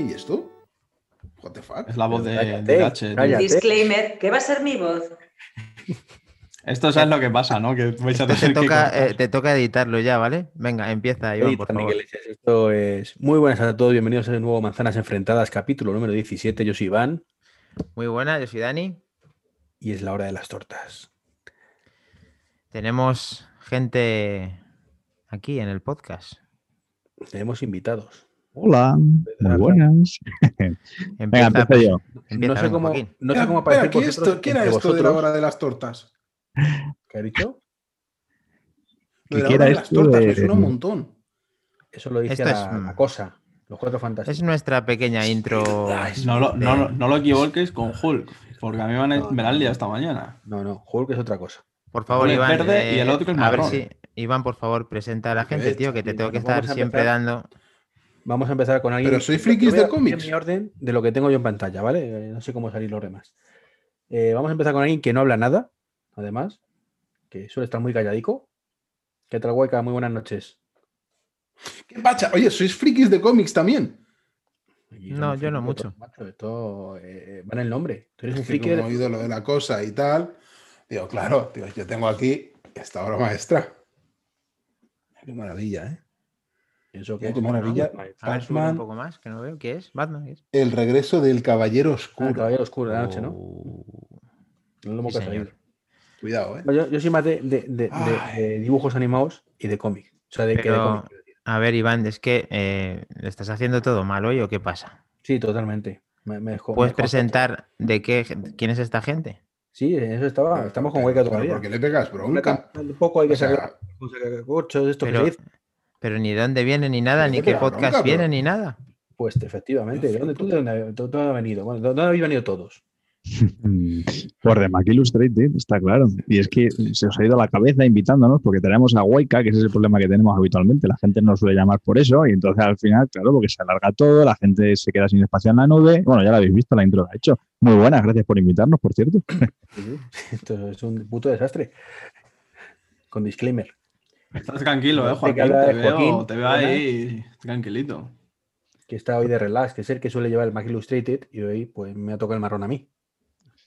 ¿y esto? What the fuck? Es la voz de, Cállate, de H, cállate. Disclaimer, ¿qué va a ser mi voz? Esto es lo que pasa, ¿no? Que vais a Te tener que toca, eh, te toca editarlo ya, ¿vale? Venga, empieza, Iván, por favor. Esto es muy buenas a todos, bienvenidos a este nuevo Manzanas Enfrentadas, capítulo número 17. Yo soy Iván Muy buena, yo soy Dani. y es la hora de las tortas. Tenemos gente aquí en el podcast. Tenemos invitados. Hola, muy buenas. Venga, Empieza, empiezo yo. no sé cómo, no sé cómo espera, aparecéis ¿qué, vosotros esto, ¿qué era esto de la hora de las tortas? ¿Qué ha dicho? Lo de la ¿Qué hora era de las tortas, de- me suena un montón. Eso lo dice Esto la, es, la cosa. Los cuatro Es fantásticos. nuestra pequeña intro. No lo, de- no, lo- no lo equivoques con Hulk, porque a mí me, la han liado esta mañana. No, no, Hulk es otra cosa. Por favor, es Iván. verde y el eh, otro es a ver marrón. si- Iván, por favor, presenta a la gente, tío, que te tengo que estar siempre dando. Vamos a empezar con alguien. Pero soy frikis voy a de cómics. Mi orden de lo que tengo yo en pantalla, ¿vale? Eh, No sé cómo salir los demás. Eh, vamos a empezar con alguien que no habla nada, además, que suele estar muy calladico. ¿Qué tal, Hueca? Muy buenas noches. ¿Qué pacha? Oye, ¿sois frikis de cómics también? No, yo no mucho. macho, Esto eh, va en el nombre. Tú eres un friki como de... he oído lo de la cosa y tal. Digo, claro, digo, yo tengo aquí esta obra maestra. Qué maravilla, ¿eh? Eso Qué que maravilla. A ver, sube un Batman, poco más, que no veo. ¿Qué es? Batman. ¿qué es? el regreso del caballero Ah, oscuro. el Caballero Oscuro de la noche, ¿no? Uh, No lo hemos sí, que señor. Cuidado, ¿eh? No, Yo, yo soy más de, de- de- de- Ay. de dibujos animados y de cómic. O sea, de que de Pero- cómic, quiero decir. A ver, Iván, es que eh, ¿le estás haciendo todo mal hoy o qué pasa? Sí, totalmente. Me, me dejó- me ¿Puedes afecto. presentar de qué, quién es esta gente? Sí, en eso estaba. Estamos con Hueca todavía. ¿Por qué le pegas bronca? Un poco hay que O sea, sacar de esto que Pero, se dice. Pero ni de dónde viene ni nada, ni qué podcast bronca, viene pero- ni nada. Pues efectivamente. ¿De dónde, tú, de dónde, tú has venido? Bueno, ¿de dónde habéis venido todos? Por The Mac Illustrated, está claro. Y es que se os ha ido la cabeza invitándonos porque tenemos a Waika, que ese es el problema que tenemos habitualmente. La gente no nos suele llamar por eso y entonces al final, claro, porque se alarga todo, la gente se queda sin espacio en la nube. Bueno, ya lo habéis visto, la intro que ha hecho. Muy buenas, gracias por invitarnos, por cierto. Esto es un puto desastre. Con disclaimer. Estás tranquilo, ¿eh, Joaquín? Te veo, Joaquín, te veo ahí tranquilito. Que está hoy de relax, que es el que suele llevar el Mac Illustrated y hoy pues me ha tocado el marrón a mí.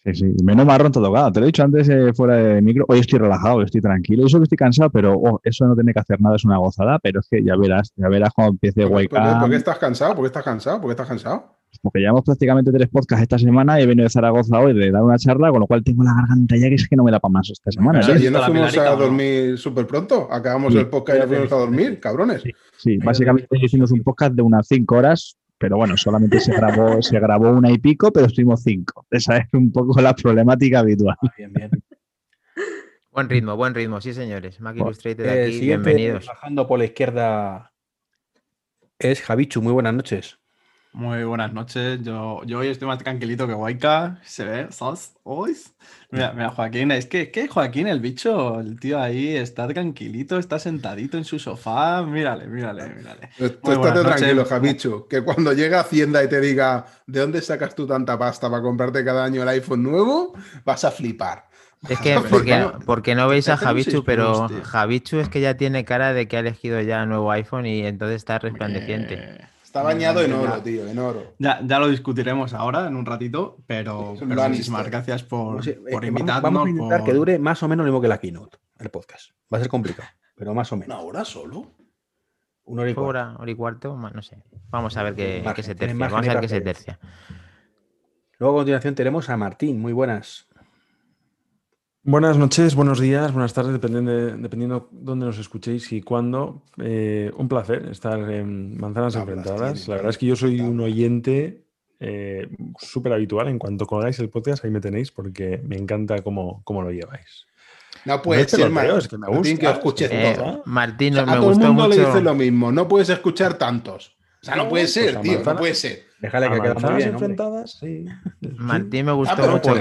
Sí, sí. Menos marrón todo tocado. Te lo he dicho antes eh, fuera de micro. Hoy estoy relajado, estoy tranquilo. Eso que estoy cansado, pero oh, eso no tener que hacer nada es una gozada. Pero es que ya verás, ya verás cuando empiece ¿Por, qué- Waika. por qué estás cansado? ¿Por qué estás cansado? ¿Por qué estás cansado? Porque llevamos prácticamente tres podcasts esta semana y he venido de Zaragoza hoy de dar una charla, con lo cual tengo la garganta ya que es que no me da para más esta semana. Pero ¿sí? Ayer nos la fuimos a ¿o no? dormir súper pronto. Acabamos Sí. el podcast y nos fuimos a dormir, cabrones. Sí, básicamente hicimos un podcast de unas cinco horas, pero bueno, solamente se grabó, se grabó una y pico, pero estuvimos cinco. Esa es un poco la problemática habitual. Ah, bien, bien. Buen ritmo, buen ritmo, sí, señores. Mac Bueno, Illustrated Eh, aquí, bienvenidos. bajando por la izquierda, es Javichu. Muy buenas noches. Muy buenas noches. Yo, yo hoy estoy más tranquilito que Waika. Se ve, ¿sabes? Hoy. Mira, mira, Joaquín, es que, que Joaquín, el bicho, el tío ahí está tranquilito, está sentadito en su sofá. Mírale, mírale, mírale. Tú estate tranquilo, Javichu, que cuando llegue a Hacienda y te diga ¿de dónde sacas tú tanta pasta para comprarte cada año el iPhone nuevo? Vas a flipar. Es que, porque, porque no veis a un Javichu, 6 pero. Javichu es que ya tiene cara de que ha elegido ya nuevo iPhone y entonces está resplandeciente. Eh, Está bañado en oro, tío, en oro. Ya, ya lo discutiremos ahora en un ratito, pero, muchísimas gracias por, sé, eh, por vamos- invitarnos. Vamos a intentar por- que dure más o menos lo mismo que la keynote, el podcast. Va a ser complicado, pero más o menos. ¿Una hora solo? Una hora y cuarto. Hora, hora y cuarto, no sé. Vamos a ver qué, Margen, qué se tercia. Vamos a ver qué se tercia. Luego a continuación tenemos a Martín. Muy buenas. Buenas noches, buenos días, buenas tardes, dependiendo, dependiendo dónde nos escuchéis y cuándo. Eh, un placer estar en Manzanas Hablas, Enfrentadas. tiene, La verdad es que yo soy un oyente eh, súper habitual. En cuanto colgáis el podcast, ahí me tenéis porque me encanta cómo, cómo lo lleváis. No puede No ser, peloteo, Mar- es que me Martín, gusta, que escuches es que me Eh, todo. gusta. Martín, O sea, me a todo el gustó mundo le dice lo mismo. No puedes escuchar tantos. O sea, no No, puede pues ser, tío. No manzana- puede ser. Déjale que A queda muy Manzanas bien. hombre. Enfrentadas, sí. Martín me gustó pero mucho pues,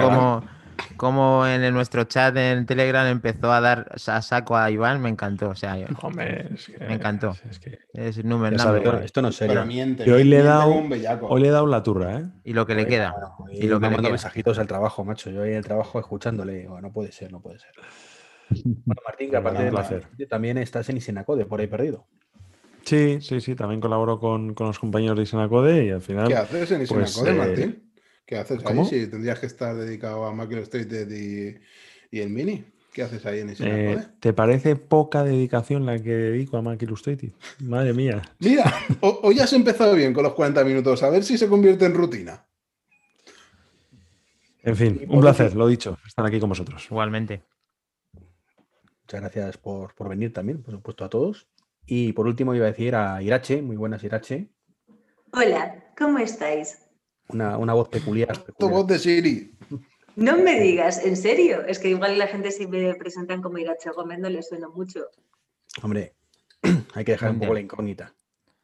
como, en el- nuestro chat en Telegram empezó a dar a saco a Iván, me encantó. O sea, yo- Hombre, es que- Me encantó. es que es número sabe, Esto, no es Pero serio. miente. Y hoy le he dado- hoy le he dado la turra, ¿eh? Y lo que le queda. Bueno, y lo que le mando queda. mensajitos al trabajo, macho. Yo ahí en el trabajo escuchándole. No puede ser, no puede ser. Bueno, Martín, que Venga, aparte un de placer. También estás en Isenacode, por ahí perdido. Sí, sí, sí, también colaboro con, con los compañeros de Isenacode y al final. ¿Qué haces en pues, Isenacode, eh, Martín? ¿Qué haces ¿cómo? ahí si tendrías que estar dedicado a Macro Illustrated y, y el Mini? ¿Qué haces ahí en eh, Isenacode? ¿Te parece poca dedicación la que dedico a Mac Illustrated? Madre mía. Mira, ho- hoy has empezado bien con los 40 minutos, a ver si se convierte en rutina. En fin, un placer, lo dicho, estar aquí con vosotros. Igualmente. Muchas gracias por, por venir también, por supuesto, a todos. Y por último iba a decir a Irache, muy buenas Irache, Hola, ¿cómo estáis? Una, una voz peculiar. Tu voz de Siri. No me digas, ¿en serio? Es que igual la gente si me presentan como Irache Gómez no le suena mucho. Hombre, hay que dejar un poco la incógnita.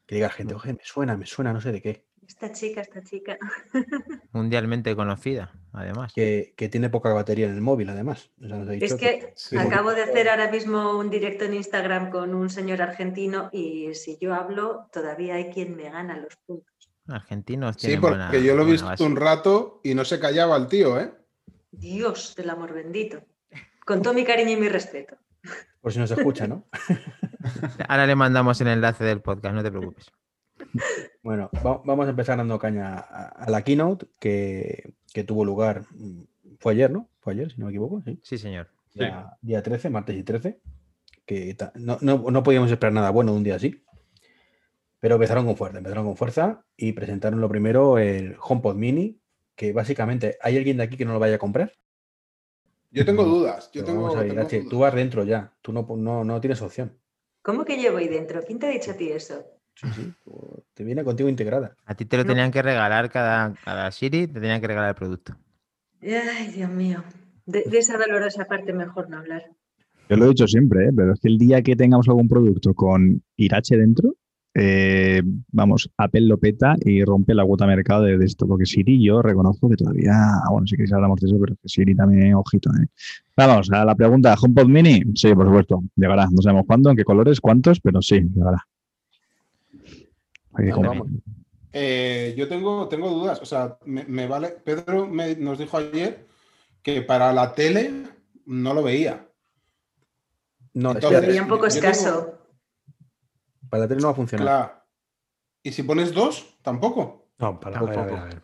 Que diga gente, oye, me suena, me suena, no sé de qué. Esta chica, esta chica. Mundialmente conocida, además. Que, que tiene poca batería en el móvil, además. O sea, Es que Sí. acabo de hacer ahora mismo un directo en Instagram con un señor argentino y si yo hablo, todavía hay quien me gana los puntos. Argentinos Sí, porque buena- yo lo he visto base. un rato y no se callaba el tío, ¿eh? Dios del amor bendito. Con todo mi cariño y mi respeto. Por si no se escucha, ¿no? Ahora le mandamos el enlace del podcast, no te preocupes. Bueno, va- vamos a empezar dando caña a, a la keynote que, que tuvo lugar, mm, fue ayer, ¿no? Fue ayer, si no me equivoco, sí. Sí, señor. Día, día 13, martes y 13. Que ta- no, no- no podíamos esperar nada bueno de un día así. Pero empezaron con fuerza, empezaron con fuerza y presentaron lo primero el HomePod Mini, que básicamente, ¿hay alguien de aquí que no lo vaya a comprar? Yo tengo dudas. Yo tengo, vamos a ver, tengo dudas. tú vas dentro ya, tú no, no, no tienes opción. ¿Cómo que llevo ahí dentro? ¿Quién te ha dicho a ti eso? Sí, sí, te viene contigo integrada. A ti te lo No. tenían que regalar cada, cada Siri, te tenían que regalar el producto. Ay, Dios mío. De, de esa dolorosa parte mejor no hablar. Yo lo he dicho siempre, ¿eh? pero es que el día que tengamos algún producto con Irache dentro, eh, vamos, Apple lo peta y rompe la cuota mercado de, de esto, porque Siri yo reconozco que todavía, bueno, sí que hablamos de eso, pero que Siri también, ojito. ¿eh? Vamos, a la pregunta, ¿HomePod Mini? Sí, por supuesto, llegará. No sabemos cuándo, en qué colores, cuántos, pero sí, llegará. Vamos. Eh, yo tengo, tengo dudas. O sea, me, me vale. Pedro me- nos dijo ayer que para la tele no lo veía. No, Entonces, Sería un poco tengo- escaso. Para la tele no va a funcionar. Claro. ¿Y si pones dos? Tampoco. No, para, a ver, a ver, Tampoco. a ver.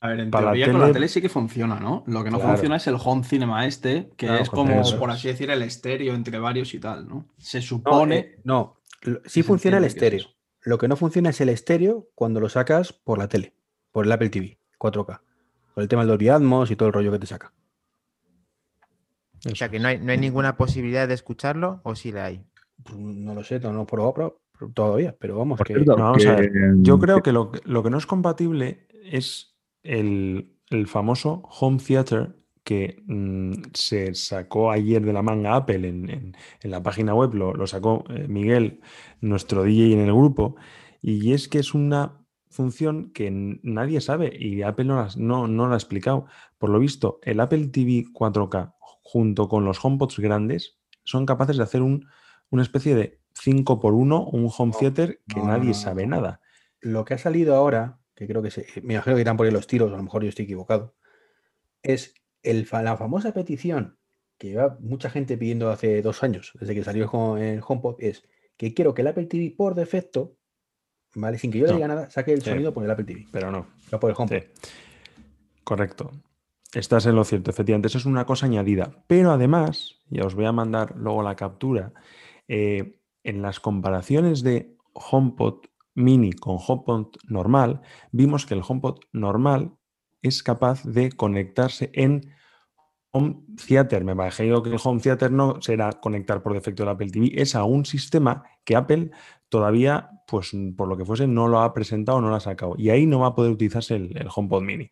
A ver, en Para la teoría con la tele- tele sí que funciona, ¿no? Lo que no Claro. funciona es el home cinema este, que Claro, es con como, eso por así decir, el estéreo entre varios y tal, ¿no? Se No, supone. eh, no, sí se funciona el es estéreo. Lo que no funciona es el estéreo cuando lo sacas por la tele, por el Apple TV 4K. Por el tema del Dolby Atmos y todo el rollo que te saca. O sea que no hay, no hay ninguna posibilidad de escucharlo o sí la hay. Pues No lo sé, no lo he probado pro- pro- todavía, pero vamos, que cierto, No, vamos a ver. Yo creo que lo, que lo que no es compatible es el, el famoso home theater que mm, se sacó ayer de la manga Apple en, en- en la página web, lo, lo sacó eh, Miguel, nuestro DJ en el grupo, y es que es una función que nadie sabe y Apple no, las- no, no la ha explicado. Por lo visto, el Apple TV 4K junto con los HomePods grandes son capaces de hacer un, una especie de 5x1, un home No, theater que no, nadie no, sabe nada. lo que ha salido ahora, que creo que se, me imagino que irán por ahí los tiros, a lo mejor yo estoy equivocado, es el, la famosa petición que lleva mucha gente pidiendo hace dos años, desde que salió el HomePod, es que quiero que el Apple TV por defecto, ¿vale? Sin que yo le diga nada, saque el Sí. sonido por el Apple TV, Pero no. no por el HomePod. Sí. Correcto. Estás en lo cierto, efectivamente. Eso es una cosa añadida. Pero además, ya os voy a mandar luego la captura, eh, en las comparaciones de HomePod mini con HomePod normal, vimos que el HomePod normal es capaz de conectarse en Home Theater. Me imagino que el Home Theater no será conectar por defecto el Apple TV, es a un sistema que Apple todavía, pues por lo que fuese, no lo ha presentado, no lo ha sacado. Y ahí no va a poder utilizarse el, el HomePod mini.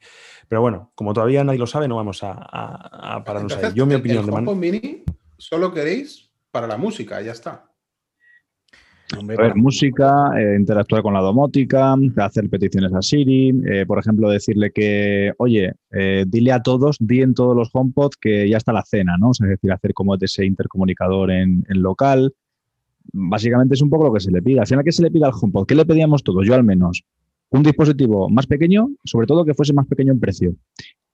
Pero bueno, como todavía nadie lo sabe, no vamos a, a- a pararnos ahí. Yo mi opinión el de HomePod Mini solo queréis para la música, ya está. Hombre, A ver, música, eh, interactuar con la domótica, hacer peticiones a Siri, eh, por ejemplo, decirle que, oye, eh, dile a todos, di en todos los HomePod que ya está la cena, ¿no? O sea, es decir, hacer como ese intercomunicador en, en local. Básicamente es un poco lo que se le pide. Al final, ¿qué se le pide al HomePod? ¿Qué le pedíamos todos? Yo al menos. Un dispositivo más pequeño, sobre todo que fuese más pequeño en precio,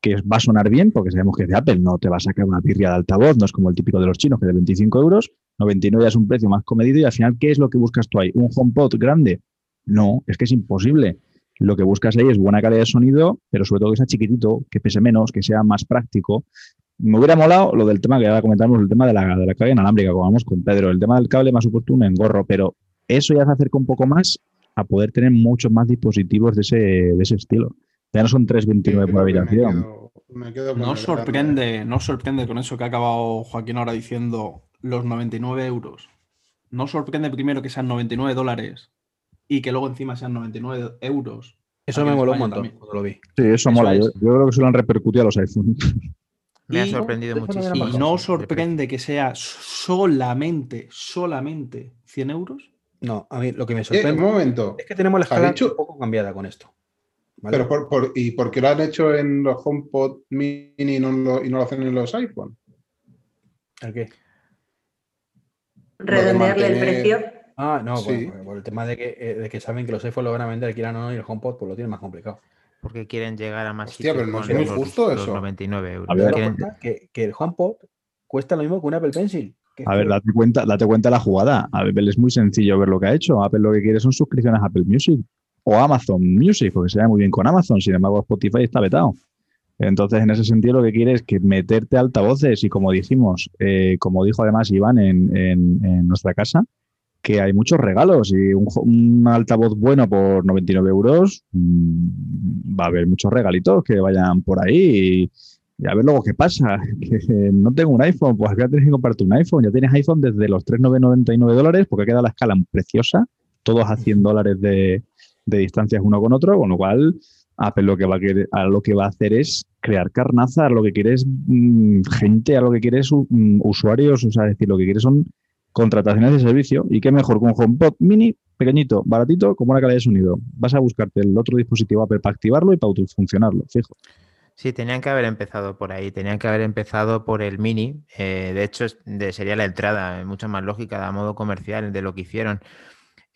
que va a sonar bien, porque sabemos que es de Apple no te va a sacar una pirria de altavoz, no es como el típico de los chinos que de 25 euros, 99 ya es un precio más comedido y al final, ¿qué es lo que buscas tú ahí? ¿Un HomePod grande? No, es que es imposible. Lo que buscas ahí es buena calidad de sonido, pero sobre todo que sea chiquitito, que pese menos, que sea más práctico. Me hubiera molado lo del tema que ahora comentamos, el tema de la, de la carga inalámbrica, como vamos con Pedro. El tema del cable me ha supuesto un engorro, pero eso ya se acerca un poco más a poder tener muchos más dispositivos de ese, de ese estilo. Ya no son 329 por Creo que me habitación. quedo- me quedo con No sorprende, no sorprende con eso que ha acabado Joaquín ahora diciendo los 99 euros. No sorprende primero que sean 99 dólares y que luego encima sean 99 euros. Eso me moló un montón también. cuando lo vi. Sí, eso, Eso mola. Yo, es. yo creo que se lo han repercutido a los iPhone. Me ha sorprendido muchísimo. Y no sorprende que sea solamente, solamente 100 euros. No, a mí lo que me Eh, sorprende un momento. es que tenemos la ¿Ha escala dicho- un poco cambiada con esto. ¿vale? Pero por, por- ¿Y por qué lo han hecho en los HomePod mini y no lo, y no lo hacen en los iPhone? ¿El qué? Redondearle el precio. Ah, no, Sí. por, por el tema de que, eh, de que saben que los iPhones lo van a vender, quieran o no, y el HomePod pues lo tienen más complicado. Porque quieren llegar a más Hostia, pero no es muy los- justo eso. 99 euros. A ver, Quieren- que, que el HomePod cuesta lo mismo que un Apple Pencil. A ver, date cuenta, date cuenta de la jugada. Apple es muy sencillo ver lo que ha hecho. Apple lo que quiere son suscripciones a Apple Music o Amazon Music, porque se ve muy bien con Amazon. Sin embargo, Spotify está vetado. Entonces, en ese sentido, lo que quiere es que meterte altavoces y, como dijimos, eh, como dijo además Iván en, en- nuestra casa, que hay muchos regalos y un, un altavoz bueno por 99 euros, mm, va a haber muchos regalitos que vayan por ahí y, a ver luego qué pasa. Que no tengo un iPhone, pues ya tienes que comprarte un iPhone. Ya tienes iPhone desde los 3,999 dólares porque ha quedado la escala preciosa, todos a 100 dólares de, de distancias uno con otro, con lo cual Apple lo que va a, querer- a lo que va a hacer es crear carnaza, a lo que quiere es mm, gente, a lo que quiere es mm, usuarios, o sea, es decir, lo que quiere son contrataciones de servicio y qué mejor un HomePod mini, pequeñito, baratito, con buena calidad de sonido. Vas a buscarte el otro dispositivo Apple para activarlo y para funcionarlo, fijo. Sí, tenían que haber empezado por ahí, tenían que haber empezado por el mini. eh, de hecho, sería la entrada, mucho más lógica a modo comercial de lo que hicieron.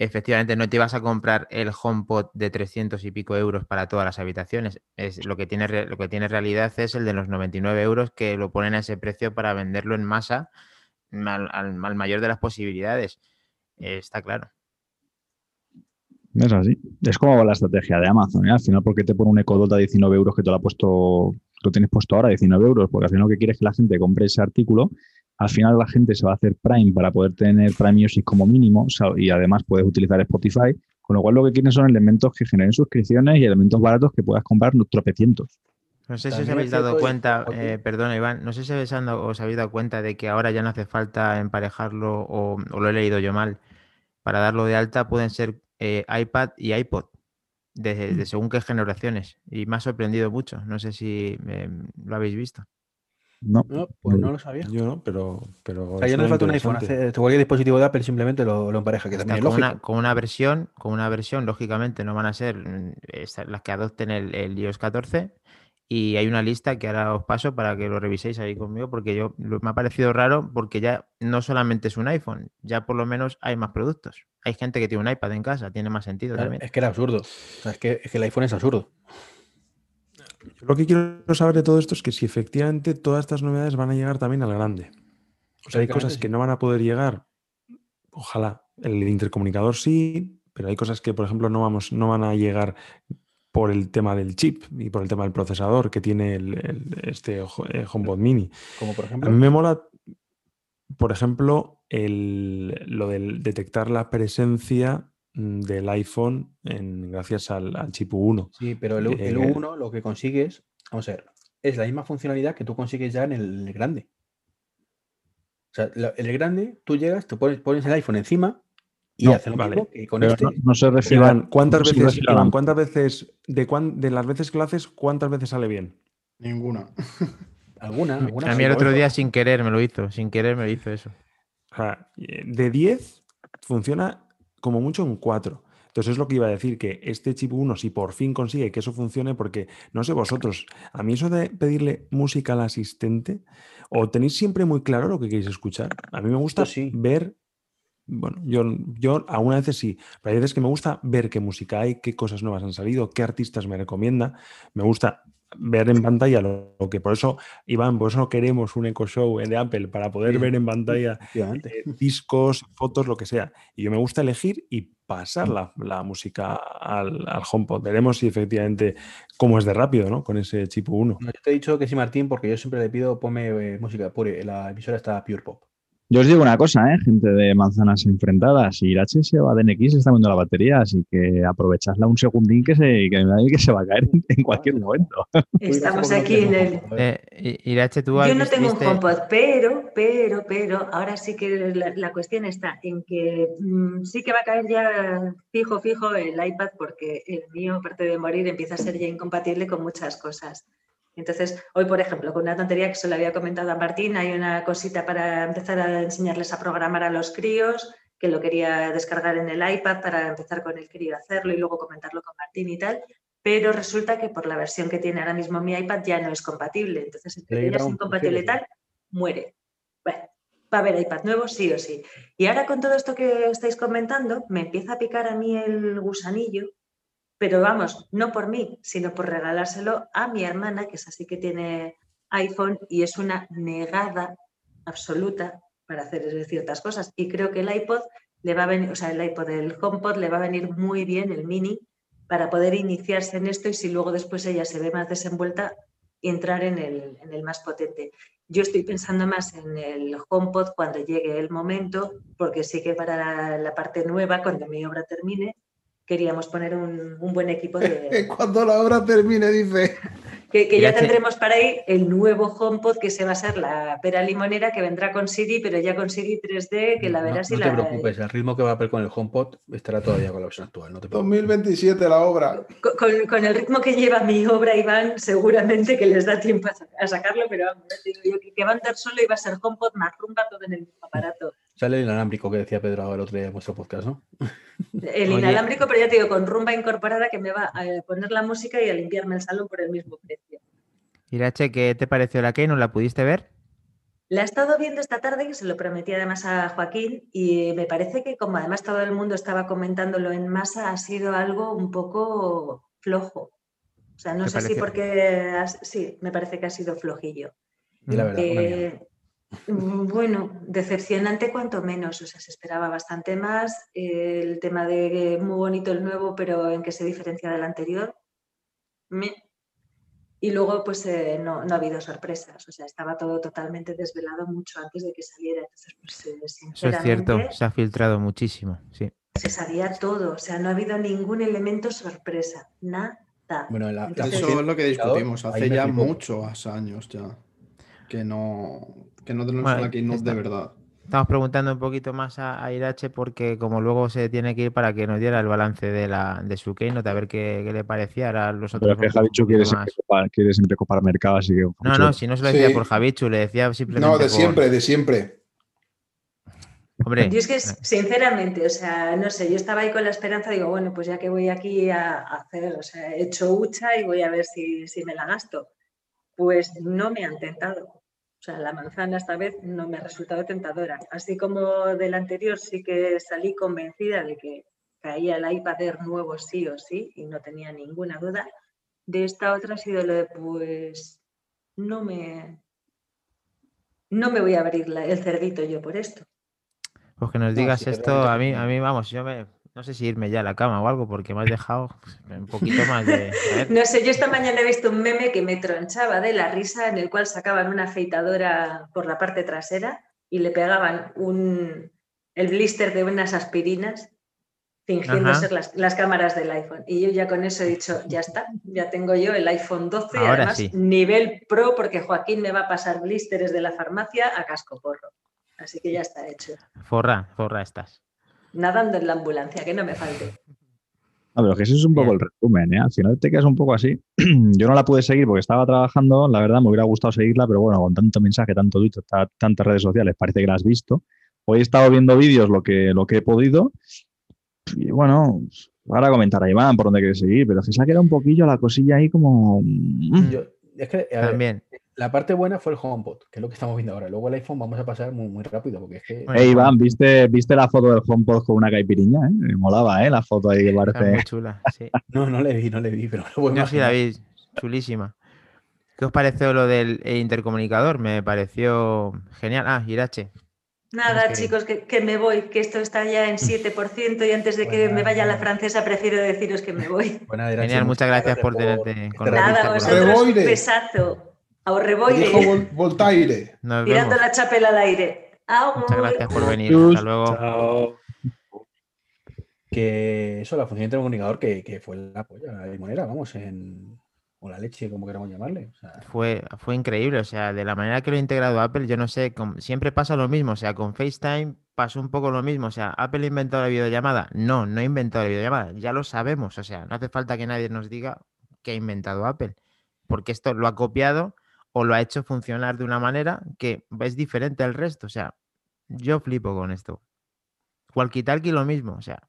Efectivamente, no te ibas a comprar el HomePod de 300 y pico euros para todas las habitaciones. Es, lo, que tiene, lo que tiene realidad es el de los 99 euros que lo ponen a ese precio para venderlo en masa al, mayor de las posibilidades. Está claro. Es así. Es como la estrategia de Amazon. ¿eh? Al final, ¿por qué te pone un Echo Dot a 19 euros que te lo ha puesto, lo tienes puesto ahora a 19 euros? Porque al final lo que quieres es que la gente compre ese artículo. Al final la gente se va a hacer Prime para poder tener Prime Music como mínimo y además puedes utilizar Spotify. Con lo cual lo que quieren son elementos que generen suscripciones y elementos baratos que puedas comprar tropecientos. No sé si os habéis dado cuenta, eh, perdona Iván, no sé si habéis, ando- os habéis dado cuenta de que ahora ya no hace falta emparejarlo o, o lo he leído yo mal. Para darlo de alta pueden ser eh, iPad y iPod, de, Mm. de según qué generaciones. Y me ha sorprendido mucho. No sé si eh, lo habéis visto. No, No, pues no lo sabía. Yo no, pero. pero O sea, ya no le falta un iPhone. Hace, cualquier dispositivo de Apple simplemente lo, lo empareja, que también es con, una, con una versión, con una versión, lógicamente no van a ser mm, las que adopten el, el iOS 14. Y hay una lista que ahora os paso para que lo reviséis ahí conmigo, porque yo lo- me ha parecido raro, porque ya no solamente es un iPhone, ya por lo menos hay más productos. Hay gente que tiene un iPad en casa, tiene más sentido Claro, también. Es que era absurdo. O sea, es que, es que el iPhone es absurdo. Yo lo que quiero saber de todo esto es que si efectivamente todas estas novedades van a llegar también al grande. O sea, hay cosas que no van a poder llegar. Ojalá. El intercomunicador sí, pero hay cosas que, por ejemplo, no, vamos, no van a llegar por el tema del chip y por el tema del procesador que tiene el, el- este eh, HomePod Mini. Como por A ejemplo. mí me mola, por ejemplo, el- lo del detectar la presencia del iPhone en- gracias al, al chip U1. Sí, pero el, el Eh, U1 lo que consigues, vamos a ver, es la misma funcionalidad que tú consigues ya en el grande. O sea, el grande, tú llegas, te pones, pones el iPhone encima y No, hace lo vale. mismo que con Pero este. no, no se refiere Iván, ¿cuántas no veces, Iván, cuántas veces, de, cuán- de las veces que lo haces, cuántas veces sale bien? Ninguna. Alguna, alguna A mí el otro hizo. día sin querer me lo hizo, sin querer me lo hizo eso. O sea, eh, de 10 funciona como mucho en 4. Entonces es lo que iba a decir, que este chip 1, si por fin consigue que eso funcione, porque no sé vosotros, a mí eso de pedirle música al asistente, o tenéis siempre muy claro lo que queréis escuchar. A mí me gusta sí. ver, bueno, yo, yo algunas veces sí, pero hay veces que me gusta ver qué música hay, qué cosas nuevas han salido, qué artistas me recomienda. Me gusta ver en pantalla lo, lo que por eso, Iván, por eso queremos un Echo Show de Apple para poder Sí. ver en pantalla eh, discos, fotos, lo que sea. Y yo me gusta elegir y pasar la, la música al, al HomePod. Veremos si efectivamente cómo es de rápido, ¿no? Con ese chip 1. No, yo te he dicho que sí, Martín, porque yo siempre le pido ponme eh, música pure. La emisora está Pure Pop. Yo os digo una cosa, ¿eh? gente de manzanas enfrentadas. Irache se va de NX, está viendo la batería, así que aprovechadla un segundín que se, que, que se va a caer en, cualquier momento. Estamos aquí en el, Eh, Irache, tú Yo no tengo un HomePod, pero, pero, pero, ahora sí que la, la cuestión está en que mm, sí que va a caer ya fijo, fijo el iPad porque el mío, aparte de morir, empieza a ser ya incompatible con muchas cosas. Entonces, hoy, por ejemplo, con una tontería que se lo había comentado a Martín, hay una cosita para empezar a enseñarles a programar a los críos, que lo quería descargar en el iPad para empezar con el crío a hacerlo y luego comentarlo con Martín y tal, pero resulta que por la versión que tiene ahora mismo mi iPad ya no es compatible. Entonces, que ya es incompatible y tal, muere. Bueno, va a haber iPad nuevo sí o sí. Y ahora con todo esto que estáis comentando, me empieza a picar a mí el gusanillo, pero vamos, no por mí, sino por regalárselo a mi hermana, que es así que tiene iPhone y es una negada absoluta para hacer ciertas cosas. Y creo que el iPod le va a venir, o sea, el iPod, el HomePod le va a venir muy bien, el mini, para poder iniciarse en esto y si luego después ella se ve más desenvuelta, entrar en el, en el más potente. Yo estoy pensando más en el HomePod cuando llegue el momento, porque sí que para la, la parte nueva, cuando mi obra termine, queríamos poner un, un buen equipo de, Cuando la obra termine, dice. que, que ya tendremos para ahí el nuevo HomePod que se va a ser la pera limonera que vendrá con Siri, pero ya con Siri 3D, que la No- verás no, y te la preocupes, el ritmo que va a haber con el HomePod estará todavía con la versión actual. No te preocupes. 2027 la obra. Con, con- con el ritmo que lleva mi obra, Iván, seguramente que les da tiempo a, sa- a sacarlo, pero vamos, te digo yo que, que va a andar solo y va a ser HomePod más rumba todo en el mismo aparato. Sale el inalámbrico que decía Pedro el otro día en vuestro podcast, ¿no? El inalámbrico, pero ya te digo, con rumba incorporada que me va a poner la música y a limpiarme el salón por el mismo precio. Irache, ¿qué te pareció la que ¿No la pudiste ver? La he estado viendo esta tarde, que se lo prometí además a Joaquín, y me parece que como además todo el mundo estaba comentándolo en masa, ha sido algo un poco flojo. O sea, no ¿Te sé si parece? porque... has- Sí, me parece que ha sido flojillo. Y la verdad. Eh, bueno, decepcionante cuanto menos, o sea, se esperaba bastante más. el tema de muy bonito el nuevo, pero en que se diferencia del anterior. me- Y luego, pues eh, no, no ha habido sorpresas, o sea, estaba todo totalmente desvelado mucho antes de que saliera. Entonces, pues eh, Eso es cierto, se ha filtrado muchísimo, sí. se sabía todo, o sea, no ha habido ningún elemento sorpresa, nada. Bueno, la, Entonces- Eso es lo que discutimos hace ya muchos años ya. Que no, que no tenemos Bueno, una keynote está. de verdad. Estamos preguntando un poquito más a, a Irache porque como luego se tiene que ir para que nos diera el balance de, la, de su keynote, a ver qué, qué le parecía. Ahora los otros que Javichu quiere siempre, copar, quiere siempre copar mercado, así que. No, no, si no se lo decía Sí. por Javichu, le decía simplemente No, de por- siempre, de siempre. Hombre, Yo es que, sinceramente, o sea, no sé, yo estaba ahí con la esperanza, digo, bueno, pues ya que voy aquí a, a hacer, o sea, he hecho hucha y voy a ver si, si me la gasto. Pues no me han tentado. O sea, la manzana esta vez no me ha resultado tentadora. Así como del anterior sí que salí convencida de que caía el iPad Air nuevo sí o sí y no tenía ninguna duda. De esta otra ha sido lo de, pues, no me, no me voy a abrir la- el cerdito yo por esto. pues que nos No, digas sí, esto, a mí, a mí, vamos, yo me, no sé si irme ya a la cama o algo, porque me has dejado pues, un poquito más de... No sé, yo esta mañana he visto un meme que me tronchaba de la risa en el cual sacaban una afeitadora por la parte trasera y le pegaban un, el blister de unas aspirinas fingiendo Ajá. ser las, las cámaras del iPhone. Y yo ya con eso he dicho, ya está, ya tengo yo el iPhone 12, Ahora además sí. nivel pro porque Joaquín me va a pasar blisters de la farmacia a casco porro. Así que ya está hecho. forra, forra estás. Nadando en la ambulancia, que no me falte. No, pero que eso es un poco Bien. el resumen, ¿eh? Al final te quedas un poco así. Yo no la pude seguir porque estaba trabajando, la verdad me hubiera gustado seguirla, pero bueno, con tanto mensaje, tanto Twitter, ta- tantas redes sociales, parece que la has visto. Hoy he estado viendo vídeos lo que, lo que he podido y bueno, ahora comentará Iván por dónde quiere seguir, pero es que se ha quedado un poquillo la cosilla ahí como... mm. Yo- es que, a ver, También. La parte buena fue el HomePod, que es lo que estamos viendo ahora. Luego el iPhone vamos a pasar muy, muy rápido, porque es que Bueno, Hey, Iván, ¿viste, ¿viste la foto del HomePod con una caipiriña? ¿eh? Me molaba, ¿eh? La foto ahí que Está parece... muy chula, sí. no, no le vi, no le vi, pero lo voy a Yo sí la vi, chulísima. ¿Qué os pareció lo del intercomunicador? Me pareció genial. Ah, Irache. Nada, chicos, que, que me voy, que esto está ya en 7% y antes de que me vaya la francesa prefiero deciros que me voy. Buena, Irache, Genial, muchas gracias por tenerte con Nada, vosotros, Reboire. besazo. A Dijo Vol- Voltaire. Tirando la chapela al aire. Muchas Agur. gracias por venir. Hasta luego. Chao. Que eso, la función de intercomunicador que, que fue la polla, la limonera, vamos, en. O la leche, como queramos llamarle. O sea, Fue, fue increíble, o sea, de la manera que lo ha integrado Apple, yo no sé, con- siempre pasa lo mismo, o sea, con FaceTime pasó un poco lo mismo, o sea, ¿Apple ha inventado la videollamada? No, no ha inventado la videollamada, ya lo sabemos, o sea, no hace falta que nadie nos diga que ha inventado Apple, porque esto lo ha copiado o lo ha hecho funcionar de una manera que es diferente al resto, o sea, yo flipo con esto. Walkie-talkie lo mismo, o sea,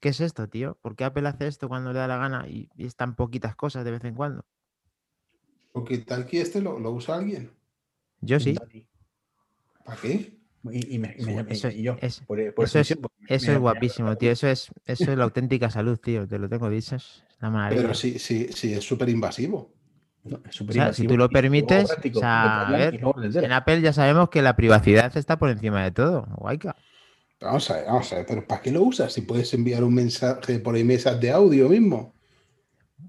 ¿qué es esto, tío? ¿Por qué Apple hace esto cuando le da la gana y, y es tan poquitas cosas de vez en cuando? Porque tal que este lo, lo usa alguien. Yo sí. ¿Para qué? Y, y me- y me- Bueno, eso y yo, es- por, por eso es- Eso guapísimo, tío. Eso es, eso es la auténtica salud, tío. Te lo tengo dicho. Es la maravilla. Pero sí, sí, sí, es súper invasivo. No, es O súper sea, si tú lo permites, o sea, a ver. En Apple ya sabemos que la privacidad está por encima de todo. Guayca. Vamos a ver, vamos a ver, pero ¿para qué lo usas? Si puedes enviar un mensaje por ahí mesas de audio mismo.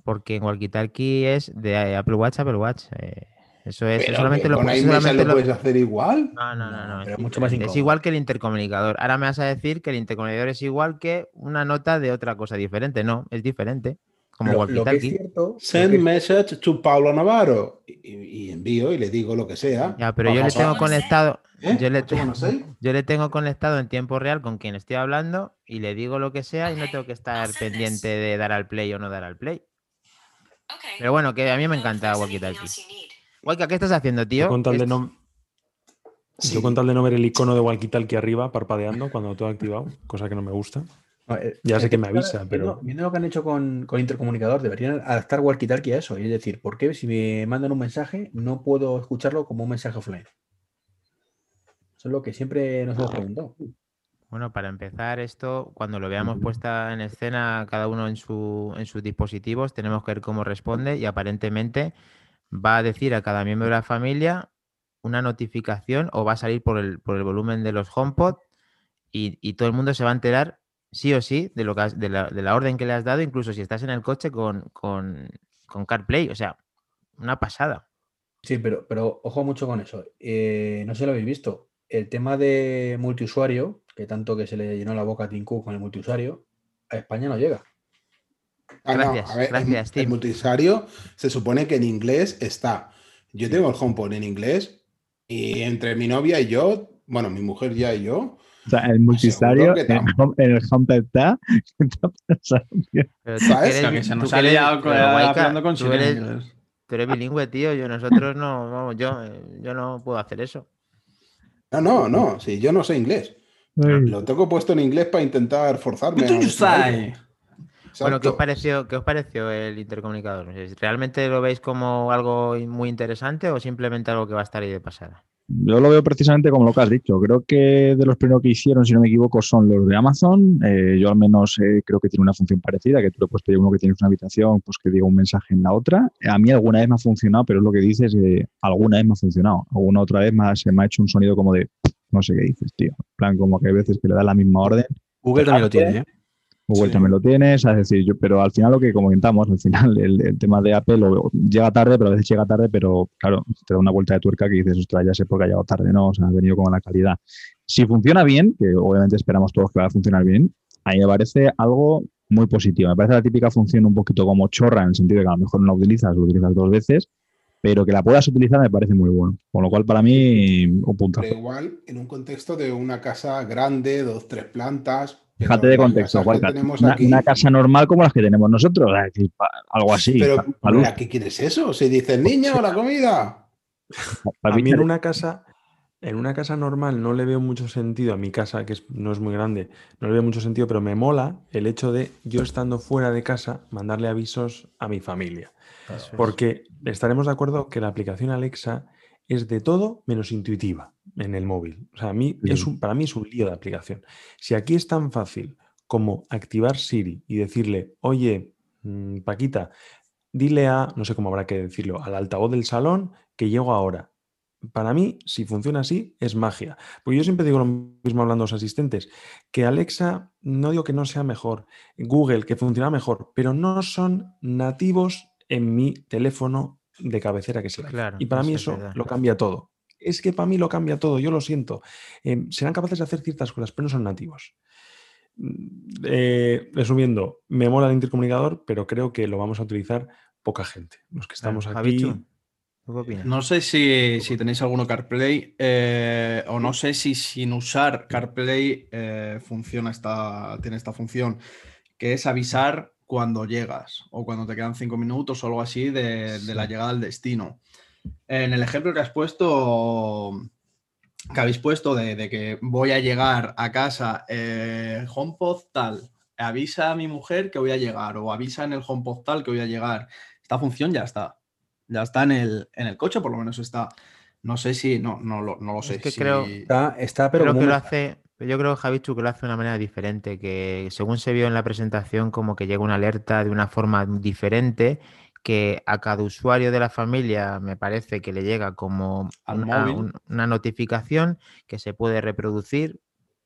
Porque en walkie-talkie es de Apple Watch a Apple Watch. eh, eso es. Pero solamente lo, iMessage solamente lo lo- puedes hacer igual. No, no, no, no. Es, mucho más diferente, es incómodo. igual que el intercomunicador. Ahora me vas a decir que el intercomunicador es igual que una nota de otra cosa diferente. No, es diferente. Como Lo, lo que es walkie-talkie. cierto. Send que- message to Pablo Navarro. Y, envío y le digo lo que sea. Ya, pero yo le tengo conectado. ¿Eh? Yo le, tengo conectado en tiempo real con quien estoy hablando y le digo lo que sea y no tengo que estar pendiente de dar al play o no dar al play. Pero bueno, que a mí me encanta Walkie Talkie. Waika, ¿qué estás haciendo, tío? Yo con tal de no, Sí. yo con tal de no ver el icono de walkie talkie arriba parpadeando cuando todo activado, cosa que no me gusta. No, eh, Ya sé que me avisa, viendo- pero- Viendo lo que han hecho con, con intercomunicador, deberían adaptar walkie-talkie a eso. Es decir, ¿por qué si me mandan un mensaje no puedo escucharlo como un mensaje offline? Eso es lo que siempre nos hemos preguntado. Bueno, para empezar esto, cuando lo veamos puesta en escena cada uno en, su, en sus dispositivos, tenemos que ver cómo responde y aparentemente va a decir a cada miembro de la familia una notificación o va a salir por el, por el volumen de los HomePod y, y todo el mundo se va a enterar sí o sí de, lo que has- de, la, de la orden que le has dado, incluso si estás en el coche con, con, con CarPlay. O sea, una pasada. Sí, pero, pero ojo mucho con eso. Eh, no sé si lo habéis visto. El tema de multiusuario, que tanto que se le llenó la boca a Tim Cook con el multiusuario, a España no llega. Ah, no, Gracias, a ver, el- gracias, el, multiusuario se supone que en inglés está. Yo tengo el HomePod en inglés y entre mi novia y yo, bueno, mi mujer ya y yo, O sea, el multiusuario que en el, home, en el HomePod está. ¿Qué pasado, tío? Pero tú ¿Sabes? que eres- se nos ha liado con- hablando con tú eres- inglés. Tú eres bilingüe, tío. Yo, nosotros no, vamos, yo, eh, yo no puedo hacer eso. no, no, no, sí, yo no sé inglés. Ay, Lo tengo puesto en inglés para intentar forzarme. ¿Qué tú? Bueno, ¿qué os pareció, qué os pareció el intercomunicador? ¿Realmente lo veis como algo muy interesante o simplemente algo que va a estar ahí de pasada? Yo lo veo precisamente como lo que has dicho. Creo que de los primeros que hicieron, si no me equivoco, son los de Amazon. Eh, yo al menos eh, creo que tiene una función parecida, que tú le puedes pedir a uno que tienes una habitación, pues que diga un mensaje en la otra. A mí alguna vez me ha funcionado, pero es lo que dices, eh, alguna vez me ha funcionado. Alguna otra vez ha- se me ha hecho un sonido como de, no sé qué dices, tío. En plan, como que hay veces que le da la misma orden Google también lo tiene, ¿eh? Google Sí. también lo tienes, es decir, yo, pero al final lo que comentamos, al final el, el tema de Apple o- llega tarde, pero a veces llega tarde, pero claro, te da una vuelta de tuerca que dices, ostras, ya sé por qué ha llegado tarde, ¿no? O sea, ha venido con la calidad. Si funciona bien, que obviamente esperamos todos que va a funcionar bien, a mí me parece algo muy positivo. Me parece la típica función un poquito como chorra, en el sentido de que a lo mejor no la utilizas, lo utilizas dos veces, pero que la puedas utilizar me parece muy bueno. Con lo cual, para mí, un puntazo. Pero igual en un contexto de una casa grande, dos, tres plantas. Pero Fíjate de contexto, Juanca. Una, aquí- una casa normal como las que tenemos nosotros, es decir, pa- algo así. Pero, pa- pa- luz, ¿a qué quieres eso? Si dices niño, la comida. A mí en una casa, en una casa normal no le veo mucho sentido a mi casa, que es- no es muy grande, no le veo mucho sentido, pero me mola el hecho de yo estando fuera de casa mandarle avisos a mi familia. Porque estaremos de acuerdo que la aplicación Alexa es de todo menos intuitiva en el móvil. O sea, a mí Sí. es un, para mí es un lío de aplicación. Si aquí es tan fácil como activar Siri y decirle, oye, mm, Paquita, dile a, no sé cómo habrá que decirlo, al altavoz del salón que llego ahora. Para mí, si funciona así, es magia. Porque yo siempre digo lo mismo hablando a los asistentes, que Alexa, no digo que no sea mejor, Google, que funciona mejor, pero no son nativos en mi teléfono de cabecera que sea. Claro, y para mí eso es eso verdad. lo cambia todo. Es que para mí lo cambia todo, yo lo siento. Eh, serán capaces de hacer ciertas cosas, pero no son nativos. Mm, eh, resumiendo, me mola el intercomunicador, pero creo que lo vamos a utilizar poca gente. Los que estamos aquí. No sé si, si tenéis alguno CarPlay eh, o no sé si sin usar CarPlay eh, funciona esta, tiene esta función, que es avisar cuando llegas o cuando te quedan cinco minutos o algo así de, de la llegada al destino. En el ejemplo que has puesto, que habéis puesto de, de que voy a llegar a casa, eh, HomePod tal, avisa a mi mujer que voy a llegar o avisa en el HomePod tal que voy a llegar. Esta función ya está. Ya está en el, en el coche, por lo menos está. No sé si, no, no, lo, no lo sé. que si- creo- Está, está pero creo que lo hace, yo creo, Javichu, que lo hace de una manera diferente, que según se vio en la presentación, como que llega una alerta de una forma diferente, que a cada usuario de la familia me parece que le llega como una, un- una notificación que se puede reproducir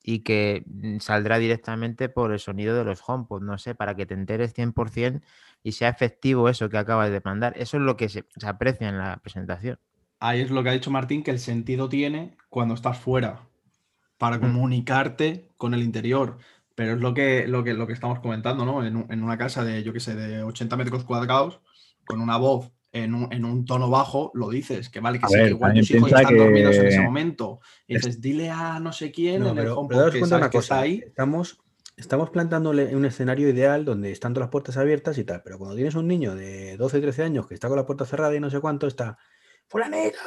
y que mm, saldrá directamente por el sonido de los HomePod, no sé, para que te enteres 100% y sea efectivo eso que acabas de mandar. Eso es lo que se, se aprecia en la presentación. Ahí es lo que ha dicho Martín, que el sentido tiene cuando estás fuera, para comunicarte con el interior. Pero es lo que, lo que, lo que estamos comentando, ¿no? En, en una casa de, yo qué sé, de 80 metros cuadrados, con una voz en un, en un tono bajo, lo dices, que vale, que sí, ver, que igual tus hijos están dormidos en ese momento. Y Es- dices, dile a no sé quién No, en el pero, HomePod pero daos que sabes una que está cosa. ahí. Estamos, estamos plantándole un escenario ideal donde están todas las puertas abiertas y tal. Pero cuando tienes un niño de 12, 13 años que está con la puerta cerrada y no sé cuánto, está. ¡Fulanito!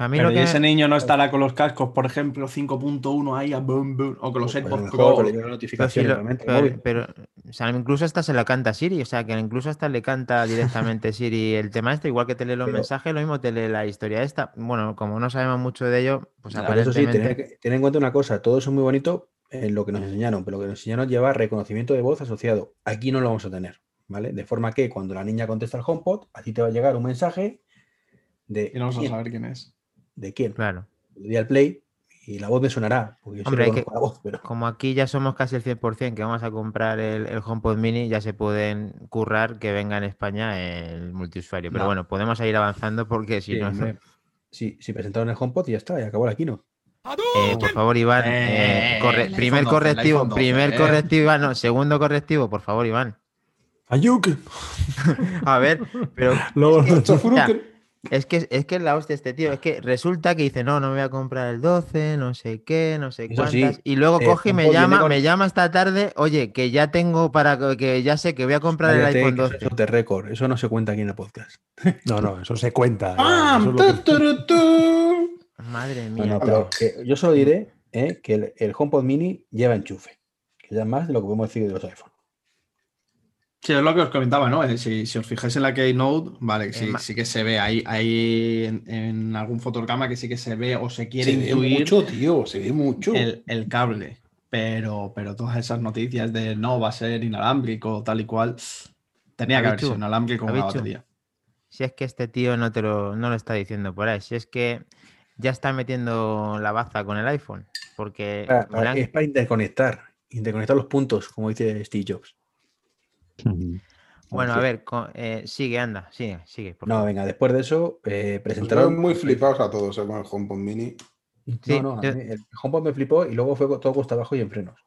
A mí Pero lo que... ese niño no estará con los cascos, por ejemplo, 5.1 ahí a boom, boom, o con los Pues AirPods Pro. pero o sea, incluso hasta se la canta Siri, o sea, que incluso hasta le canta directamente Siri el tema este, igual que te lee los Pero- mensajes, lo mismo te lee la historia esta. Bueno, como no sabemos mucho de ello, pues Claro, eso sí, aparentemente... tener, que- tener en cuenta una cosa, todo eso es muy bonito en lo que nos enseñaron, pero lo que nos enseñaron lleva reconocimiento de voz asociado. Aquí no lo vamos a tener, ¿vale? De forma que cuando la niña contesta al HomePod, a ti te va a llegar un mensaje de Y no vamos a saber quién es. De quién. Claro. Le doy al play y la voz me sonará, porque yo sí Hombre, hay que- reconozco la voz, pero Como aquí ya somos casi el 100% que vamos a comprar el, el HomePod Mini, ya se pueden currar que venga en España el multiusuario. Pero No. bueno, podemos ir avanzando porque si sí, no... hombre, si, si presentaron el HomePod y ya está, y acabó la keynote. Eh, por favor, Iván, eh, Eh, corre- el primer iPhone 12, el correctivo, iPhone 12, primer eh. correctivo, Iván, no, segundo correctivo, por favor, Iván. ¡Ayuk! A ver, pero Luego- Ya, Es que, es que es la hostia este tío. Es que resulta que dice, no, no me voy a comprar el 12, no sé qué, no sé Eso sí, cuántas. y luego eh, coge y me llama, con- me llama esta tarde, oye, que ya tengo para que- que ya sé que voy a comprar el iPhone que eso 12. es de récord, eso no se cuenta aquí en el podcast. No, no, eso se cuenta. ¡Ah! eso es lo que- tu, tu, tu! Madre No, mía. no, pero que yo solo diré eh, que el, el HomePod Mini lleva enchufe, que ya es más de lo que podemos decir de los iPhone. Sí, es lo que os comentaba, ¿no? Eh, Si, si os fijáis en la Keynote, vale, sí, ma- sí que se ve ahí, ahí en, en algún fotograma que sí que se ve o se quiere Se ve intuir mucho, tío, se ve mucho. el, el cable. Pero, pero todas esas noticias de no, va a ser inalámbrico, tal y cual, tenía que haber sido inalámbrico con Javichu. batería. Si es que este tío no te lo, no lo está diciendo por ahí, si es que ya está metiendo la baza con el iPhone. Porque han- es para interconectar, interconectar los puntos, como dice Steve Jobs. Bueno, a ver, eh, sigue, anda, sigue, sigue. por No, venga, después de eso, eh, presentaron. muy flipados a todos eh, con el HomePod Mini. Sí, no, no, a yo- mí el HomePod me flipó y luego fue todo costa abajo y en frenos.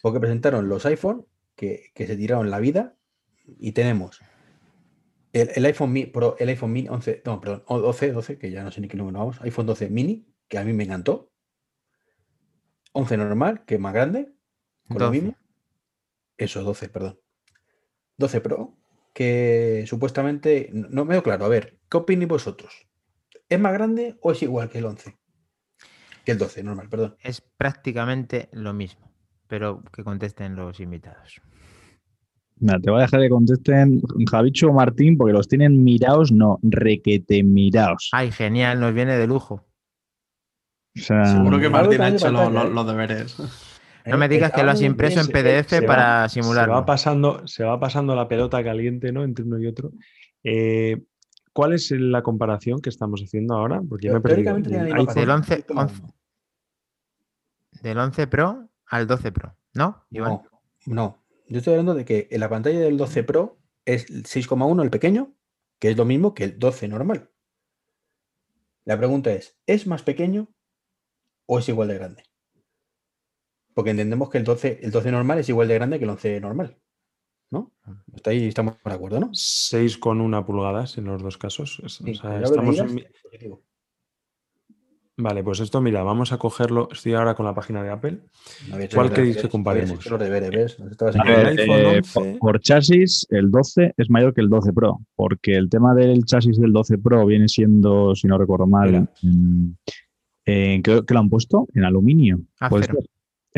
Porque presentaron los iPhone que, que se tiraron la vida y tenemos el, el iPhone Mini Pro, el iPhone Mini 11, no, perdón, o 12, 12, que ya no sé ni qué número vamos, iPhone 12 Mini, que a mí me encantó. 11 normal, que es más grande, con lo 12. mismo. Eso, 12, perdón. 12 Pro, que supuestamente, no me veo claro, a ver, ¿qué opináis vosotros? ¿Es más grande o es igual que el 11? Que el 12, normal, perdón. Es prácticamente lo mismo, pero que contesten los invitados. Mira, te voy a dejar que contesten Javicho o Martín porque los tienen mirados, no, requete mirados. Ay, genial, nos viene de lujo. O sea, Seguro que Martín ha hecho lo- pantalla, lo- los deberes. No me Eh, digas que lo has impreso en. PDF se va- para Se simularlo. va, pasando, se va pasando la pelota caliente ¿no? entre uno y otro. Eh, ¿Cuál es la comparación que estamos haciendo ahora? Porque me he perdido. Del 11, 6,1. 11 del 11 Pro al 12 Pro, ¿no? Iván? No, no. Yo estoy hablando de que en la pantalla del 12 Pro es el 6,1 el pequeño, que es lo mismo que el 12 normal. La pregunta es, ¿es más pequeño o es igual de grande? Porque entendemos que el 12, el 12 normal es igual de grande que el 11 normal. ¿No? Está ahí, estamos de acuerdo, ¿no? 6,1 pulgadas en los dos casos. O sea, estamos en-. Vale, pues esto, mira, vamos a cogerlo. Estoy ahora con la página de Apple. No ¿Cuál queréis que comparemos? eh, 11. por, chasis, el 12 es mayor que el 12 Pro, porque el tema del chasis del 12 Pro viene siendo, si no recuerdo mal, en, en- ¿qué, qué lo han puesto? En aluminio. Acero.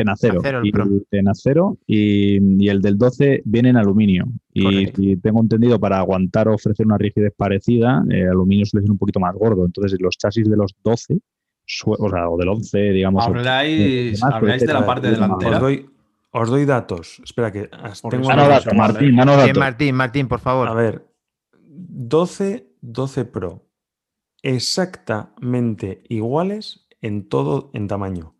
En acero. Acero el y, en acero y, y el del 12 viene en aluminio. Y, y tengo entendido para aguantar o ofrecer una rigidez parecida, eh, aluminio suele ser un poquito más gordo. Entonces, los chasis de los 12, sue- o sea, o del 11, digamos. o- Habláis, Además, habláis de la parte delantera. Os doy, os doy datos. Espera, que tengo aquí, ¿vale? Martín, Bien. Martín, Martín, por favor. A ver, 12, 12 Pro. Exactamente iguales en todo en tamaño.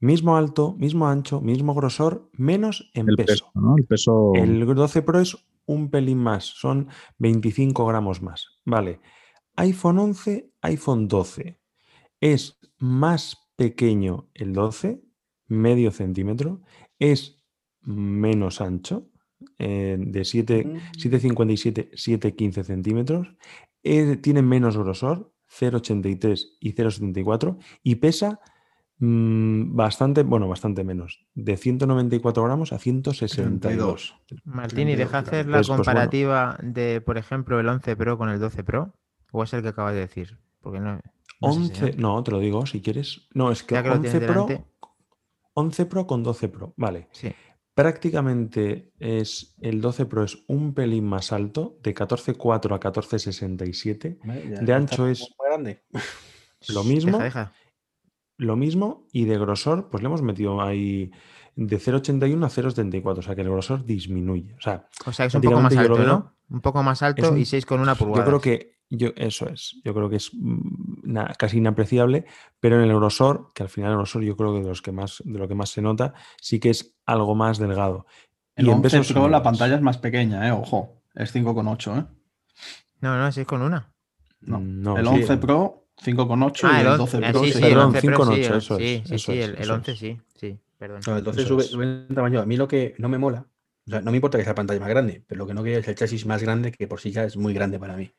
Mismo alto, mismo ancho, mismo grosor, menos en El peso. peso, ¿no? El peso. El 12 Pro es un pelín más, son 25 gramos más. Vale. iPhone 11, iPhone 12. Es más pequeño el 12, medio centímetro. Es menos ancho, eh, de 7, Mm. 7,57, 7,15 centímetros. eh, tiene menos grosor, 0,83 y 0,74. Y pesa mm, bastante, bueno, bastante menos, de 194 gramos a 162. 32. Martín, ¿y deja hacer la Pues- pues bueno. comparativa de, por ejemplo, el 11 Pro con el 12 Pro? ¿O es el que acabas de decir? Porque no, no sé si 11, no. te lo digo si quieres. No, es que, que lo 11 tienes Pro, delante. 11 Pro con 12 Pro, vale. Sí. Prácticamente es el 12 Pro es un pelín más alto, de 14,4 a 14,67. Vale, ya de ancho es- muy grande. Lo mismo, Deja, deja. Lo mismo y de grosor, pues le hemos metido ahí de 0,81 a 0,74, o sea que el grosor disminuye. O sea, O sea, es un poco más prácticamente yo lo alto, veo- ¿no? Un poco más alto un- y 6 con una pulgada. Yo creo que yo, eso es. Yo creo que es mm, na- casi inapreciable, pero en el grosor, que al final el grosor yo creo que de los que más, de lo que más se nota, sí que es algo más delgado. El Y en 11 pesos Pro la pantalla es más pequeña, ¿eh? Ojo. Es 5,8, ¿eh? No, no, 6 con una. No. No, el sí. 11 Pro, 5,8 Ah, y el el 12 12 eh, Pro, sí, sí. sí, el Perdón, 11 Pro 5,8, sí, el- eso es, sí, sí, eso sí, es, el, el eso 11 es. sí, sí, perdón. No, entonces Eso sube, es. sube en tamaño. A mí lo que no me mola, o sea, no me importa que sea pantalla más grande, pero lo que no quería es el chasis más grande, que por sí ya es muy grande para mí.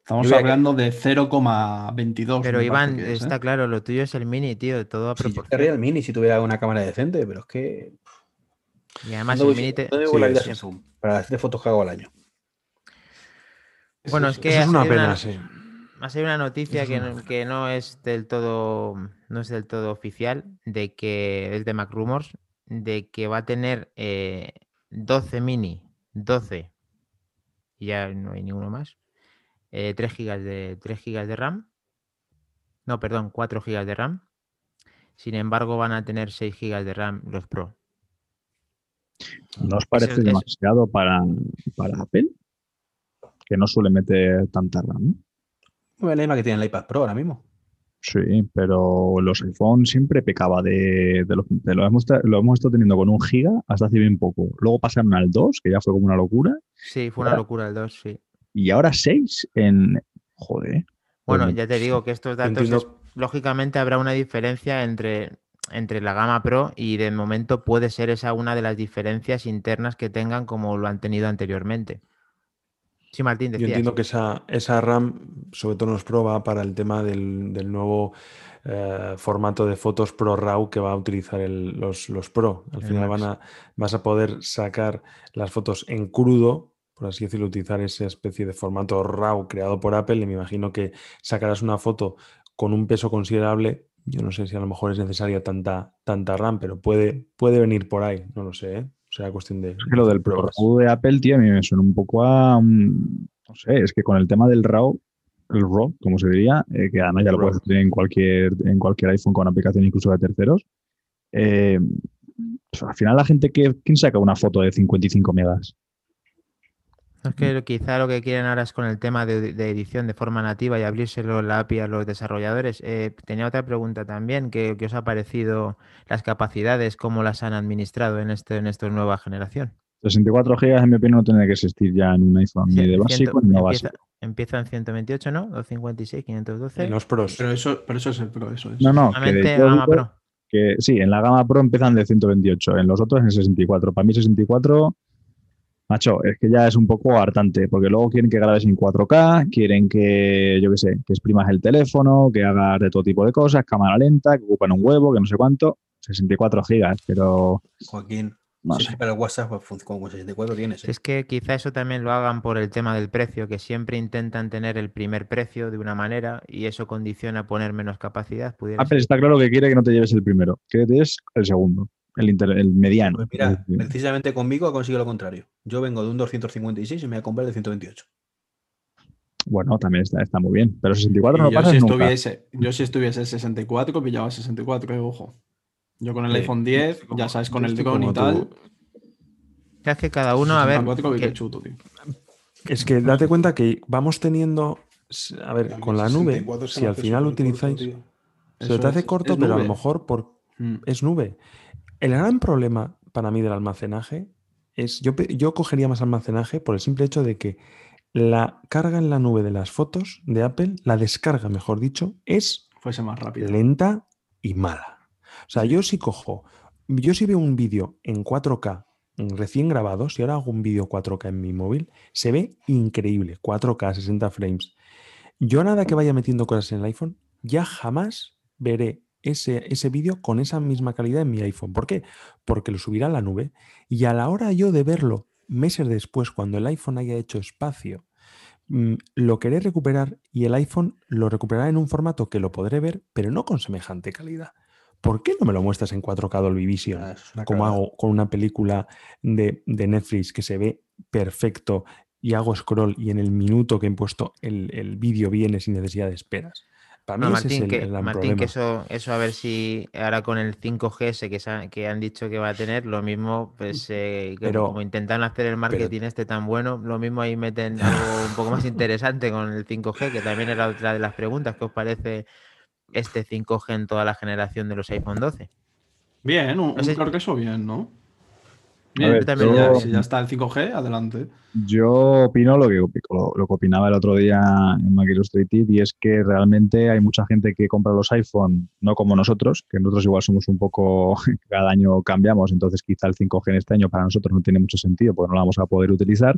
Estamos a que- hablando de 0,22. Pero Iván, parece que es, ¿eh? está claro, lo tuyo es el mini, tío, todo a Si yo proporción. querría el mini si tuviera una cámara decente, pero es que. Y además ¿dónde el mini te... la? Para 7 fotos que hago al año. Bueno, es que Eso es una pena, una- sí. Ha sido una noticia que no, que no es del todo no es del todo oficial de que es de Mac Rumors de que va a tener eh, 12 mini 12 y ya no hay ninguno más eh, 3 gigas de 3 gigas de RAM no perdón 4 gigas de RAM sin embargo van a tener 6 gigas de RAM los Pro ¿No os parece es- es- demasiado para, para Apple? Que no suele meter tanta RAM. Bueno, la misma que tiene el iPad Pro ahora mismo. Sí, pero los iPhone siempre pecaba de, de lo, de lo hemos, lo hemos estado teniendo con un giga hasta hace bien poco. Luego pasaron al 2, que ya fue como una locura, sí fue una locura el 2 sí y ahora 6 en... Joder. Bueno, Pues ya te digo que estos datos, entiendo- es- lógicamente habrá una diferencia entre, entre la gama Pro y de momento puede ser esa una de las diferencias internas que tengan como lo han tenido anteriormente. Sí, Martín, Yo entiendo que esa, esa RAM, sobre todo nos prueba para el tema del, del nuevo eh, formato de fotos Pro RAW que va a utilizar el- los, los Pro. Al El final van a, vas a poder sacar las fotos en crudo, por así decirlo, utilizar esa especie de formato RAW creado por Apple. Y me imagino que sacarás una foto con un peso considerable. Yo no sé si a lo mejor es necesaria tanta, tanta RAM, pero puede, puede venir por ahí, no lo sé, ¿eh? Será cuestión de. Es que lo del Pro. RAW de Apple, tío, a mí me suena un poco a... mm, No sé, es que con el tema del RAW, el RAW, como se diría, eh, que además ya lo puedes hacer en cualquier, en cualquier iPhone con aplicación incluso de terceros, eh, Pues al final la gente que quién saca una foto de 55 megas. Es que quizá lo que quieren ahora es con el tema de, de edición de forma nativa y abrírselo la API a los desarrolladores. Eh, tenía otra pregunta también, ¿qué, qué os ha parecido las capacidades, cómo las han administrado en, este, en esta nueva generación? 64 gigas en mi opinión no tiene que existir ya en un iPhone ni de básico ni no empieza, básico. empieza en 128, ¿no? 256, 512. En los pros. Pero eso, pero eso es el pro, eso es. No, no, que Solamente yo gama pro. que sí, en la gama Pro empiezan de 128, en los otros en 64. Para mí 64, macho, es que ya es un poco hartante, porque luego quieren que grabes en 4K, quieren que, yo qué sé, que exprimas el teléfono, que hagas de todo tipo de cosas, cámara lenta, que ocupan un huevo, que no sé cuánto, 64 gigas, pero Joaquín, no si sé. para el WhatsApp pues, con 64 tienes. ¿eh? Es que quizá eso también lo hagan por el tema del precio, que siempre intentan tener el primer precio de una manera y eso condiciona poner menos capacidad. Apple ser. está claro que quiere que no te lleves el primero, que te lleves el segundo, el, inter- el mediano. Pues es mira, decir, precisamente conmigo ha conseguido lo contrario. Yo vengo de un 256 y me voy a comprar el de 128. Bueno, también está, está muy bien, pero 64 no yo, pasa si nunca. estuviese, yo si estuviese el 64, pillaba 64, eh, ojo. Yo con el Sí, iPhone 10, estoy como- ya sabes, con el estoy dron y tal. tú. Es que cada uno, a ver, 64 que que- chuto, tío. Es que date cuenta que vamos teniendo. A ver, con la nube, 64 se si al final corto, utilizáis. Se te hace corto, pero a lo mejor por, Mm. es nube. El gran problema para mí del almacenaje es, yo, yo cogería más almacenaje por el simple hecho de que la carga en la nube de las fotos de Apple, la descarga, mejor dicho, es Fuese más rápido. lenta y mala. O sea, yo si cojo, yo si veo un vídeo en 4K mm, recién grabado, si ahora hago un vídeo 4K en mi móvil, se ve increíble, 4K, 60 frames. Yo nada que vaya metiendo cosas en el iPhone, ya jamás veré ese, ese vídeo con esa misma calidad en mi iPhone. ¿Por qué? Porque lo subirá a la nube y a la hora yo de verlo meses después, cuando el iPhone haya hecho espacio, mm, lo querré recuperar y el iPhone lo recuperará en un formato que lo podré ver, pero no con semejante calidad. ¿Por qué no me lo muestras en 4K Dolby Vision? Ah, como hago con una película de, de Netflix que se ve perfecto y hago scroll y en el minuto que he puesto el, el vídeo viene sin necesidad de esperas. Para mí No, ese es Martín, el, que, el gran Martín, problema. que eso, eso a ver si ahora con el 5G ese que, se ha- que han dicho que va a tener, lo mismo, pues eh, que Pero- como intentan hacer el marketing este tan bueno, lo mismo ahí meten algo un poco más interesante con el 5G, que también era otra de las preguntas. ¿Qué os parece este 5G en toda la generación de los iPhone 12? Bien, un, No sé- un claro que eso bien, ¿no? Bien, ver, también ya- si ya está el 5G, adelante. Yo opino lo que, lo, lo que opinaba el otro día en Mac Illustrated y es que realmente hay mucha gente que compra los iPhone no como nosotros, que nosotros igual somos un poco, cada año cambiamos, entonces quizá el 5G en este año para nosotros no tiene mucho sentido porque no lo vamos a poder utilizar,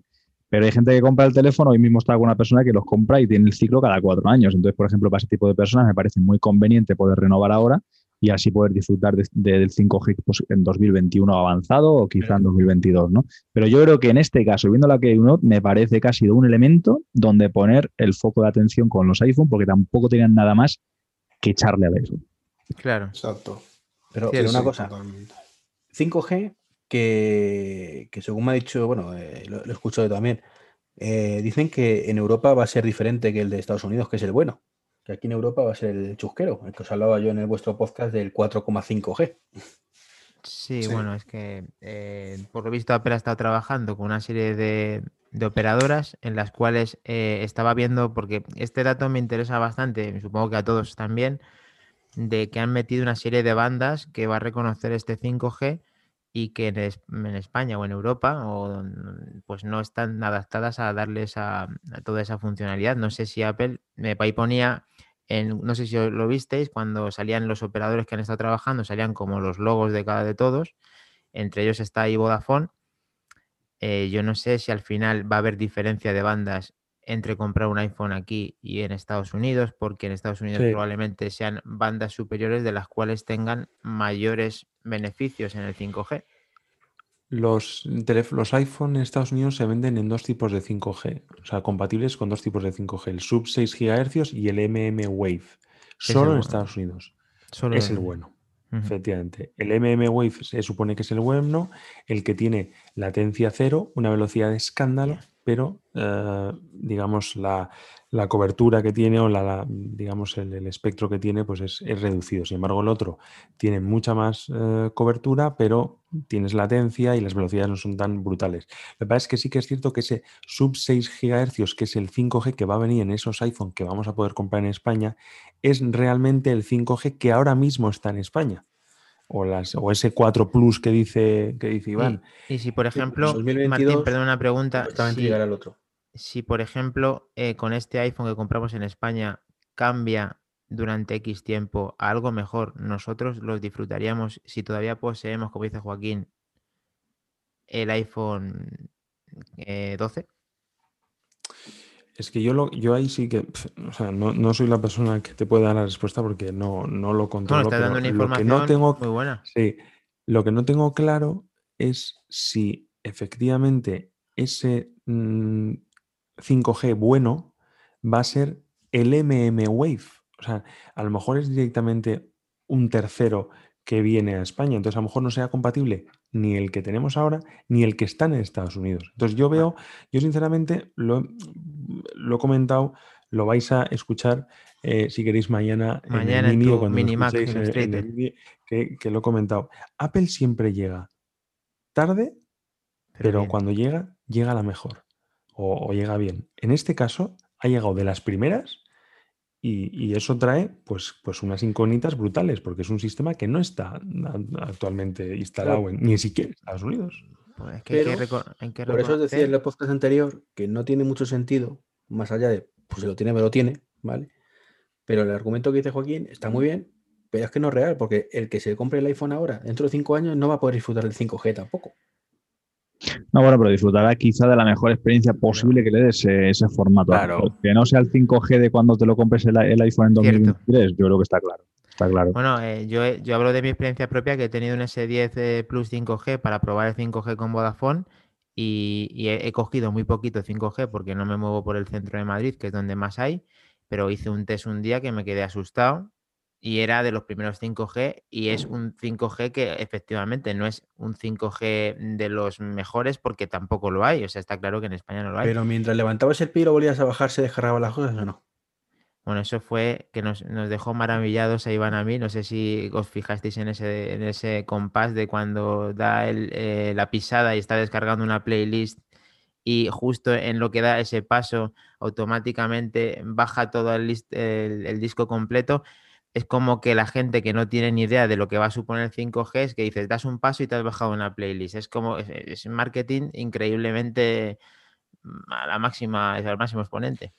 pero hay gente que compra el teléfono, hoy mismo está alguna persona que los compra y tiene el ciclo cada cuatro años, entonces por ejemplo para ese tipo de personas me parece muy conveniente poder renovar ahora y así poder disfrutar de- de- del 5G pues, en 2021 avanzado o quizá en 2022, ¿no? Pero yo creo que en este caso, viendo la Keynote, me parece que ha sido un elemento donde poner el foco de atención con los iPhone, porque tampoco tenían nada más que echarle al iPhone. Claro. Exacto. Pero, Sí, pero una Sí, cosa, totalmente. 5G, que, que según me ha dicho, bueno, eh, lo, lo he escuchado también, eh, dicen que en Europa va a ser diferente que el de Estados Unidos, que es el bueno. Que aquí en Europa va a ser el chusquero, el que os hablaba yo en el vuestro podcast del 4,5G. Sí, Sí. bueno, es que eh, por lo visto Apple ha estado trabajando con una serie de, de operadoras en las cuales eh, estaba viendo, porque este dato me interesa bastante, supongo que a todos también, de que han metido una serie de bandas que va a reconocer este 5G y que en, es- en España o en Europa o pues no están adaptadas a darle esa, a toda esa funcionalidad. No sé si Apple, ahí ponía, en, no sé si lo visteis, cuando salían los operadores que han estado trabajando, salían como los logos de cada de todos, entre ellos está ahí Vodafone. Eh, yo no sé si al final va a haber diferencia de bandas entre comprar un iPhone aquí y en Estados Unidos, porque en Estados Unidos Sí. probablemente sean bandas superiores de las cuales tengan mayores beneficios en el 5G. Los, iPhone en Estados Unidos se venden en dos tipos de 5G, o sea, compatibles con dos tipos de 5G, el sub 6 GHz y el MM Wave, solo en. Estados Unidos. Solo Es el en- bueno, efectivamente. El MM Wave se supone que es el bueno, el que tiene latencia cero, una velocidad de escándalo pero eh, digamos la, la cobertura que tiene o la, digamos el, el espectro que tiene pues es, es reducido. Sin embargo, el otro tiene mucha más eh, cobertura, pero tienes latencia y las velocidades no son tan brutales. Lo que pasa es que sí que es cierto que ese sub 6 GHz, que es el 5G que va a venir en esos iPhone que vamos a poder comprar en España, es realmente el 5G que ahora mismo está en España. O, las, o ese 4 Plus que dice, que dice Iván. Y si, por Sí, ejemplo, 2022, Martín, perdón una pregunta. Si, llegará el otro. si, por ejemplo, eh, con este iPhone que compramos en España cambia durante X tiempo a algo mejor, nosotros los disfrutaríamos si todavía poseemos, como dice Joaquín, el iPhone eh, 12. Es que yo, lo, yo ahí sí que, pf, o sea, no, no soy la persona que te puede dar la respuesta porque no, no lo No, controlo. estás pero dando una lo que información no tengo, muy buena. sí, lo que no tengo claro es si efectivamente ese mm, 5G bueno va a ser el MM Wave. O sea, a lo mejor es directamente un tercero que viene a España. Entonces, a lo mejor no sea compatible ni el que tenemos ahora ni el que está en Estados Unidos. Entonces, yo veo, yo sinceramente lo, lo he comentado, lo vais a escuchar eh, si queréis mañana, Mañana en el mini cuando Mini escuchéis en en, en el Strater. mini, que, que lo he comentado. Apple siempre llega tarde, pero cuando llega, llega a la mejor o, o llega bien. En este caso, ha llegado de las primeras y, y eso trae pues, pues unas incógnitas brutales, porque es un sistema que no está actualmente instalado en- ni siquiera en Estados Unidos. Pues es que hay que, Pero, reco- hay que Por eso os decía en el podcast anterior que no tiene mucho sentido, más allá de, pues si lo tiene, me lo tiene, ¿vale? Pero el argumento que dice Joaquín está muy bien, pero es que no es real, porque el que se compre el iPhone ahora, dentro de cinco años, no va a poder disfrutar del 5G tampoco. No, bueno, pero disfrutará quizá de la mejor experiencia posible que le dé ese, ese formato. Claro. Que no sea el 5G de cuando te lo compres el, el iPhone en Cierto. 2023, yo creo que está claro. Está claro. Bueno, eh, yo, he- yo hablo de mi experiencia propia, que he tenido un S10 eh, Plus 5G para probar el 5G con Vodafone y, y he, he cogido muy poquito 5G porque no me muevo por el centro de Madrid, que es donde más hay, pero hice un test un día que me quedé asustado y era de los primeros 5G y es un 5G que efectivamente no es un 5G de los mejores porque tampoco lo hay, o sea, está claro que en España no lo hay. Pero mientras levantabas el pie y lo volvías a bajar, se descargaban las cosas o no. Bueno, eso fue que nos, nos dejó maravillados a Iván a mí. No sé si os fijasteis en ese, en ese compás de cuando da el, eh, la pisada y está descargando una playlist y justo en lo que da ese paso automáticamente baja todo el, list- el- disco completo. Es como que la gente que no tiene ni idea de lo que va a suponer 5G es que dices, das un paso y te has bajado una playlist. Es como, es, es marketing increíblemente mm, a la máxima, es al máximo exponente.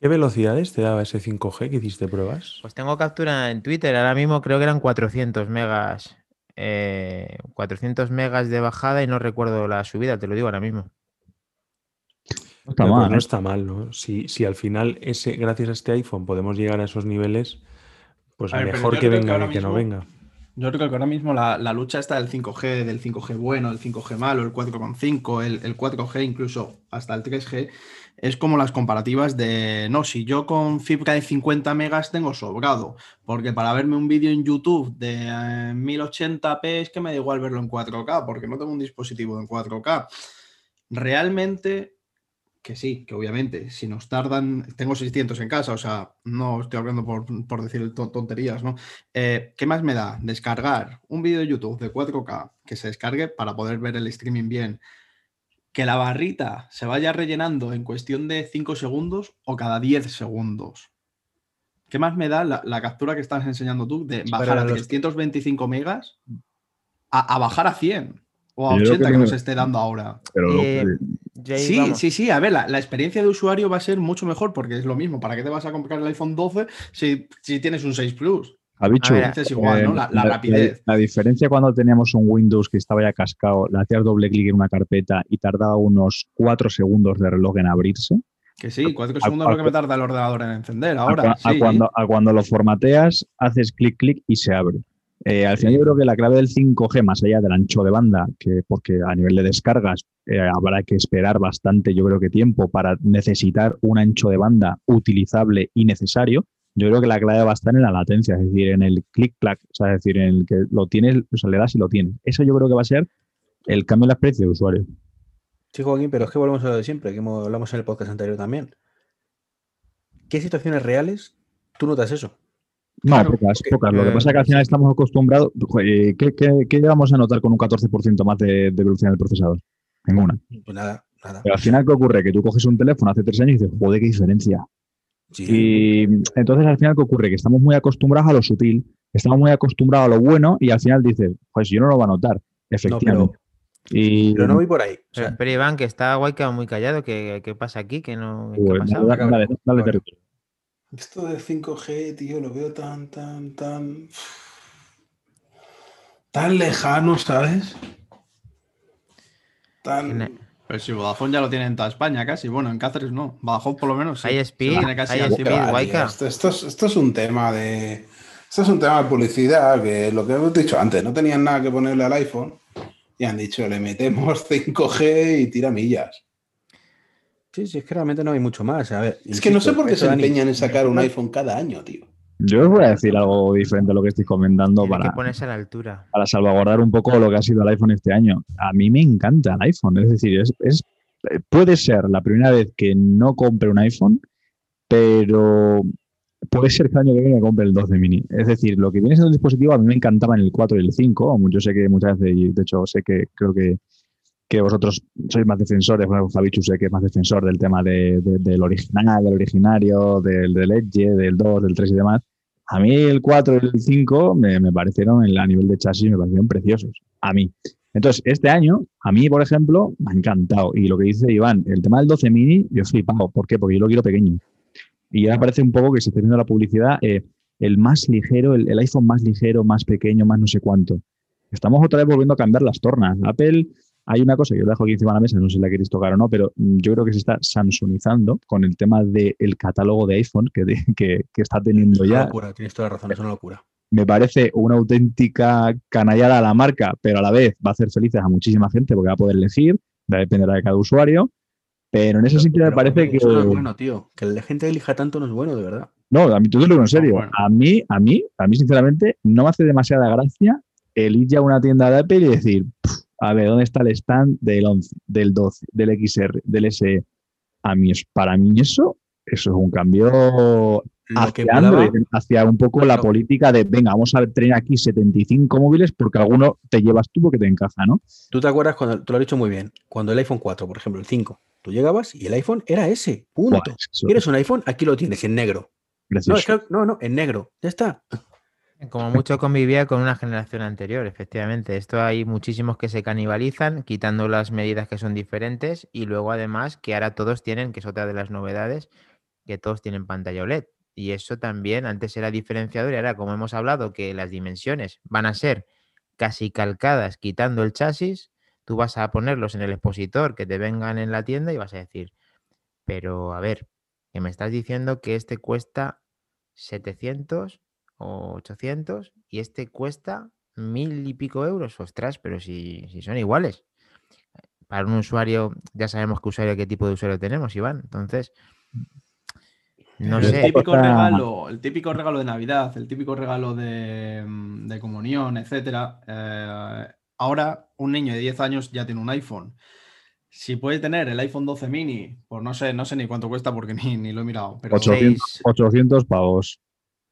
¿Qué velocidades te daba ese 5G que hiciste pruebas? Pues tengo captura en Twitter, ahora mismo creo que eran 400 megas. eh, 400 megas de bajada y no recuerdo la subida, te lo digo ahora mismo. No está pues, mal. no ¿eh? está mal, ¿no? Si, si al final ese, gracias a este iPhone podemos llegar a esos niveles, pues A ver, mejor que venga que, que no venga. Yo creo que ahora mismo la, la lucha está del 5G, del 5G bueno, el 5G malo, el 4,5, el, el 4G, incluso hasta el 3G. Es como las comparativas de, no, si yo con fibra de 50 megas tengo sobrado, porque para verme un vídeo en YouTube de eh, 1080p es que me da igual verlo en 4K, porque no tengo un dispositivo en 4K. Realmente, que sí, que obviamente, si nos tardan, tengo 600 en casa, o sea, no estoy hablando por, por decir to- tonterías, ¿no? Eh, ¿qué más me da? Descargar un vídeo de YouTube de 4K que se descargue para poder ver el streaming bien. Que la barrita se vaya rellenando en cuestión de 5 segundos o cada 10 segundos. ¿Qué más me da la, la captura que estás enseñando tú de bajar a los- 325 megas a, a bajar a 100 o a Yo creo 80 que que no- nos esté dando ahora? Pero Eh, que- ahí, Sí, vamos, sí, sí. A ver, la, la experiencia de usuario va a ser mucho mejor porque es lo mismo. ¿Para qué te vas a comprar el iPhone 12 si, si tienes un 6 Plus? Javichu, A ver, Es igual, ¿no? La- la rapidez. La, diferencia cuando teníamos un Windows que estaba ya cascado, le hacías doble clic en una carpeta y tardaba unos 4 segundos de reloj en abrirse. Que sí, 4 a- segundos a- es lo que me tarda el ordenador en encender a, ahora. a sí. cuando, a cuando lo formateas, haces clic, clic y se abre. Eh, al final yo creo que la clave del 5G, más allá del ancho de banda, que porque a nivel de descargas eh, habrá que esperar bastante, yo creo que tiempo para necesitar un ancho de banda utilizable y necesario, yo creo que la clave va a estar en la latencia, es decir, en el clic-clac, o sea, es decir, en el que lo tienes, o sea, le das y lo tienes. Eso yo creo que va a ser el cambio en la experiencia de usuario. Sí, Joaquín, pero es que volvemos a lo de siempre, que hemos- hablamos en el podcast anterior también. ¿Qué situaciones reales tú notas eso? No, Claro, pocas, porque, pocas. Lo que eh, pasa es que al final estamos acostumbrados. Joder, ¿Qué, qué, qué llegamos a notar con un 14% más de, de velocidad del procesador? Ninguna. Pues nada, nada. Pero al final, ¿qué ocurre? Que tú coges un teléfono hace tres años y dices, joder, qué diferencia. Sí. Y entonces al final, ¿qué ocurre? Que estamos muy acostumbrados a lo sutil, estamos muy acostumbrados a lo bueno y al final dices, pues yo no lo voy a notar, No, efectivamente. pero, y pero no voy por ahí. O Pero, sea, pero, Iván, que está Guayca muy callado, ¿qué, qué pasa aquí? ¿Qué, no, ¿qué ha Pues, pasado? dale, dale, dale, Vale. territorio. Esto del 5G, tío, lo veo tan, tan, tan. tan lejano, ¿sabes? Tan. Pero si Vodafone ya lo tiene en toda España casi. Bueno, en Cáceres no. Badajoz por lo menos sí. High Se speed, tiene casi high al speed, 100%. Tío, Guayca. Esto, esto es, esto es un tema de. Esto es un tema de publicidad que lo que hemos dicho antes, no tenían nada que ponerle al iPhone y han dicho, le metemos 5G y tira millas. sí, sí, es que realmente no hay mucho más. A ver, Es que no sé por qué se empeñan en sacar un iPhone cada año, tío. Yo os voy a decir algo diferente a lo que estoy comentando para, que ponerse a la altura. para salvaguardar un poco lo que ha sido el iPhone este año. A mí me encanta el iPhone, es decir, es, es- puede ser la primera vez que no compre un iPhone, pero puede ser que el año que viene compre el 12 mini. Es decir, lo que viene siendo el dispositivo a mí me encantaba en el 4 y el 5. Yo sé que muchas veces, de hecho sé que creo que, que vosotros sois más defensores, bueno, Fabichu sé que es más defensor del tema de- de- del original, del originario, del, del Edge, del 2, del 3 y demás. A mí el 4 y el 5 me, me parecieron, a nivel de chasis, me parecieron preciosos. A mí. Entonces, este año, a mí, por ejemplo, me ha encantado. Y lo que dice Iván, el tema del 12 mini, yo flipado. ¿Por qué? Porque yo lo quiero pequeño. Y me parece un poco que se está viendo la publicidad, eh, el más ligero, el, el iPhone más ligero, más pequeño, más no sé cuánto. Estamos otra vez volviendo a cambiar las tornas. Apple, hay una cosa que yo dejo aquí encima de la mesa, no sé si la queréis tocar o no, pero mm, yo creo que se está samsungizando con el tema del catálogo de iPhone que, de- que, que está teniendo Es una ya locura, tienes toda la razón, es una locura. me parece una auténtica canallada a la marca, pero a la vez va a hacer felices a muchísima gente porque va a poder elegir, va a depender de cada usuario. Pero en ese sentido me Pero, parece pero que. Eso no es bueno, tío. Que la gente elija tanto no es bueno, de verdad. No, a mí te lo digo en serio. bueno. A mí, a mí, a mí, sinceramente, no me hace demasiada gracia el ir ya a una tienda de Apple y decir, "Pf, a ver, ¿dónde está el stand del 11, del 12, del XR, del SE? A mí, para mí eso, eso es un cambio hacia, molaba- Android, hacia un poco la política de, venga, vamos a tener aquí 75 móviles porque alguno te llevas tú porque te encaja, ¿no? Tú te acuerdas cuando, tú lo has dicho muy bien, cuando el iPhone 4, por ejemplo, el 5, tú llegabas y el iPhone era ese, punto. ¿Quieres un iPhone? Aquí lo tienes, en negro. No, precioso. es que- no, no, en negro. Ya está. Como mucho convivía con una generación anterior, efectivamente. Esto hay muchísimos que se canibalizan, quitando las medidas que son diferentes, y luego además que ahora todos tienen, que es otra de las novedades, que todos tienen pantalla OLED. Y eso también antes era diferenciador y ahora, como hemos hablado, que las dimensiones van a ser casi calcadas quitando el chasis, tú vas a ponerlos en el expositor que te vengan en la tienda y vas a decir, pero a ver, que me estás diciendo que este cuesta 700 o 800 y este cuesta mil y pico euros. Ostras, pero si, si son iguales. Para un usuario, ya sabemos qué usuario, qué tipo de usuario tenemos, Iván. Entonces, no el sé. típico regalo, el típico regalo de Navidad, el típico regalo de, mm, de comunión, etcétera. eh, ahora un niño de 10 años ya tiene un iPhone. Si puede tener el iPhone 12 mini, pues no sé, no sé ni cuánto cuesta porque ni, ni lo he mirado. Pero 800, Seis- 800 pavos.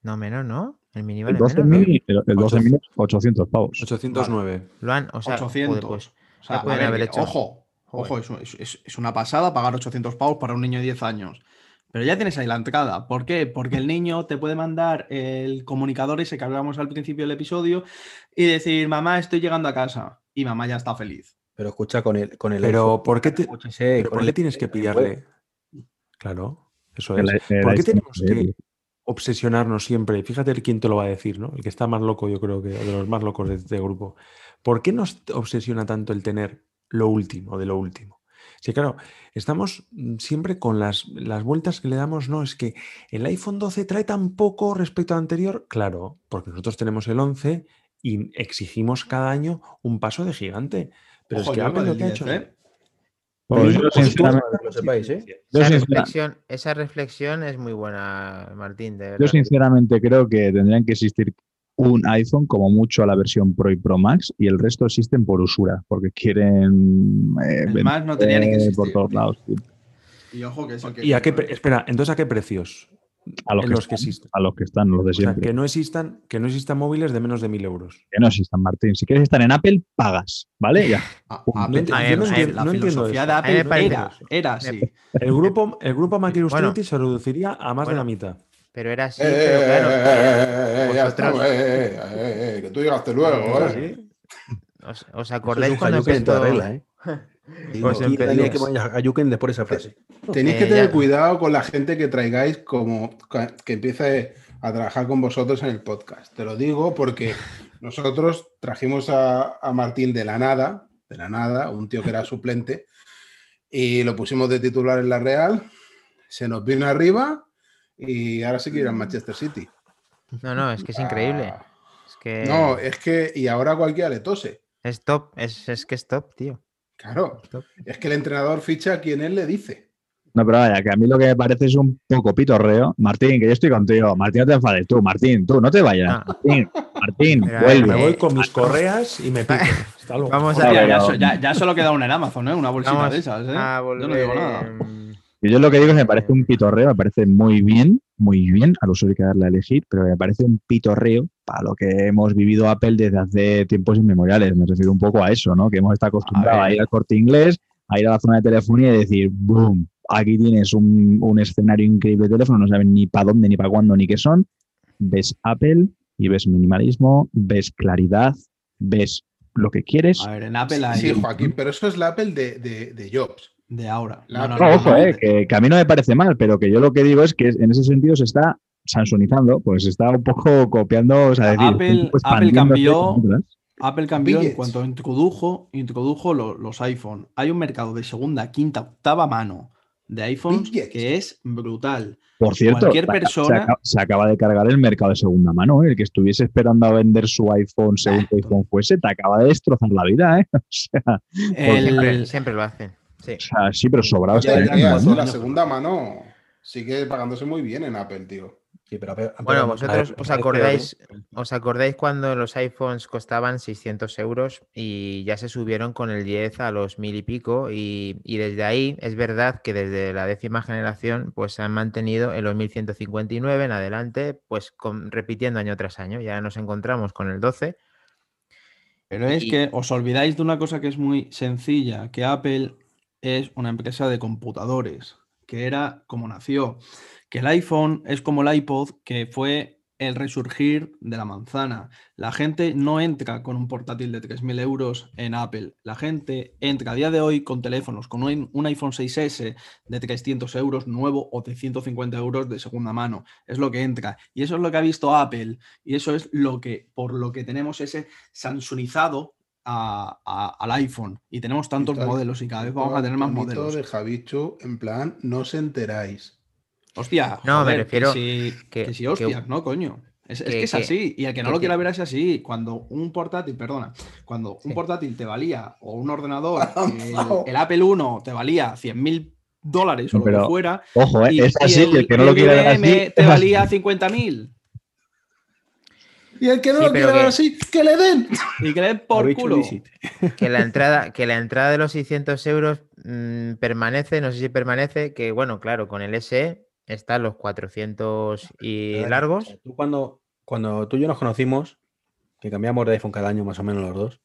No menos, ¿no? El mini El vale 12 menos, ¿no? el, el 12 Ocho- mini, 800 pavos. 809. Lo han, o sea, joder, 800. pues, o sea, pueden ver, haber hecho. ojo, Joder. ojo, es, es- es- una pasada pagar 800 pavos para un niño de 10 años. Pero ya tienes ahí la entrada. ¿Por qué? Porque el niño te puede mandar el comunicador ese que hablábamos al principio del episodio y decir, mamá, estoy llegando a casa. Y mamá ya está feliz. Pero escucha con el, con el Pero iPhone, ¿por qué, te- pero ¿por el qué tienes que pillarle? Claro, eso El- es. el ¿Por qué tenemos que obsesionarnos siempre? Fíjate el quién te lo va a decir, ¿no? El que está más loco, yo creo que de los más locos de este grupo. ¿Por qué nos obsesiona tanto el tener lo último de lo último? Sí, claro, estamos mm, siempre con las, las vueltas que le damos, no, es que el iPhone 12 trae tan poco respecto al anterior, claro, porque nosotros tenemos el 11 y exigimos cada año un paso de gigante. Pero Ojo, es que Apple lo el que ha 10, hecho... ¿eh? Pues yo, sinceramente, para que lo sepáis, ¿eh? yo Esa reflexión, esa reflexión es muy buena, Martín, de yo sinceramente creo que tendrían que existir un iPhone, como mucho a la versión Pro y Pro Max, y el resto existen por usura, porque quieren eh, El Max no tenía ni que por todos lados. Y ojo que eso que. ¿Y a qué espera, entonces a qué precios? A los, En que, los que están, existen. a los que están, los de O sea, siempre. que no existan, que no existan móviles de menos de 1000 euros. Que no existan, Martín. Si quieres estar en Apple, pagas, ¿vale? Ya. A- No a yo no ver, entiendo- la no entiendo filosofía eso. de A mí me Apple parece era, era así. El grupo, el grupo Bueno. se reduciría a más de la mitad. Pero era así, Eh, pero claro. eh, eh, ya vosotros- estamos, que tú llegaste luego, ¿eh? ¿Os, acordáis es cuando empezó- regla, ¿eh? Digo, Pues que a Hayuken después de esa frase. Tenéis Eh, que tener ya. cuidado con la gente que traigáis como que empiece a trabajar con vosotros en el podcast. Te lo digo porque nosotros trajimos a, a Martín de la nada, de la nada, un tío que era suplente, y lo pusimos de titular en la Real, se nos vino arriba y ahora sí que ir al Manchester City. No, no, es que es increíble. Ah, Es que No, es que, y ahora cualquiera le tose. es top, es, es que es top, tío. Claro, es que el entrenador ficha a quien él le dice. No, pero vaya, que a mí lo que me parece es un poco pitorreo. Martín, que yo estoy contigo. Martín, no te enfades tú. Martín, tú, no te vayas. Ah. Martín, Martín, vuelve. Me voy Eh, con mis correas y me pico. Hasta luego. Vamos a, ya, ya- ya solo queda una en Amazon, ¿eh? Una bolsita vamos de esas, ¿eh? Yo no digo nada. Y yo lo que digo es que me parece un pitorreo, me parece muy bien, muy bien, al usuario hay que darle a elegir, pero me parece un pitorreo para lo que hemos vivido Apple desde hace tiempos inmemoriales. Me refiero un poco a eso, ¿no? Que hemos estado acostumbrados A ir al corte inglés, a ir a la zona de telefonía y decir, ¡boom! Aquí tienes un, un escenario increíble de teléfono, no saben ni para dónde, ni para cuándo, ni qué son. Ves Apple y ves minimalismo, ves claridad, ves lo que quieres. A ver, en Apple hay Sí, Joaquín, pero eso es la Apple de, de, de Jobs. De ahora. La- No, ojo, eh, que, que a mí no me parece mal, pero que yo lo que digo es que en ese sentido se está sansonizando, pues se está un poco copiando, o sea, decir, Apple- Apple cambió-. Apple cambió en cuanto introdujo, introdujo lo- los iPhone. Hay un mercado de segunda, quinta, octava mano de iPhones Billets. que es brutal. Por cierto, cualquier persona- se, acaba, se acaba de cargar el mercado de segunda mano. ¿eh? El que estuviese esperando a vender su iPhone según Ah, iPhone fuese, te acaba de destrozar la vida. ¿eh? O, sea, siempre, siempre lo hacen. Sí. o sea, sí, pero sobrado Ya, está. ya, la segunda mano sigue pagándose muy bien en Apple, tío. Sí, pero Bueno, vosotros os acordáis, os acordáis cuando los iPhones costaban 600 euros y ya se subieron con el 10 a los mil y pico y, y desde ahí es verdad que desde la décima generación pues se han mantenido en los 1159 en adelante pues con- repitiendo año tras año. Ya nos encontramos con el 12. Pero es Y- que os olvidáis de una cosa que es muy sencilla, que Apple es una empresa de computadores, que era como nació, que el iPhone es como el iPod, que fue el resurgir de la manzana. La gente no entra con un portátil de 3.000 euros en Apple. La gente entra a día de hoy con teléfonos, con un, iPhone 6S de 300 euros nuevo o de 150 euros de segunda mano. Es lo que entra. Y eso es lo que ha visto Apple. Y eso es lo que, por lo que tenemos ese Samsungizado a- a- al iPhone. Y tenemos tantos Y tal, modelos y cada vez vamos a tener más modelos. de Javichu, en plan, no os enteráis. Hostia, No, me refiero que sí, que- que sí, que- hostias, ¿no, coño? Es, es que- es que- así, y el que no que lo quiera ver es así. Cuando un portátil, perdona, cuando un portátil te valía, o un ordenador, el, el Apple 1 te valía 100.000 dólares o lo que fuera, Ojo, ¿eh? y, es así, y el que no lo quiere ver así. Te valía 50.000. Y el que no Sí, lo quiere ver así, que le den. Y que le den por culo. Que la entrada, que la entrada de los 600 euros mm, permanece, no sé si permanece, que bueno, claro, con el SE están los 400 y largos. tú cuando, cuando tú y yo nos conocimos, que cambiamos de iPhone cada año más o menos los dos,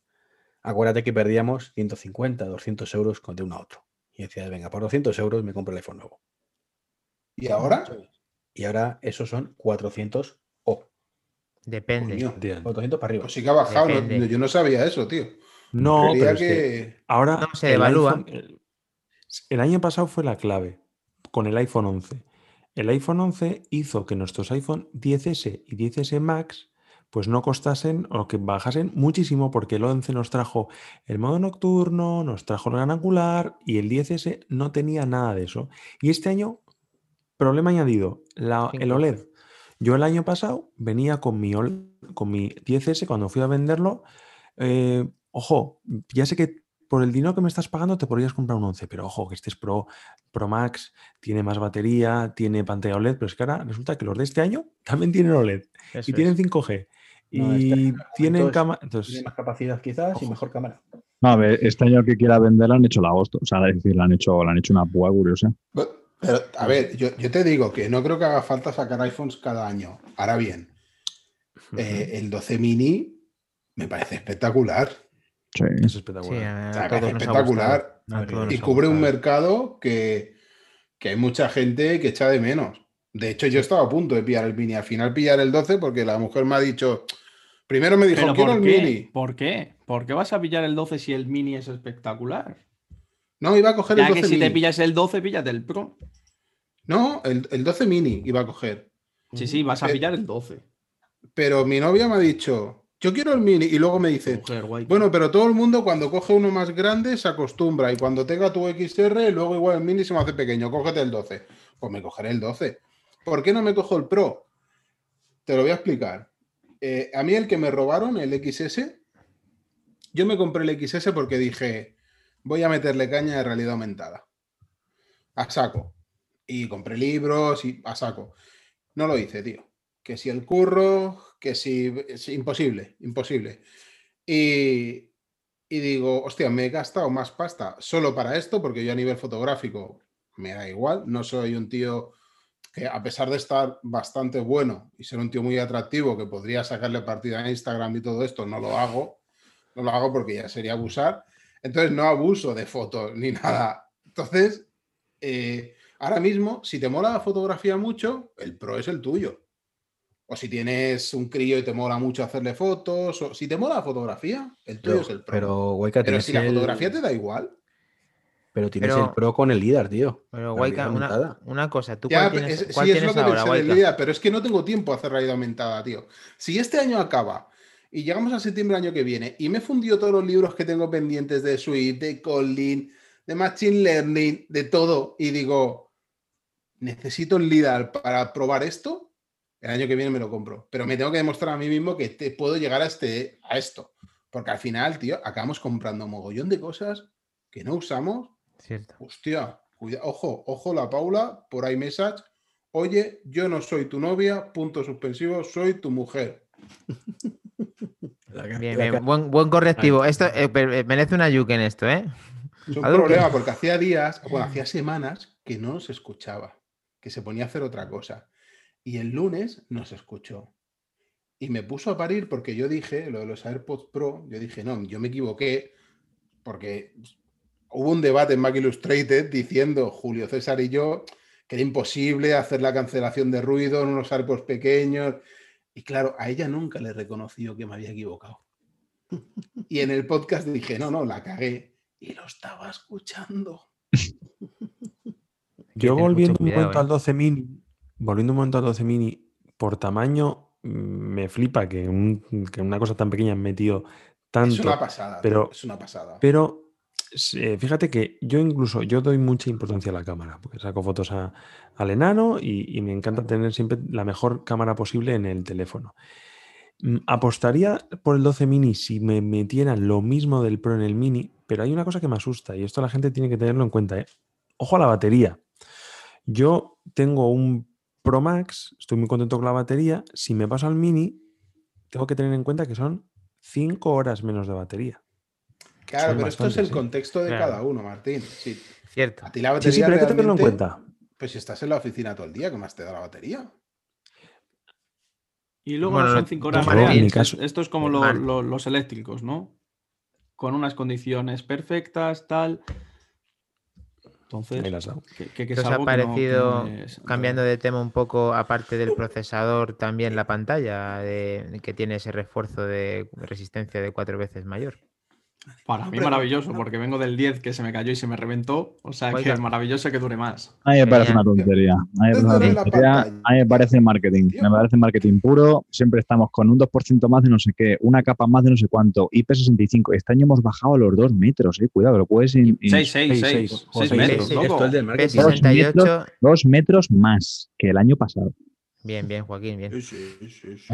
acuérdate que perdíamos 150, 200 euros con- de uno a otro. Y decías, venga, por 200 euros me compro el iPhone nuevo. Y ahora, Y ahora esos son 400 o Depende. coño, Entiendo. 400 para arriba. pues sí que ha bajado. no- yo no sabía eso, tío. No, pero es que... que ahora No, se el devalúa. iPhone- el, el año pasado fue la clave con el iPhone 11. El iPhone 11 hizo que nuestros iPhone 10S y 10S Max pues no costasen o que bajasen muchísimo porque el 11 nos trajo el modo nocturno, nos trajo el gran angular y el 10S no tenía nada de eso. Y este año, problema añadido, la- el 5G. OLED. Yo el año pasado venía con mi, OLED con mi 10S cuando fui a venderlo. eh, ojo, ya sé que por el dinero que me estás pagando te podrías comprar un 11, pero ojo, que este es Pro, Pro Max, tiene más batería, tiene pantalla OLED, pero es que ahora resulta que los de este año también tienen OLED Eso y tienen es. 5G. No, este Y año tienen cámara. Tiene más capacidad quizás y mejor cámara. No, a ver, este año que quiera venderla han hecho el agosto. O sea, es decir, le han hecho, le han hecho una púa curiosa. Pero, a ver, yo, yo te digo que no creo que haga falta sacar iPhones cada año. Ahora bien, eh, el 12 mini me parece espectacular. Sí. es Sí, espectacular. a, O sea, ha espectacular. A Y cubre un mercado que, que hay mucha gente que echa de menos. De hecho, yo estaba a punto de pillar el mini. Al final pillar el 12 porque la mujer me ha dicho... Primero me dijo, ¿Pero quiero el qué? mini. ¿Por qué? ¿Por qué vas a pillar el 12 si el mini es espectacular? No, iba a coger el Ya 12 que si mini. te pillas el 12, píllate el Pro. No, el, el 12 mini iba a coger. Sí, sí, vas a Eh, pillar el 12. Pero mi novia me ha dicho, yo quiero el mini. Y luego me dice, Mujer, guay. bueno, pero todo el mundo cuando coge uno más grande se acostumbra. Y cuando tenga tu XR, luego igual el mini se me hace pequeño. Cógete el 12. Pues me cogeré el 12. ¿Por qué no me cojo el Pro? Te lo voy a explicar. Eh, a mí el que me robaron, el XS, yo me compré el XS porque dije, voy a meterle caña de realidad aumentada. A saco. Y compré libros y a saco. No lo hice, tío. Que si el curro, que si... Es imposible, imposible. Y, y digo, hostia, me he gastado más pasta solo para esto, porque yo a nivel fotográfico me da igual. No soy un tío que a pesar de estar bastante bueno y ser un tío muy atractivo, que podría sacarle partida a Instagram y todo esto, no lo hago. No lo hago porque ya sería abusar. Entonces no abuso de fotos ni nada. Entonces, eh, ahora mismo, si te mola la fotografía mucho, el Pro es el tuyo. O si tienes un crío y te mola mucho hacerle fotos, o si te mola la fotografía, el tuyo Pero, es el Pro. pero Waika, si la el- fotografía te da igual. Pero tienes Pero- el Pro con el LIDAR, tío. Pero, realidad una, cosa, ¿tú Ya, cuál pero tienes, es, cuál sí, es lo que ahora, pensé del día, pero es que no tengo tiempo a hacer realidad aumentada, tío. Si este año acaba y llegamos a septiembre del año que viene y me fundió todos los libros que tengo pendientes de Swift, de Kotlin, de Machine Learning, de todo, y digo, necesito el LIDAR para probar esto, el año que viene me lo compro. Pero me tengo que demostrar a mí mismo que te puedo llegar a, este, a esto. Porque al final, tío, acabamos comprando un mogollón de cosas que no usamos Cierto. Hostia, cuida, ojo, ojo la Paula por iMessage. Oye, yo no soy tu novia, punto suspensivo, soy tu mujer. Bien, bien. Buen, buen correctivo. Esto eh, eh, merece una yuke en esto, ¿eh? Es un problema porque hacía días, bueno, hacía semanas que no nos escuchaba, que se ponía a hacer otra cosa. Y el lunes nos escuchó. Y me puso a parir porque yo dije, lo de los AirPods Pro, yo dije, no, yo me equivoqué porque hubo un debate en Mac Illustrated diciendo Julio César y yo que era imposible hacer la cancelación de ruido en unos AirPods pequeños. Y claro, a ella nunca le reconoció que me había equivocado. Y en el podcast dije, no, no, la cagué. Y lo estaba escuchando. Yo volviendo un momento ¿eh? al 12 mini, volviendo un momento al 12 mini, por tamaño mm, me flipa que, un- que una cosa tan pequeña han metido tanto. es una pasada. pero- es una pasada. Pero eh, fíjate que yo incluso yo doy mucha importancia a la cámara, porque saco fotos a- al enano y, y me encanta tener siempre la mejor cámara posible en el teléfono. Mm, Apostaría por el 12 mini si me metieran lo mismo del Pro en el mini, pero hay una cosa que me asusta y esto la gente tiene que tenerlo en cuenta. ¿eh? Ojo a la batería. Yo tengo un Pro Max, estoy muy contento con la batería. Si me paso al mini, tengo que tener en cuenta que son 5 horas menos de batería. Claro, pero esto es el contexto de Claro. cada uno, Martín. Sí, Cierto. a ti la batería sí, pero hay que tenerlo en cuenta. Pues si estás en la oficina todo el día, ¿qué más te da la batería? Y luego Bueno, no son no- 5 no, horas Martín, reales. en mi Es- caso- Esto es como lo- Martín. lo- los eléctricos, ¿no? Con unas condiciones perfectas, tal. Entonces, ¿Qué es os ha parecido, no es- cambiando de tema un poco, aparte del procesador, también la pantalla de- que tiene ese refuerzo de resistencia de cuatro veces mayor? Para mí maravilloso, porque vengo del 10 que se me cayó y se me reventó. O sea que Oiga. es maravilloso que dure más. A mí me parece una tontería. A mí me parece tontería. A mí me parece marketing. Me parece marketing puro. Siempre estamos con un 2% más de no sé qué, una capa más de no sé cuánto, IP65. Este año hemos bajado a los 2 metros, eh. Cuidado, lo puedes. in- in- 6, 6, seis, 6. seis. 6 Joder, metros, loco. Esto es del marketing. Dos 68. dos metros más que el año pasado. Bien, bien, Joaquín, bien. Sí, sí, sí,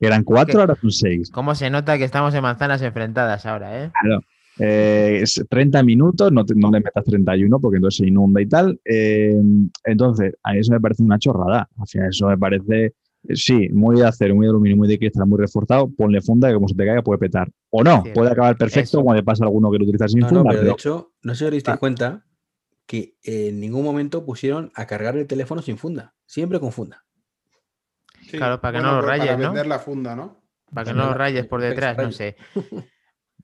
Eran 4, ahora son 6. ¿Cómo se nota que estamos en manzanas enfrentadas ahora, eh? Claro. Eh, es 30 minutos, no, te- no le metas 31 porque entonces se inunda y tal. Eh, entonces, a mí eso me parece una chorrada. Al final, eso me parece Eh, Sí, muy de acero, muy de aluminio, muy de cristal, muy reforzado, ponle funda que como se te caiga puede petar. O no, puede acabar perfecto Eso. cuando le pasa a alguno que lo utiliza sin No, no, funda, pero de hecho, no sé si os disteis Ah. cuenta que en ningún momento pusieron a cargar el teléfono sin funda. Siempre con funda. Sí, Claro, para que no lo pues rayes, Para ¿no? vender la funda, ¿no? Para que no lo rayes por detrás, no sé.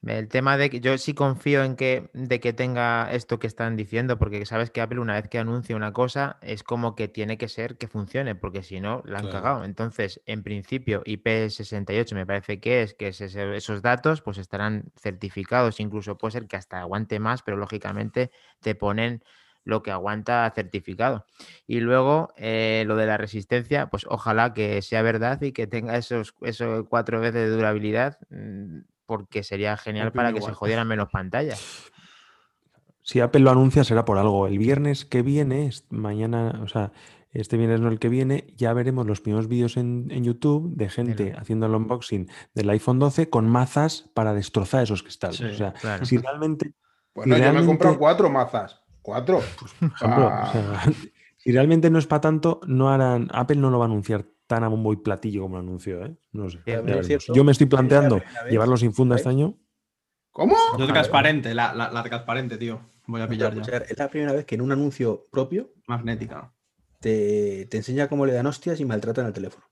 El tema de que yo sí confío en que, de que tenga esto que están diciendo, porque sabes que Apple una vez que anuncia una cosa es como que tiene que ser que funcione, porque si no, la han Claro. cagado. Entonces, en principio, IP68 me parece que es que es ese- esos datos pues estarán certificados, incluso puede ser que hasta aguante más, pero lógicamente te ponen lo que aguanta certificado. Y luego eh, lo de la resistencia, pues ojalá que sea verdad y que tenga esos, esos cuatro veces de durabilidad, mm, porque sería genial para que se jodieran menos pantallas. Si Apple lo anuncia será por algo. El viernes que viene, mañana, o sea, este viernes no el que viene, ya veremos los primeros vídeos en, en YouTube de gente haciendo el unboxing del iPhone 12 con mazas para destrozar esos cristales. Sí, o sea, claro. si realmente, Bueno, yo me he realmente- comprado cuatro mazas. Cuatro. por ejemplo, o sea, si realmente no es para tanto, no harán, Apple no lo va a anunciar tan a bombo y platillo como lo anunció, ¿eh? No sé. Cierto, Yo me estoy es la planteando llevarlo sin funda este año. ¿Cómo? Yo transparente, la, la, la transparente, tío. Voy a pillar pero, ya. es la primera vez que en un anuncio propio Magnética. te, te enseña cómo le dan hostias y maltratan al teléfono.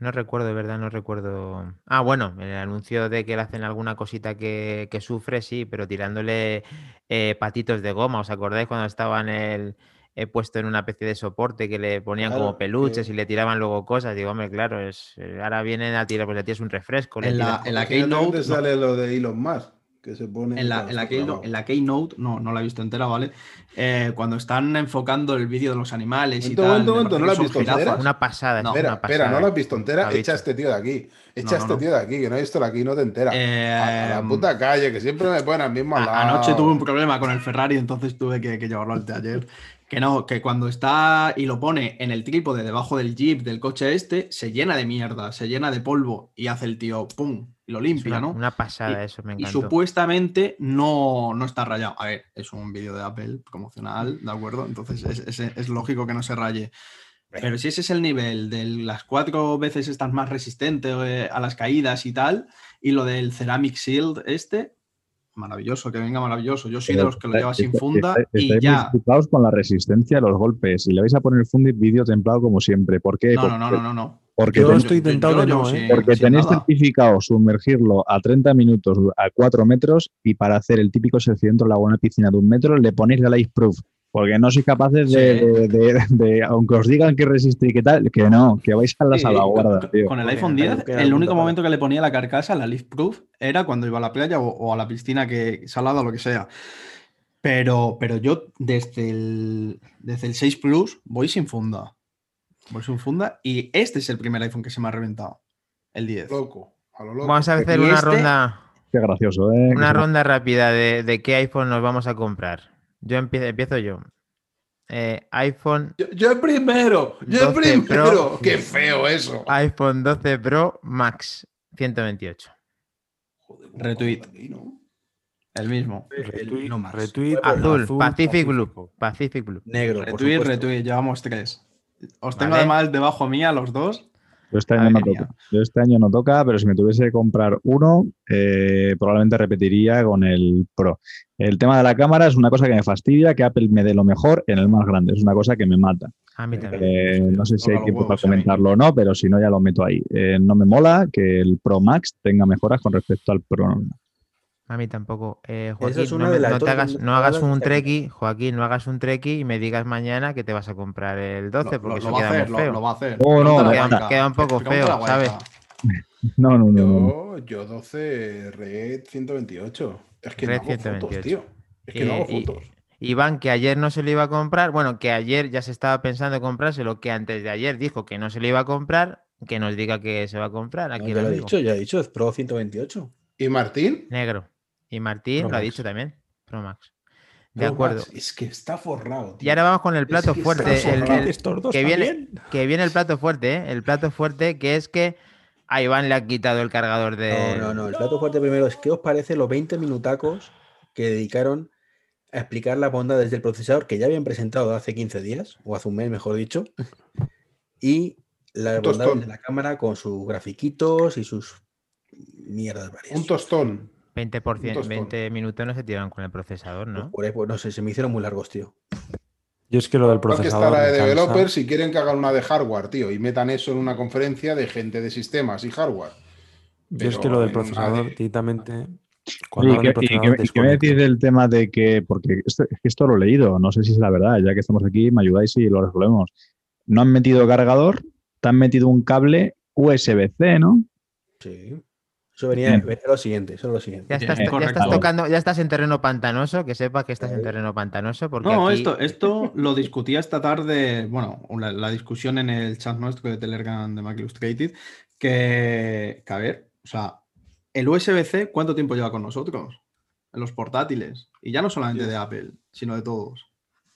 No recuerdo, de verdad, no recuerdo. Ah, bueno, el anuncio de que le hacen alguna cosita que, que sufre, sí, pero tirándole eh, patitos de goma. ¿Os acordáis cuando estaba en el he puesto en una especie de soporte que le ponían Claro, como peluches que- y le tiraban luego cosas? Digo, hombre, claro, es eh, ahora vienen a tirar, pues le tiras un refresco. le En la, en la Keynote. no. sale lo de Elon Musk, que se pone. En la, en, la Keynote, en la Keynote, no, no la he visto entera, ¿vale? Eh, cuando están enfocando el vídeo de los animales y tal. momento, momento, ¿no la has visto entera? Una pasada, No. es Espera, una espera, pasada. no lo has visto entera. ¿Lo Echa a este tío de aquí. Echa No, a no, este no. tío de aquí, que no he visto la Keynote entera. a, a la Eh, puta calle, que siempre me ponen al mismo A- lado. Anoche tuve un problema con el Ferrari, entonces tuve que, que llevarlo al taller. Que no, que cuando está y lo pone en el trípode debajo del jeep del coche este, se llena de mierda, se llena de polvo y hace el tío ¡pum! y lo limpia, una, ¿no? una pasada, Y- eso me Y encantó. supuestamente no, no está rayado. A ver, es un vídeo de Apple promocional, ¿de acuerdo? Entonces es, es- es lógico que no se raye. Pero si ese es el nivel de las cuatro veces estás más resistente eh, a las caídas y tal, y lo del Ceramic Shield este, maravilloso, que venga maravilloso. Yo soy de los que lo lleva sin funda y Estáis ya. preocupados con la resistencia a los golpes y le vais a poner funda y vídeo templado como siempre. ¿Por qué? No, no, no, no, no, no. Porque, Yo estoy tentado de no, ¿eh? porque sin tenéis nada. certificado sumergirlo a 30 minutos a 4 metros y para hacer el típico selfie dentro del agua en una piscina de un metro le ponéis el ice proof. Porque no sois capaces de, Sí. de- de- de- aunque os digan que resiste y que tal, que no, que vais a la Sí, salvaguarda, tío. Con el iPhone ahí 10, queda el la único momento que le ponía la carcasa, la Leaf Proof, era cuando iba a la playa o, o a la piscina que salada o lo que sea. Pero, pero yo desde el, desde el 6 Plus voy sin funda. Sin funda y este es el primer iPhone que se me ha reventado. El 10. Loco, a lo loco. Vamos a hacer una este- ronda. Qué gracioso, ¿eh? Una ronda rápida de, de qué iPhone nos vamos a comprar. Yo empiezo, empiezo yo. Eh, iPhone, Yo, yo el primero, yo el 12 primero. Pro. Qué feo eso. iPhone 12 Pro Max 128. Joder, Retweet. El mismo. Retweet, no más. retweet, Azul, azul, Pacific Blue. pacífico. Pacific Blue. Negro, Retweet, retweet, llevamos tres. Os tengo Vale. además debajo mía los dos. Yo este año no toca. Yo este año no toca, pero si me tuviese que comprar uno, eh, probablemente repetiría con el Pro. El tema de la cámara es una cosa que me fastidia, que Apple me dé lo mejor en el más grande. Es una cosa que me mata. A mí también. Eh, no sé si hay tiempo para comentarlo o no, pero si no, ya lo meto ahí. Eh, no me mola que el Pro Max tenga mejoras con respecto al Pro normal. A mí tampoco. Eh, Joaquín, es no, me- te hagas, no un treki, Joaquín, no hagas un treki y me digas mañana que te vas a comprar el 12, Lo, porque lo- eso lo queda hacer, muy lo, feo. lo va a hacer. Oh, no, queda- queda un poco feo. ¿sabes? No, no, no. Yo, yo 12 Red 128. Es que Red no hago fotos, 128. tío. Es que no hago Eh, y- fotos. Iván, que ayer no se lo iba a comprar, bueno, que ayer ya se estaba pensando en comprárselo, que antes de ayer dijo que no se lo iba a comprar, que nos diga que se va a comprar. No, Aquí ya lo he dicho, ya he dicho, es Pro 128. ¿Y Martín? Negro. Y Martín Pro lo ha dicho también. Pro Max. De Pro acuerdo. Max, Es que está forrado. Y ahora vamos con el plato que fuerte. está el- que viene, que viene el plato fuerte, ¿eh? El plato fuerte que es que a Iván le ha quitado el cargador de. No, no, no. El plato fuerte primero es ¿qué os parece los 20 minutacos que dedicaron a explicar las bondades del procesador que ya habían presentado hace 15 días, o hace un mes, mejor dicho, y las bondades de la cámara con sus grafiquitos y sus mierdas varias. Un tostón. 20%, tostón. 20 minutos no se tiran con el procesador, Pues ¿no? por ahí, pues, no sé, se me hicieron muy largos, tío. Yo es que lo del Igual que está procesador. la de developers si quieren que hagan una de hardware, tío, y metan eso en una conferencia de gente de sistemas y hardware. Yo es que lo del procesador, de- directamente. Cuando ¿Y qué, y qué- procesador, y qué me decís del tema de que, porque esto, es que esto lo he leído, no sé si es la verdad, ya que estamos aquí, me ayudáis y lo resolvemos. No han metido cargador, te han metido un cable USB-C, ¿no? Sí. Eso venía, venía lo siguiente, eso es lo siguiente. Ya estás, ya tocando, ya estás en terreno pantanoso, que sepas que estás en terreno pantanoso, porque No, aquí- esto, esto lo discutía esta tarde, bueno, la, la discusión en el chat nuestro de Telegram de Mac Illustrated, que, que a ver, o sea, el USB-C, ¿cuánto tiempo lleva con nosotros? En los portátiles. Y ya no solamente de Apple, sino de todos.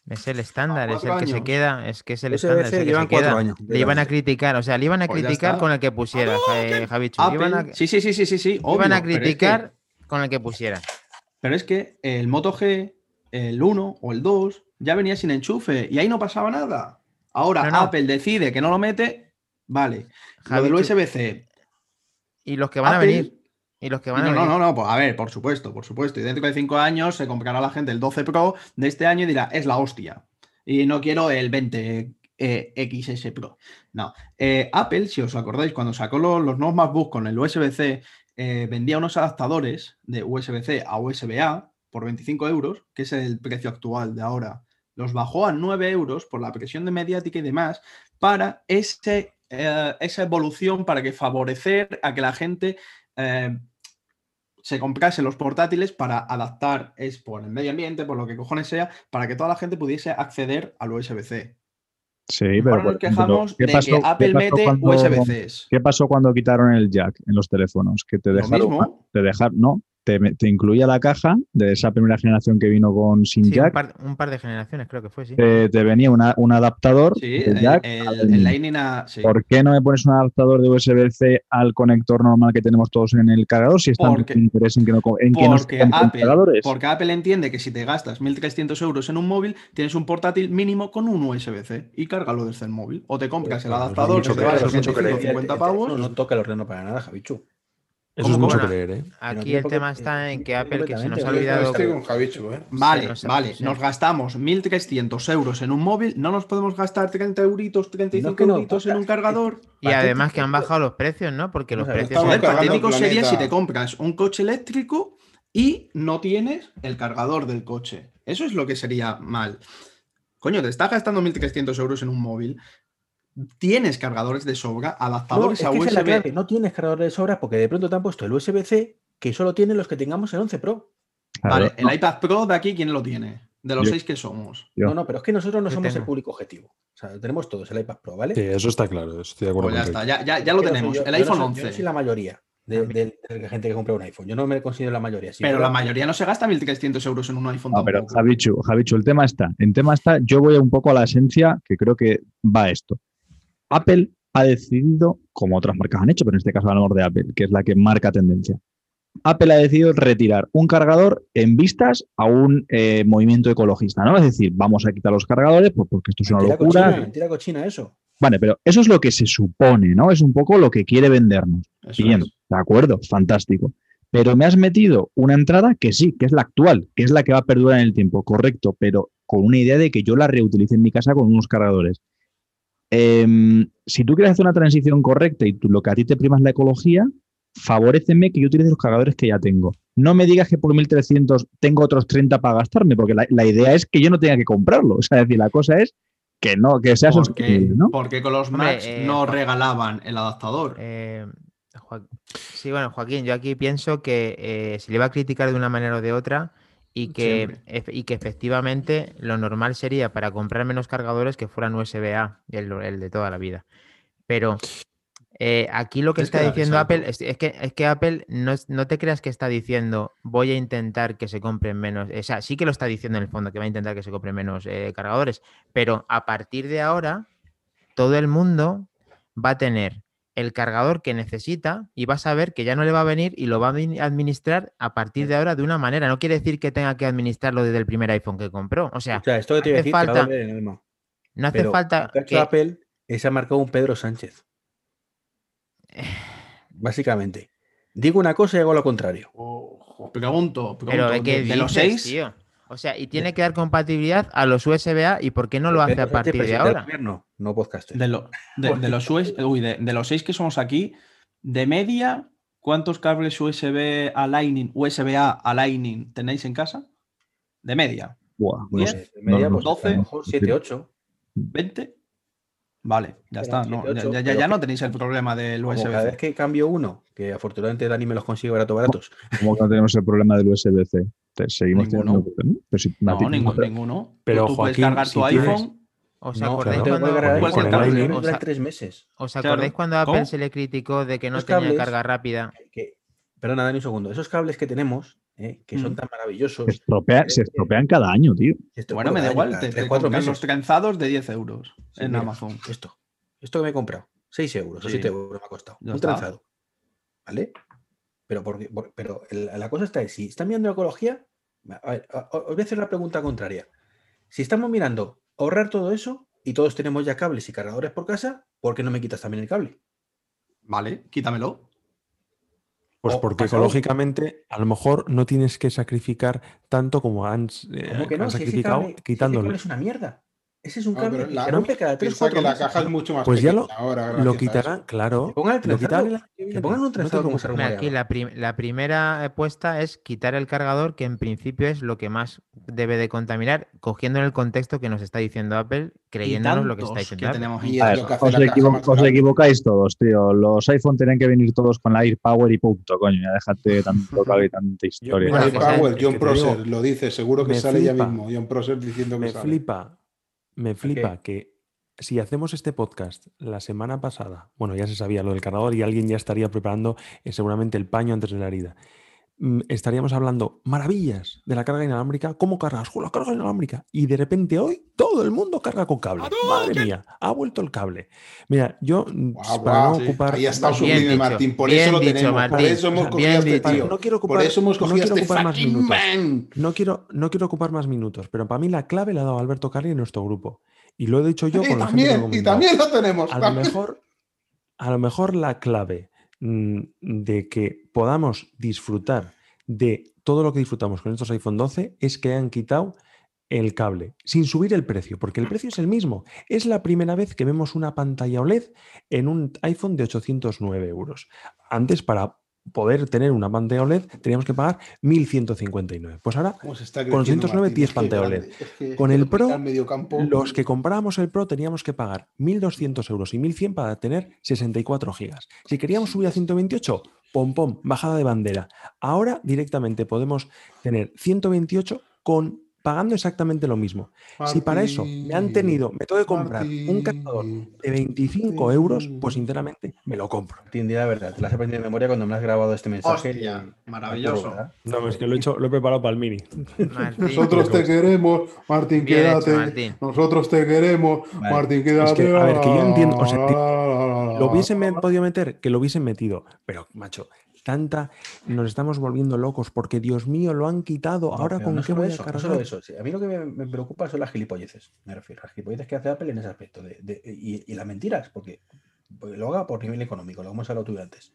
Es el estándar, es el que se queda, es que es el estándar, es el que llevan se cuatro queda. años, Le iban a criticar, o sea, le iban a Pues criticar con el que pusiera, Ja- Javichu. Le Apple, iban a, sí, sí, sí, sí, sí, sí, le iban a obvio, pero es que- criticar con el que pusiera. Pero es que el Moto G, el 1 o el 2, ya venía sin enchufe y ahí no pasaba nada. Ahora No, no. Apple decide que no lo mete, vale. Lo del Javi, tú- USB-C. Y los que van a venir. Y los que van No, a no, venir. no, no, pues a ver, por supuesto, por supuesto. Y dentro de cinco años se comprará la gente el 12 Pro de este año y dirá, es la hostia. Y no quiero el 20 eh, XS Pro. No. Eh, Apple, si os acordáis, cuando sacó lo- los nuevos MacBook con el USB-C, eh, vendía unos adaptadores de USB-C a USB-A por 25 euros, que es el precio actual de ahora. Los bajó a 9 euros por la presión de mediática y demás, para ese, esa evolución, para que favorecer a que la gente se comprase los portátiles para adaptar, es por el medio ambiente, por lo que cojones sea, para que toda la gente pudiese acceder al USB-C. Sí, Ahora pero nos por ejemplo, quejamos ¿qué de pasó- que qué Apple pasó mete cuando- USB-Cs. ¿Qué pasó cuando quitaron el jack en los teléfonos? Que te Lo dejaron, mismo. te dejaron, no, te, te incluía la caja de esa primera generación que vino con sin Sí, un jack, par, un par de generaciones creo que fue, sí. te, te venía una- un adaptador Sí, de el, jack el- al el mini. Lightning a- sí. ¿Por qué no me pones un adaptador de USB-C al conector normal que tenemos todos en el cargador si están Porque- interés en que no, en que no se Porque compren Apple, cargadores? porque Apple entiende que si te gastas 1.300 euros en un móvil, tienes un portátil mínimo con un USB-C y cárgalo desde el móvil. O te compras el Pues, adaptador mucho que te vale leer, mucho que 25 leer. 50 El pavos. teléfono No toca el ordenador para nada, Javichu. Eso es mucho Bueno, creer, ¿eh? Aquí el tema está en que Apple, que se nos ha yo olvidado. Estoy con Javichu, ¿eh? Vale, nos- vale, sí. nos gastamos 1.300 euros en un móvil, no nos podemos gastar 30 euritos, 35 que no, euritos en un cargador. Y además que han bajado los precios, ¿no? Porque los Vamos a ver, precios. Joder, patético sería si te compras un coche eléctrico y no tienes el cargador del coche. Eso es lo que sería mal. Coño, te estás gastando 1.300 euros en un móvil. Tienes cargadores de sobra, No, adaptadores es a que esa es la USB. clave, no tienes cargador de sobra porque de pronto te han puesto el USB-C que solo tienen los que tengamos el 11 Pro. Vale, el iPad Pro de aquí, ¿quién lo tiene? De los Yo. seis que somos. Yo. No, no, pero es que nosotros no somos el público objetivo. O sea, tenemos todos el iPad Pro, ¿vale? Sí, eso está claro, estoy de acuerdo Pues ya con está, ya, ya, ya lo no tenemos. yo- el yo no iPhone soy- 11. Yo no soy la mayoría de, de- de la gente que compra un iPhone. Yo no me considero la mayoría. sí, pero la mayoría no se gasta 1.300 euros en un iPhone No, pero. Javichu, Javichu, el tema está. En tema está, yo voy un poco a la esencia que creo que va esto. Apple ha decidido, como otras marcas han hecho, pero en este caso hablamos de Apple, que es la que marca tendencia. Apple ha decidido retirar un cargador en vistas a un eh, movimiento ecologista, ¿no? Es decir, vamos a quitar los cargadores pues, porque esto es una Mentira locura. cochina, mentira cochina eso. Vale, pero eso es lo que se supone, ¿no? Es un poco lo que quiere vendernos. Eso Bien, es. de acuerdo, fantástico. Pero me has metido una entrada que sí, que es la actual, que es la que va a perdurar en el tiempo, correcto, pero con una idea de que yo la reutilice en mi casa con unos cargadores. Em, si tú quieres hacer una transición correcta y tú, lo que a ti te prima es la ecología, favoreceme que yo utilice los cargadores que ya tengo. No me digas que por 1300 tengo otros 30 para gastarme, porque la, la idea es que yo no tenga que comprarlo. O sea, es decir, la cosa es que no, que sea Porque, sostenible, ¿no? porque con los Macs eh, no regalaban el adaptador. Eh, sí, bueno, Joaquín, yo aquí pienso que eh, se le va a criticar de una manera o de otra y que, Siempre. y que efectivamente lo normal sería para comprar menos cargadores que fueran USB-A, el, el de toda la vida. Pero eh, aquí lo que Es que está diciendo. Apple es, es que, es que Apple no, no te creas que está diciendo voy a intentar que se compren menos. O sea, sí que lo está diciendo en el fondo que va a intentar que se compren menos eh, cargadores, pero a partir de ahora todo el mundo va a tener el cargador que necesita y va a saber que ya no le va a venir y lo va a admin- administrar a partir de ahora de una manera. No quiere decir que tenga que administrarlo desde el primer iPhone que compró. O sea, O sea, esto que te voy a hace decir te falta- doler en el alma. no hace Pero falta que. Apple es ha marcado un Pedro Sánchez. Básicamente. Digo una cosa y hago lo contrario. Ojo, pregunto, Pero pregunto, ¿de de, de los seis, tío? O sea, y tiene que dar compatibilidad a los USB-A y ¿por qué no lo hace a partir de ahora? gobierno, no podcaster. de, lo- de- de los US uy, de, de los seis que somos aquí, de media, ¿cuántos cables USB a Lightning, USB-A a Lightning tenéis en casa? De media, Buah, no sé. De media, no, pues, no. a 12. lo mejor 7, 8. ¿20? Vale, ya está. no, ya, 18, ya- ya- no tenéis el problema del Como cada vez USB. que cambio uno, que afortunadamente Dani me los consigue barato baratos. Como que no tenemos el problema del USB-C. Te- Seguimos Ninguno. Pero si- No, ti ninguno. ninguno. Pero, tú, tú puedes Joaquín, cargar si tu tienes- iPhone. ¿Os No, acordáis que cuando, cargar con iPhone, el los cable, cables o duran sea- tres meses. ¿Os Claro. acordáis cuando Apple ¿Cómo? se le criticó de que no Los tenía cables- carga rápida? Que, perdona, Dani, un segundo. Esos cables que tenemos, eh, que son Mm. tan maravillosos. Se, estropea- se estropean cada año, tío. Bueno, me da igual. año, Te, te cuatro meses. los trenzados de 10 euros Sí, en mira, Amazon. Esto. Esto que me he comprado. 6 euros o Sí. 7 euros me ha costado. Ya un está. trenzado. ¿Vale? Pero, porque, por- pero la cosa está en si están mirando ecología, a ver, os voy a hacer la pregunta contraria. Si estamos mirando ahorrar todo eso y todos tenemos ya cables y cargadores por casa, ¿por qué no me quitas también el cable? Vale, quítamelo. Pues porque pasado. ecológicamente a lo mejor no tienes que sacrificar tanto como han, eh, ¿Cómo que no? han Si ese sacrificado cable- si ese quitándolo. cable es una mierda. Ese es un No, pero que la- se rompe cada 3 Piensa 4 que la caja es mucho más Pues ya pequeña ahora. Lo quitarán, eso. claro. Que pongan el Lo quitarán que pongan un no te trenzado como se aquí la, prim- la primera apuesta es quitar el cargador, que en principio es lo que más debe de contaminar, cogiendo en el contexto que nos está diciendo Apple, creyéndonos lo que está diciendo que Apple. tenemos Y lo ver, que os, equivo- equivocáis todos, tío. Los iPhone tienen que venir todos con la AirPower y punto, coño. Ya déjate tanto cable y tanta historia. mira, Ray que sea- Power, es que John Prosser lo dice, seguro que me sale ya mismo. John Prosser diciendo que Me sale. flipa, me flipa que si hacemos este podcast la semana pasada, bueno, ya se sabía lo del cargador y alguien ya estaría preparando eh, seguramente el paño antes de la herida. Mm, Estaríamos hablando maravillas de la carga inalámbrica, cómo cargas con la carga inalámbrica. Y de repente hoy todo el mundo carga con cable. Madre mía, ha vuelto el cable. Mira, yo mm, Guau, para guau, no sí. ocupar. Ahí Bien sublime, Martín. Por eso lo dicho, tenemos. Por Martín. eso hemos cogido este dicho. tío. No quiero Por ocupar- eso hemos no cogido a quiero este ocupar más minutos. man. No quiero, no quiero ocupar más minutos, pero para mí la clave la ha dado Alberto Carri en nuestro grupo. Y lo he dicho yo Y con la gente también, y también lo tenemos. a lo mejor, a lo mejor la clave mm, de que podamos disfrutar de todo lo que disfrutamos con estos iPhone 12 es que han quitado el cable, sin subir el precio, porque el precio es el mismo. Es la primera vez que vemos una pantalla OLED en un iPhone de 809 euros. Antes, para poder tener una pantalla OLED, teníamos que pagar 1.159. Pues ahora ¿Cómo se está con creciendo, 809 Martín? tienes Es que pantalla grande. OLED. Es que- Con el Pro, medio campo. Los que comprábamos el Pro teníamos que pagar 1.200 euros y 1.100 para tener 64 gigas. Si queríamos subir a 128, pom pom, bajada de bandera. Ahora directamente podemos tener 128 con pagando exactamente lo mismo. Si para eso me han tenido, me tengo que comprar un cargador de 25 euros, pues sinceramente me lo compro. Di la verdad, te las has aprendido de memoria cuando me has grabado este mensaje. Hostia, y- maravilloso. No, es que lo he hecho, lo he preparado para el mini. Martín, Nosotros te queremos, Martín, Bien hecho, quédate. Martín. Nosotros te queremos, Vale. Martín, quédate. que, a ver, que yo entiendo, o sea, ti- Lo hubiesen podido meter, que lo hubiesen metido. Pero, macho, tanta. Nos estamos volviendo locos porque, Dios mío, lo han quitado. Ahora con no qué voy a eso, no cargar. solo eso. Sí, A mí lo que me, me preocupa son las gilipolleces, me refiero. Las gilipolleces que hace Apple en ese aspecto. de- de- y, y las mentiras, porque, porque lo haga por nivel económico, lo hemos hablado tú antes.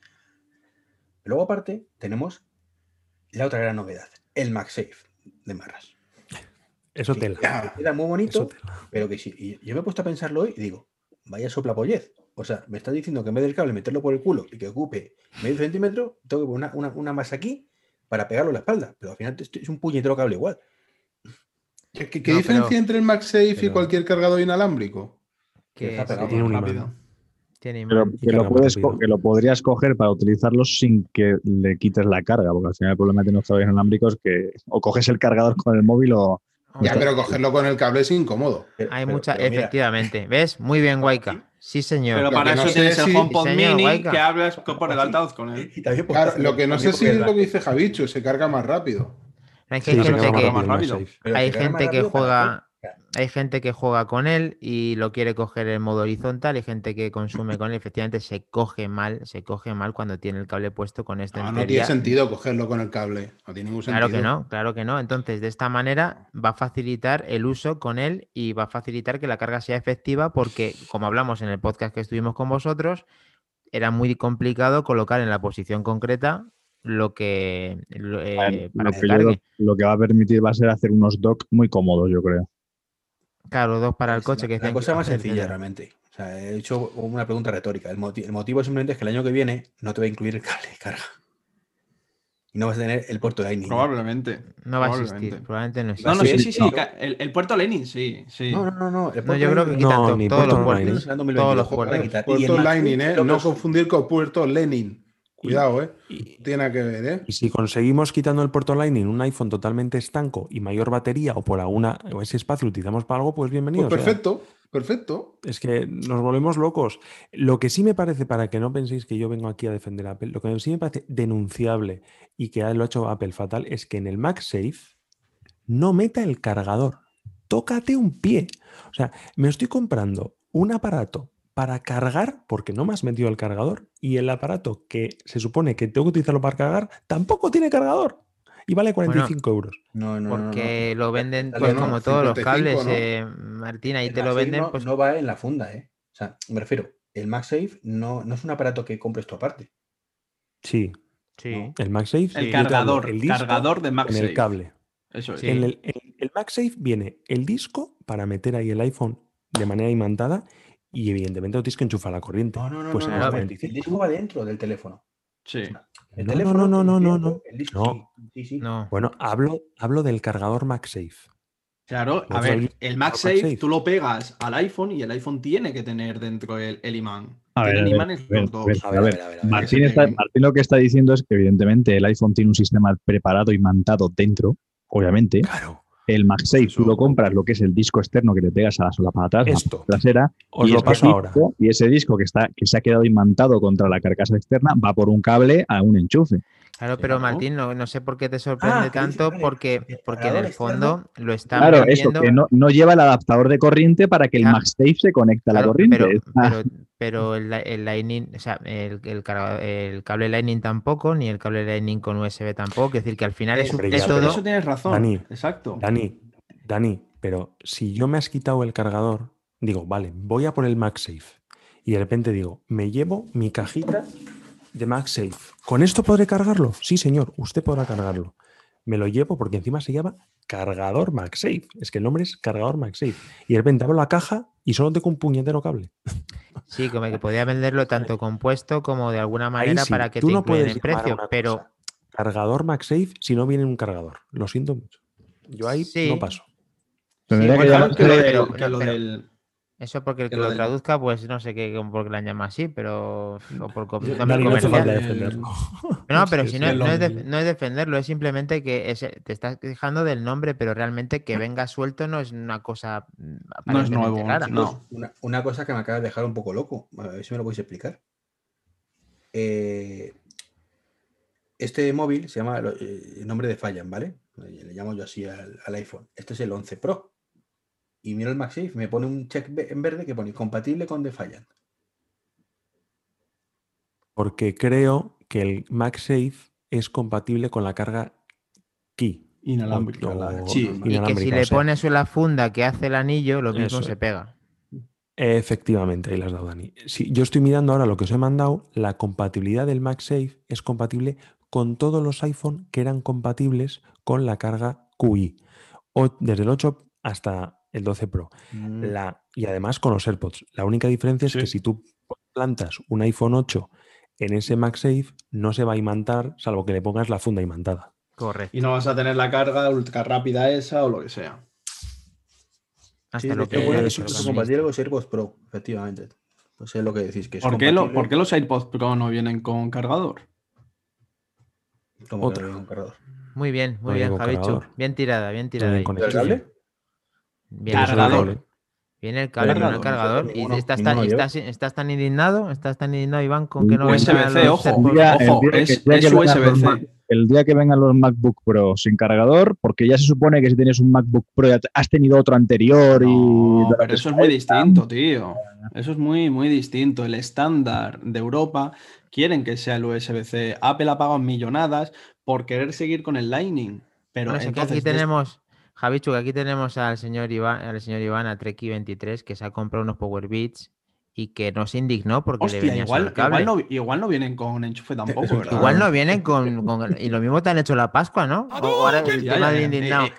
Luego, aparte, tenemos la otra gran novedad, el MagSafe de Marras. Eso tela. Era muy bonito, pero que sí. Y yo me he puesto a pensarlo hoy y digo, vaya soplapollez. O sea, me está diciendo que en vez del cable meterlo por el culo y que ocupe medio centímetro, tengo que poner una, una, una más aquí para pegarlo en la espalda. Pero al final es un puñetero cable igual. ¿Qué, qué- qué No, diferencia pero- entre el MagSafe y pero- cualquier cargador inalámbrico? que pegado. tiene un rápido. tiene Pero. Y lo, puedes, que lo podrías coger para utilizarlo sin que le quites la carga, porque al final el problema de los cargadores inalámbricos es que o coges el cargador con el móvil o... Ya, pero cogerlo con el cable es incómodo. Pero- Hay pero- mucha, pero mira, efectivamente. ¿Ves? Muy bien, Waika. Sí, señor. Pero para no eso sé tienes si- el HomePod Sí, Mini que hablas con- por el altavoz con él. y también puedes Claro, hacer- lo que no sé si es lo que dice Javicho, se carga más rápido. Es que Sí, hay gente que, más rápido. hay gente juega, hay gente que juega con él y lo quiere coger en modo horizontal y gente que consume con él. Efectivamente, se coge mal, se coge mal cuando tiene el cable puesto con esto. en No, no tiene sentido cogerlo con el cable. No tiene ningún sentido. Claro que no, claro que no. Entonces, de esta manera va a facilitar el uso con él y va a facilitar que la carga sea efectiva porque, como hablamos en el podcast que estuvimos con vosotros, era muy complicado colocar en la posición concreta lo que lo, eh, para que, que yo- cargue. lo que va a permitir va a ser hacer unos docks muy cómodos, yo creo. Claro, dos para el coche la, que la cosa más sencilla realmente. O sea, he hecho una pregunta retórica. El, moti- el motivo simplemente es que el año que viene no te va a incluir el cable de carga. Y no vas a tener el puerto Lightning. Probablemente. No va a existir, Probablemente. no No, existe. no, sí, sí, sí. no. ca- El, el puerto Lenin, sí, sí. No, no, no, no. El No, puerto yo creo que quitan No, todos los puerto puertos. Todos 2022, los puertos. Puerto Lightning, ¿eh? No confundir con Puerto Lenin. Cuidado, ¿eh? Y, Tiene que ver, ¿eh? y si conseguimos quitando el puerto Lightning un iPhone totalmente estanco y mayor batería o por alguna o ese espacio lo utilizamos para algo, pues bienvenido. Pues sea. perfecto, perfecto. Es que nos volvemos locos. Lo que sí me parece, para que no penséis que yo vengo aquí a defender a Apple, lo que sí me parece denunciable y que lo ha hecho Apple fatal es que en el MagSafe no meta el cargador. Tócate un pie. O sea, me estoy comprando un aparato para cargar, porque no me has metido el cargador, y el aparato que se supone que tengo que utilizarlo para cargar, tampoco tiene cargador. Y vale 45 euros. No, no, no, no, Porque no. lo venden pues, no, como todos los 55, cables, ¿no? eh, Martín, ahí El te lo venden. no, pues, no va en la funda, ¿eh? O sea, me refiero, el MagSafe no, no es un aparato que compres tú aparte. Sí, sí. no. el MagSafe. El hablo, cargador, el disco cargador de en MagSafe. el cable. Eso es. Sí. En el, en el MagSafe viene el disco para meter ahí el iPhone de manera imantada y evidentemente lo tienes que enchufar a la corriente. No, no, no, pues no, en no, el el- 45. El disco va dentro del teléfono. Sí. El No, no, teléfono no, no, no, no. El disco, No. sí, sí, sí. No. Bueno, hablo, hablo del cargador MagSafe. Claro, a ver, el MagSafe MagSafe. tú lo pegas al iPhone y el iPhone tiene que tener dentro el, el imán. A ver, a ver, imanes a ver, Martín lo que está diciendo es que evidentemente el iPhone tiene un sistema preparado y mantado dentro, obviamente. Claro. El MagSafe tú lo compras, lo que es el disco externo que le pegas a la solapa trasera, Os y lo ahora. disco- Y ese disco que, está, que se ha quedado imantado contra la carcasa externa va por un cable a un enchufe. Claro, pero. Martín, no, no sé por qué te sorprende Ah, dice, tanto, porque, el porque en el fondo lo están Claro, eso, que no, no lleva el adaptador de corriente para que el Claro. MagSafe se conecte a la corriente. Pero, Ah, pero, pero el, el Lightning, o sea, el, el cable Lightning tampoco, ni el cable Lightning con USB tampoco. Es decir, que al final es, un- es todo. eso tienes razón. Dani, Exacto. Dani, Dani, pero si yo me has quitado el cargador, digo, vale, voy a por el MagSafe. Y de repente digo, me llevo mi cajita de MagSafe. ¿Con esto podré cargarlo? Sí, señor, usted podrá cargarlo. Me lo llevo porque encima se llama cargador MagSafe. Es que el nombre es cargador MagSafe. Y de repente abro la caja y solo tengo un puñetero cable. Sí, como que podía venderlo tanto compuesto como de alguna manera sí, para que tú te no puedes el precio. Pero cosa Cargador MagSafe si no viene un cargador. Lo siento mucho. Yo ahí Sí. no paso. tendría sí, que bueno, que lo, pero- del- pero- que lo pero- del- eso porque el que lo traduzca, pues no sé qué, por qué la llama así, pero. O por no defenderlo. No, pero si no, es no es, no defenderlo, es simplemente que te estás quejando del nombre, pero realmente que venga suelto no es una cosa mm, No es nuevo, rara. no. Una, una cosa que me acaba de dejar un poco loco, a ver si me lo podéis explicar. Eh, este móvil se llama eh, el nombre de Fallan, ¿vale? Le llamo yo así al, al iPhone. Este es el 11 Pro. Y miro el MagSafe, me pone un check en verde que pone compatible con Defiant. Porque creo que el MagSafe es compatible con la carga Key. Inalámbrica, o- la o chi. Y que si inalámbrica, le sea, pones la funda que hace el anillo, lo mismo Eso se pega. Efectivamente, ahí las has dado, Dani. Sí, yo estoy mirando ahora lo que os he mandado. La compatibilidad del MagSafe es compatible con todos los iPhone que eran compatibles con la carga QI. O- desde el 8 hasta el 12 Pro. La, y además con los AirPods. La única diferencia es que si tú plantas un iPhone 8 en ese MagSafe, no se va a imantar, salvo que le pongas la funda imantada. Correcto. Y no vas a tener la carga ultra rápida esa o lo que sea. Hasta Sí, lo que eso es compatible con los AirPods Pro, efectivamente. Pues es lo que decís, que es ¿Por qué, lo- compatible por qué los AirPods Pro no vienen con cargador? como que no cargador. Muy bien, muy No bien, Javichu. Bien tirada, bien tirada. Ahí. con ¿El extensión. cable? Viene el Cargador. Viene el cable, Cargador. no el cargador. Y Ninguno- estás, estás, estás tan indignado, estás tan indignado, Iván, con que no USB-C, ojo. El día- Ojo, es, el día es que vengan los USB-C. El día que vengan los MacBook Pro sin cargador, porque ya se supone que si tienes un MacBook Pro ya has tenido otro anterior y... Pero eso es muy distinto, tío. Eso es muy, muy distinto. El estándar de Europa quieren que sea el USB-C. Apple ha pagado millonadas por querer seguir con el Lightning. Pero Bueno, es que entonces, aquí tenemos, Javichu, que aquí tenemos al señor Iván, al señor Iván, a Treki23, que se ha comprado unos Power Beats y que no se indignó porque le Hostia, venía solo igual, el cable. igual, no, igual no vienen con enchufe tampoco, ¿verdad? Igual no vienen con, Y lo mismo te han hecho la Pascua, ¿no? O ahora el Ya, tema ya, de indignado. Eh,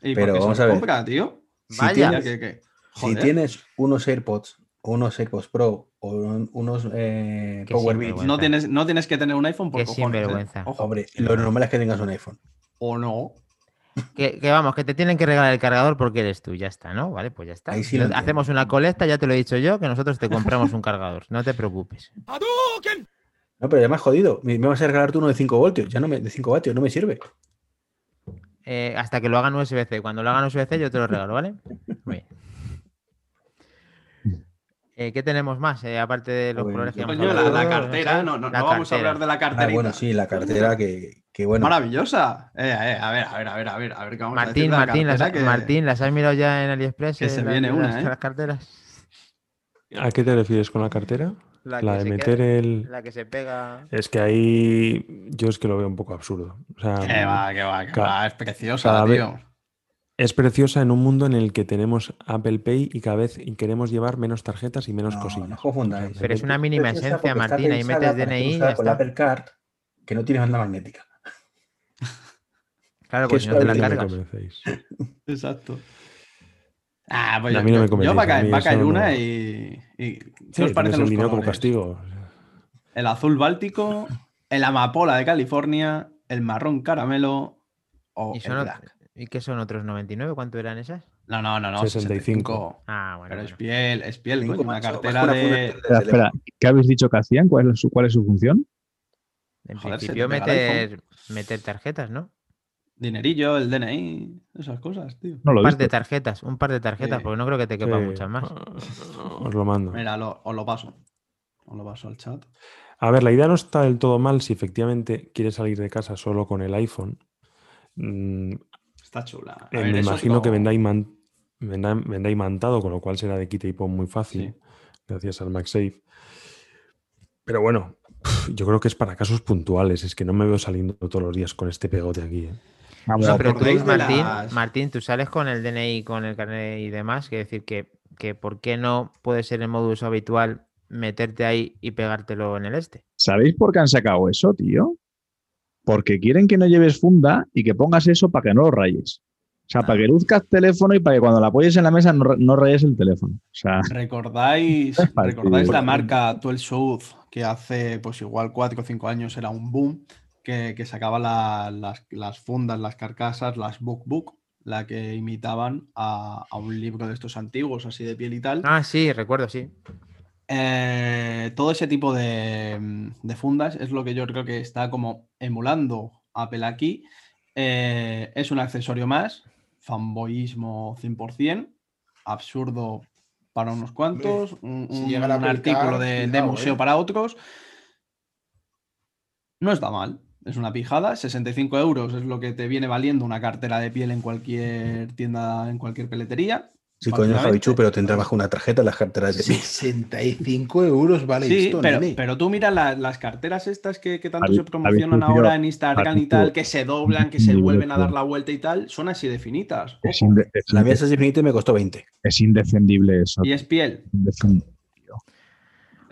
eh, ¿Y Pero por qué se vamos a ver. compra, tío? Si Vaya. Ya tienes, que- si tienes unos AirPods o unos AirPods Pro o un- unos eh, Power. Beats, no, tienes, no tienes que tener un iPhone por Qué cojones, ¿eh? sinvergüenza. Ojo. hombre, lo normal es que tengas un iPhone. O no. Que, que vamos, que te tienen que regalar el cargador porque eres tú, ya está, ¿no? Vale, pues ya está. Ahí sí lo Hacemos una colecta, ya te lo he dicho yo, que nosotros te compramos un cargador, no te preocupes. No, pero además jodido. Me, me vas a regalar tú uno de 5 voltios, ya no me, de 5 vatios, no me sirve. Eh, hasta que lo hagan USB-C. Cuando lo hagan USB-C yo te lo regalo, ¿vale? Muy bien. Eh, ¿Qué tenemos más? Eh, aparte de los Pues, colores que hemos la, la cartera, no, no, La no vamos a hablar de la Ah, carterita. bueno, sí, la cartera que, que bueno. Maravillosa. Eh, eh, a ver, a ver, a ver, a ver, a ver qué vamos a Martín, decir de la Martín, las, que- Martín, ¿las has mirado ya en AliExpress? que eh, se viene una, las- ¿eh? las carteras? ¿A qué te refieres con la cartera? La, de meter queda- el... La que se pega. Es que ahí yo es que lo veo un poco absurdo. O sea, Que va, que va, que va, es preciosa, cada vez- tío. es preciosa en un mundo en el que tenemos Apple Pay y cada vez queremos llevar menos tarjetas y menos No, cosillas. no. Pero es una mínima esencia, Martín, ahí metes DNI y usada ya con está. Apple Card que no tiene banda magnética. Claro, que pues si no te la cargas. convencéis. Exacto. Ah, pues A yo, mí no me convencéis, yo va a caer, mí va a caer eso una no- y, y- ¿Qué Sí, os parecen los como colores? castigo. El azul báltico, el amapola de California, el marrón caramelo o ¿Y, el son black. ¿Y qué son otros 99? ¿Cuánto eran esas? No, no, no, no. 65. 65. Ah, bueno. Pero es piel, es piel, coño, una cartera de... Espera, ¿qué habéis dicho que hacían? ¿Cuál es su, cuál es su función? En Joder, principio meter, meter tarjetas, ¿no? Dinerillo, el DNI, esas cosas, tío. No lo Un par de tarjetas, un par de tarjetas, Sí. porque no creo que te quepan Sí. muchas más. Os lo mando. Mira, lo- os lo paso. Os lo paso al chat. A ver, la idea no está del todo mal si efectivamente quieres salir de casa solo con el iPhone. Mm, Está chula. A eh, ver, me imagino que vendrá, iman- vendrá, vendrá imantado, con lo cual será de quita y pon muy fácil, Sí. gracias al MagSafe. Pero bueno, yo creo que es para casos puntuales. Es que no me veo saliendo todos los días con este pegote aquí. ¿eh? Vamos, No, pero tú, acordáis de Martín, las- Martín, tú sales con el DNI, con el carnet y demás, que decir que, que ¿por qué no puede ser el modus habitual meterte ahí y pegártelo en el este? ¿Sabéis por qué han sacado eso, tío? Porque quieren que no lleves funda y que pongas eso para que no lo rayes. O sea, Ah. para que luzcas teléfono y para que cuando la apoyes en la mesa no, ra- no rayes el teléfono. O sea, ¿Recordáis, ¿recordáis la marca 12 South que hace pues igual 4 o 5 años era un boom? Que, que sacaba la- las, las fundas, las carcasas, las book book, la que imitaban a, a un libro de estos antiguos, así de piel y tal. Ah, sí, recuerdo, sí. Eh, todo ese tipo de, de fundas es lo que yo creo que está como emulando Apple aquí. Eh, es un accesorio más, fanboyismo 100%, absurdo para unos cuantos, un, si artículo de, museo eh. para otros. No está mal, es una pijada, 65 euros es lo que te viene valiendo una cartera de piel en cualquier tienda, en cualquier peletería. Sí, coño. Javichu, pero tendrá bajo una tarjeta las carteras de 65 euros vale Sí, esto, pero, nene. pero tú mira la- las carteras estas que, que tanto se promocionan ahora en Instagram y tal, que se doblan, que se vuelven a dar la vuelta y tal, son así de finitas. es, ojo. inde- es La mía es infinita me costó 20. es indefendible eso. Y es piel, Indefendible.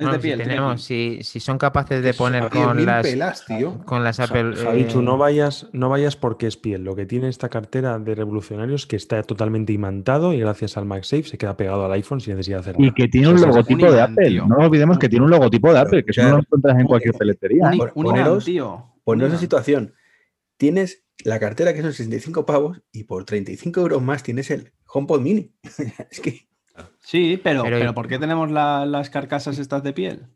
Es Bueno, de piel. si, tenemos, si, si son capaces de poner con 10.000 las, pelas, tío. con las Apple. Javichu, eh, no vayas, no vayas porque es piel. Lo que tiene esta cartera de revolucionarios que está totalmente imantado y gracias al MagSafe se queda pegado al iPhone sin necesidad de hacer Y nada. que tiene un logotipo un de imán, Apple. tío. No olvidemos que tiene un logotipo de Apple, que eso no lo encuentras en cualquier peletería. Un, un poneros- tío. Poneros en situación. Tienes la cartera que son 65 pavos y por 35 euros más tienes el HomePod Mini. es que Sí, pero, Pero- pero, ¿por qué tenemos la- las carcasas estas de piel?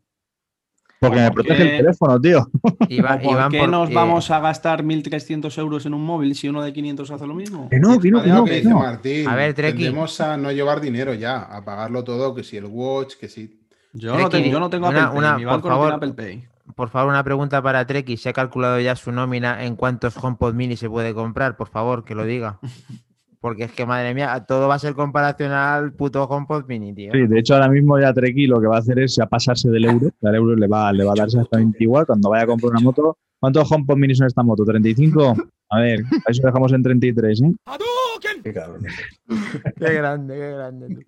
Porque me ¿por protege el teléfono, tío. iba- ¿O ¿Por qué por- nos eh, vamos a gastar 1.300 euros en un móvil si uno de 500 hace lo mismo? Que no, que no, que no, que no. Martín. A ver, Treki. Tendemos a no llevar dinero ya, a pagarlo todo, que si el Watch, que si... Yo no tengo, yo no tengo una- Apple Pay, una- mi por banco no tiene favor, Apple Pay. Por favor, una pregunta para Treki. ¿Se ha calculado ya su nómina en cuántos HomePod Mini se puede comprar? Por favor, que lo diga. Porque es que, madre mía, todo va a ser comparación al puto HomePod Mini, tío. Sí, de hecho, ahora mismo ya Treki lo que va a hacer es ya pasarse del euro. Al euro le va, le va a dar exactamente igual cuando vaya a comprar una moto. ¿Cuántos HomePod Mini son esta moto? ¿35? A ver, a eso dejamos en 33, ¿eh? Qué cabrón. Qué grande, qué grande.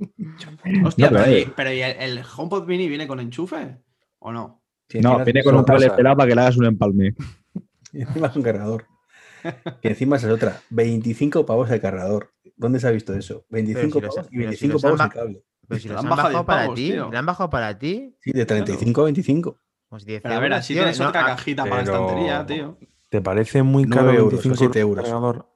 Hostia, No, pero, pero, pero ¿y el, el HomePod Mini viene con enchufe? ¿O no? No, viene con un cable pelado para que le hagas un empalme. Y encima es un cargador. Que encima esa es otra. 25 pavos el cargador. ¿Dónde se ha visto eso? 25 si pavos y pero si 25 los han pavos el ba- cable. Pero si los han bajado bajado 10 para pavos, ti, tío. ¿le han bajado para ti? Sí, de 35 a 25. Pues 10 Pero a ver, así tío, tienes no, otra ah, cajita para la pero- estantería, tío. ¿Te parece muy caro euros o 25 siete euros euros. un cargador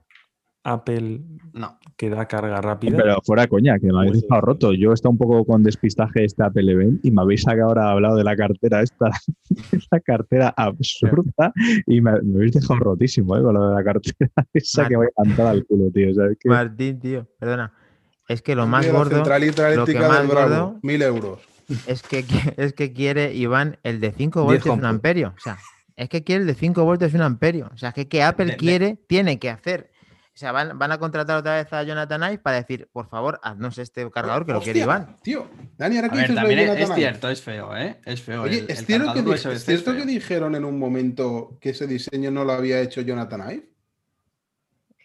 Apple No. que da carga rápida? Pero fuera coña, que me habéis Pues, dejado roto. Yo he estado un poco con despistaje este Apple Event y me habéis sacado ahora hablado de la cartera esta, esta cartera absurda y me, me habéis dejado rotísimo ¿eh? con lo de la cartera esa que voy a cantar al culo, tío. Martín, tío, perdona. Es que lo más Mira, gordo lo que más gordo- mil euros. es que, es que quiere, Iván, el de 5 10 voltios un amperio. O sea, es que quiere el de 5 voltios un amperio. O sea, es que, que Apple De- de- quiere, tiene que hacer. O sea, van, van a contratar otra vez a Jonathan Ive para decir, por favor, haznos este cargador que lo quiere Iván. Tío, Dani, ahora que dices lo de también es, Jonathan es Ive. cierto, es feo, ¿eh? Es feo. Oye, el- ¿es el cierto, que, cargador di- USB-C ¿es cierto es que feo. dijeron en un momento que ese diseño no lo había hecho Jonathan Ive?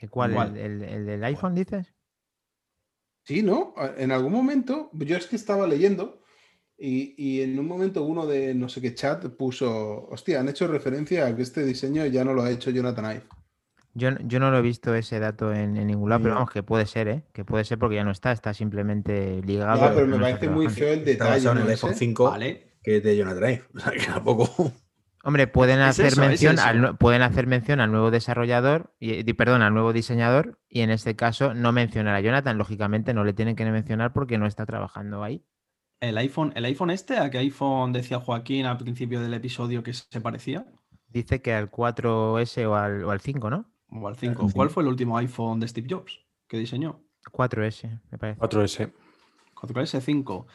¿El ¿Cuál? ¿Cuál? ¿El, el- el del iPhone dices? Sí, ¿no? En algún momento, yo es que estaba leyendo y, y en un momento uno de no sé qué chat puso, hostia, han hecho referencia a que este diseño ya no lo ha hecho Jonathan Ive. Yo, yo no lo he visto ese dato en, en ningún lado, pero vamos, que puede ser, ¿eh? Que puede ser porque ya no está, está simplemente ligado. Ya, pero me está parece muy feo el Está detalle. basado en el iPhone Ese. 5, Vale. que es de Jonathan Ive. O sea, que tampoco. Hombre, pueden hacer eso, mención al pueden hacer mención al nuevo desarrollador y perdón, al nuevo diseñador y en este caso no mencionar a Jonathan, lógicamente no le tienen que mencionar porque no está trabajando ahí. El iPhone, el iPhone este, ¿a qué iPhone decía Joaquín al principio del episodio que se parecía? Dice que al 4S o al, o al 5, ¿no? O al 5. ¿Cuál fue el último iPhone de Steve Jobs que diseñó? 4S, me parece. 4S. 4S5.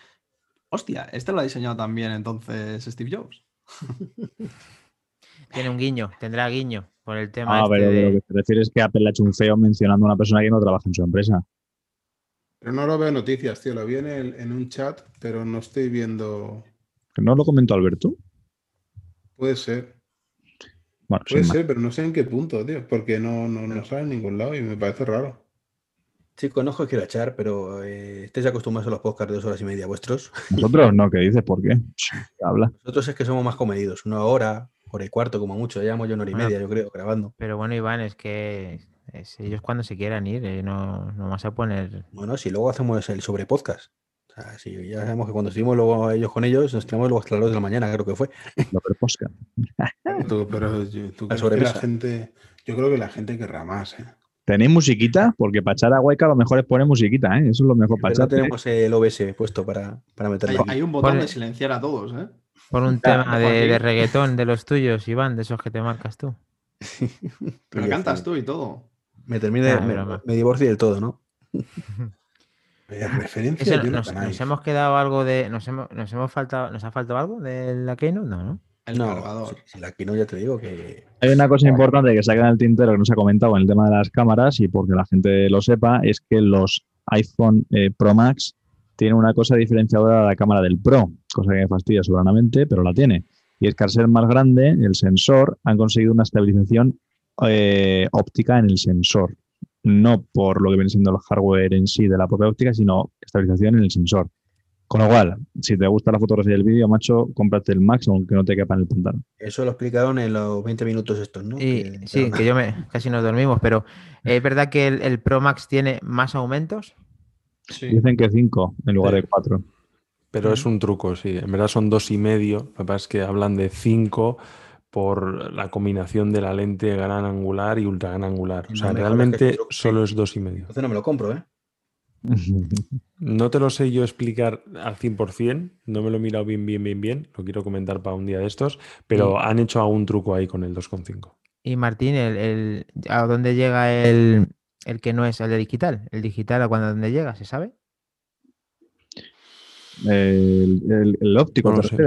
Hostia, este lo ha diseñado también entonces Steve Jobs. Tiene un guiño, tendrá guiño por el tema Ah, este pero de- lo que te refieres es que Apple le ha hecho un feo mencionando a una persona que no trabaja en su empresa. Pero no lo veo en noticias, tío. Lo vi en, el- en un chat, pero no estoy viendo. ¿No lo comentó Alberto? Puede ser. Bueno, Puede más. ser, pero no sé en qué punto, tío. Porque no, no, no sale en ningún lado y me parece raro. Chicos, no os quiero echar, pero eh, estáis acostumbrados a los podcasts de dos horas y media vuestros. Nosotros no, ¿qué dices? ¿Por qué? Habla. Nosotros es que somos más comedidos. Una hora, hora y cuarto, como mucho. Ya llevamos ya una hora y Bueno. media, yo creo, grabando. Pero bueno, Iván, es que es- ellos cuando se quieran ir, eh, no, no vas a poner. Bueno, si luego hacemos el sobre podcast. Ya sabemos que cuando estuvimos luego ellos con ellos, nos tiramos luego hasta las 2 de la mañana, creo que fue. Tú- pero yo- tú La crees que la gente. Yo creo que la gente querrá más, ¿eh? ¿Tenéis musiquita? Porque para echar a Hueca lo mejor es poner musiquita, ¿eh? Eso es lo mejor para echar. tenemos el OBS puesto para, para Hay, meterle. hay un botón de silenciar a todos, ¿eh? Por un tema de, de reggaetón de los tuyos, Iván, de esos que te marcas tú. Pero cantas tú y todo. Me termine, Ah, me divorcio del todo, ¿no? Eh, referencia a nos, nos hemos quedado algo de. Nos hemos, nos hemos faltado. ¿Nos ha faltado algo de la Keynote? No, ¿no? El no, cargador. si, si la Kino ya te digo que Hay una cosa importante que saca en el tintero que no se ha comentado en el tema de las cámaras y porque la gente lo sepa, es que los iPhone eh, Pro Max tienen una cosa diferenciadora de la cámara del Pro, cosa que me fastidia soberanamente, pero la tiene. Y es que al ser más grande, el sensor han conseguido una estabilización eh, óptica en el sensor. No por lo que viene siendo el hardware en sí de la propia óptica, sino estabilización en el sensor. Con lo cual, si te gusta la fotografía del vídeo, macho, cómprate el Max aunque no te quepa en el pantano. eso lo explicaron en los 20 minutos estos, ¿no? Y, Que- sí, que yo me. Casi nos dormimos, pero ¿es verdad que el, el Pro Max tiene más aumentos? Sí. Dicen que 5 en lugar Sí. de 4. Pero es un truco, sí. En verdad son dos y medio. Lo que pasa es que hablan de cinco por la combinación de la lente gran angular y ultra gran angular. O sea, realmente solo es dos y medio. Entonces no me lo compro, ¿eh? No te lo sé yo explicar al 100%, no me lo he mirado bien, bien, bien, bien, lo quiero comentar para un día de estos, pero han hecho algún truco ahí con el 2.5. Y Martín, el, el- ¿a dónde llega el, el que no es el de digital? ¿El digital a cuándo a dónde llega? ¿Se sabe? el, el- el óptico, No lo ¿te sé.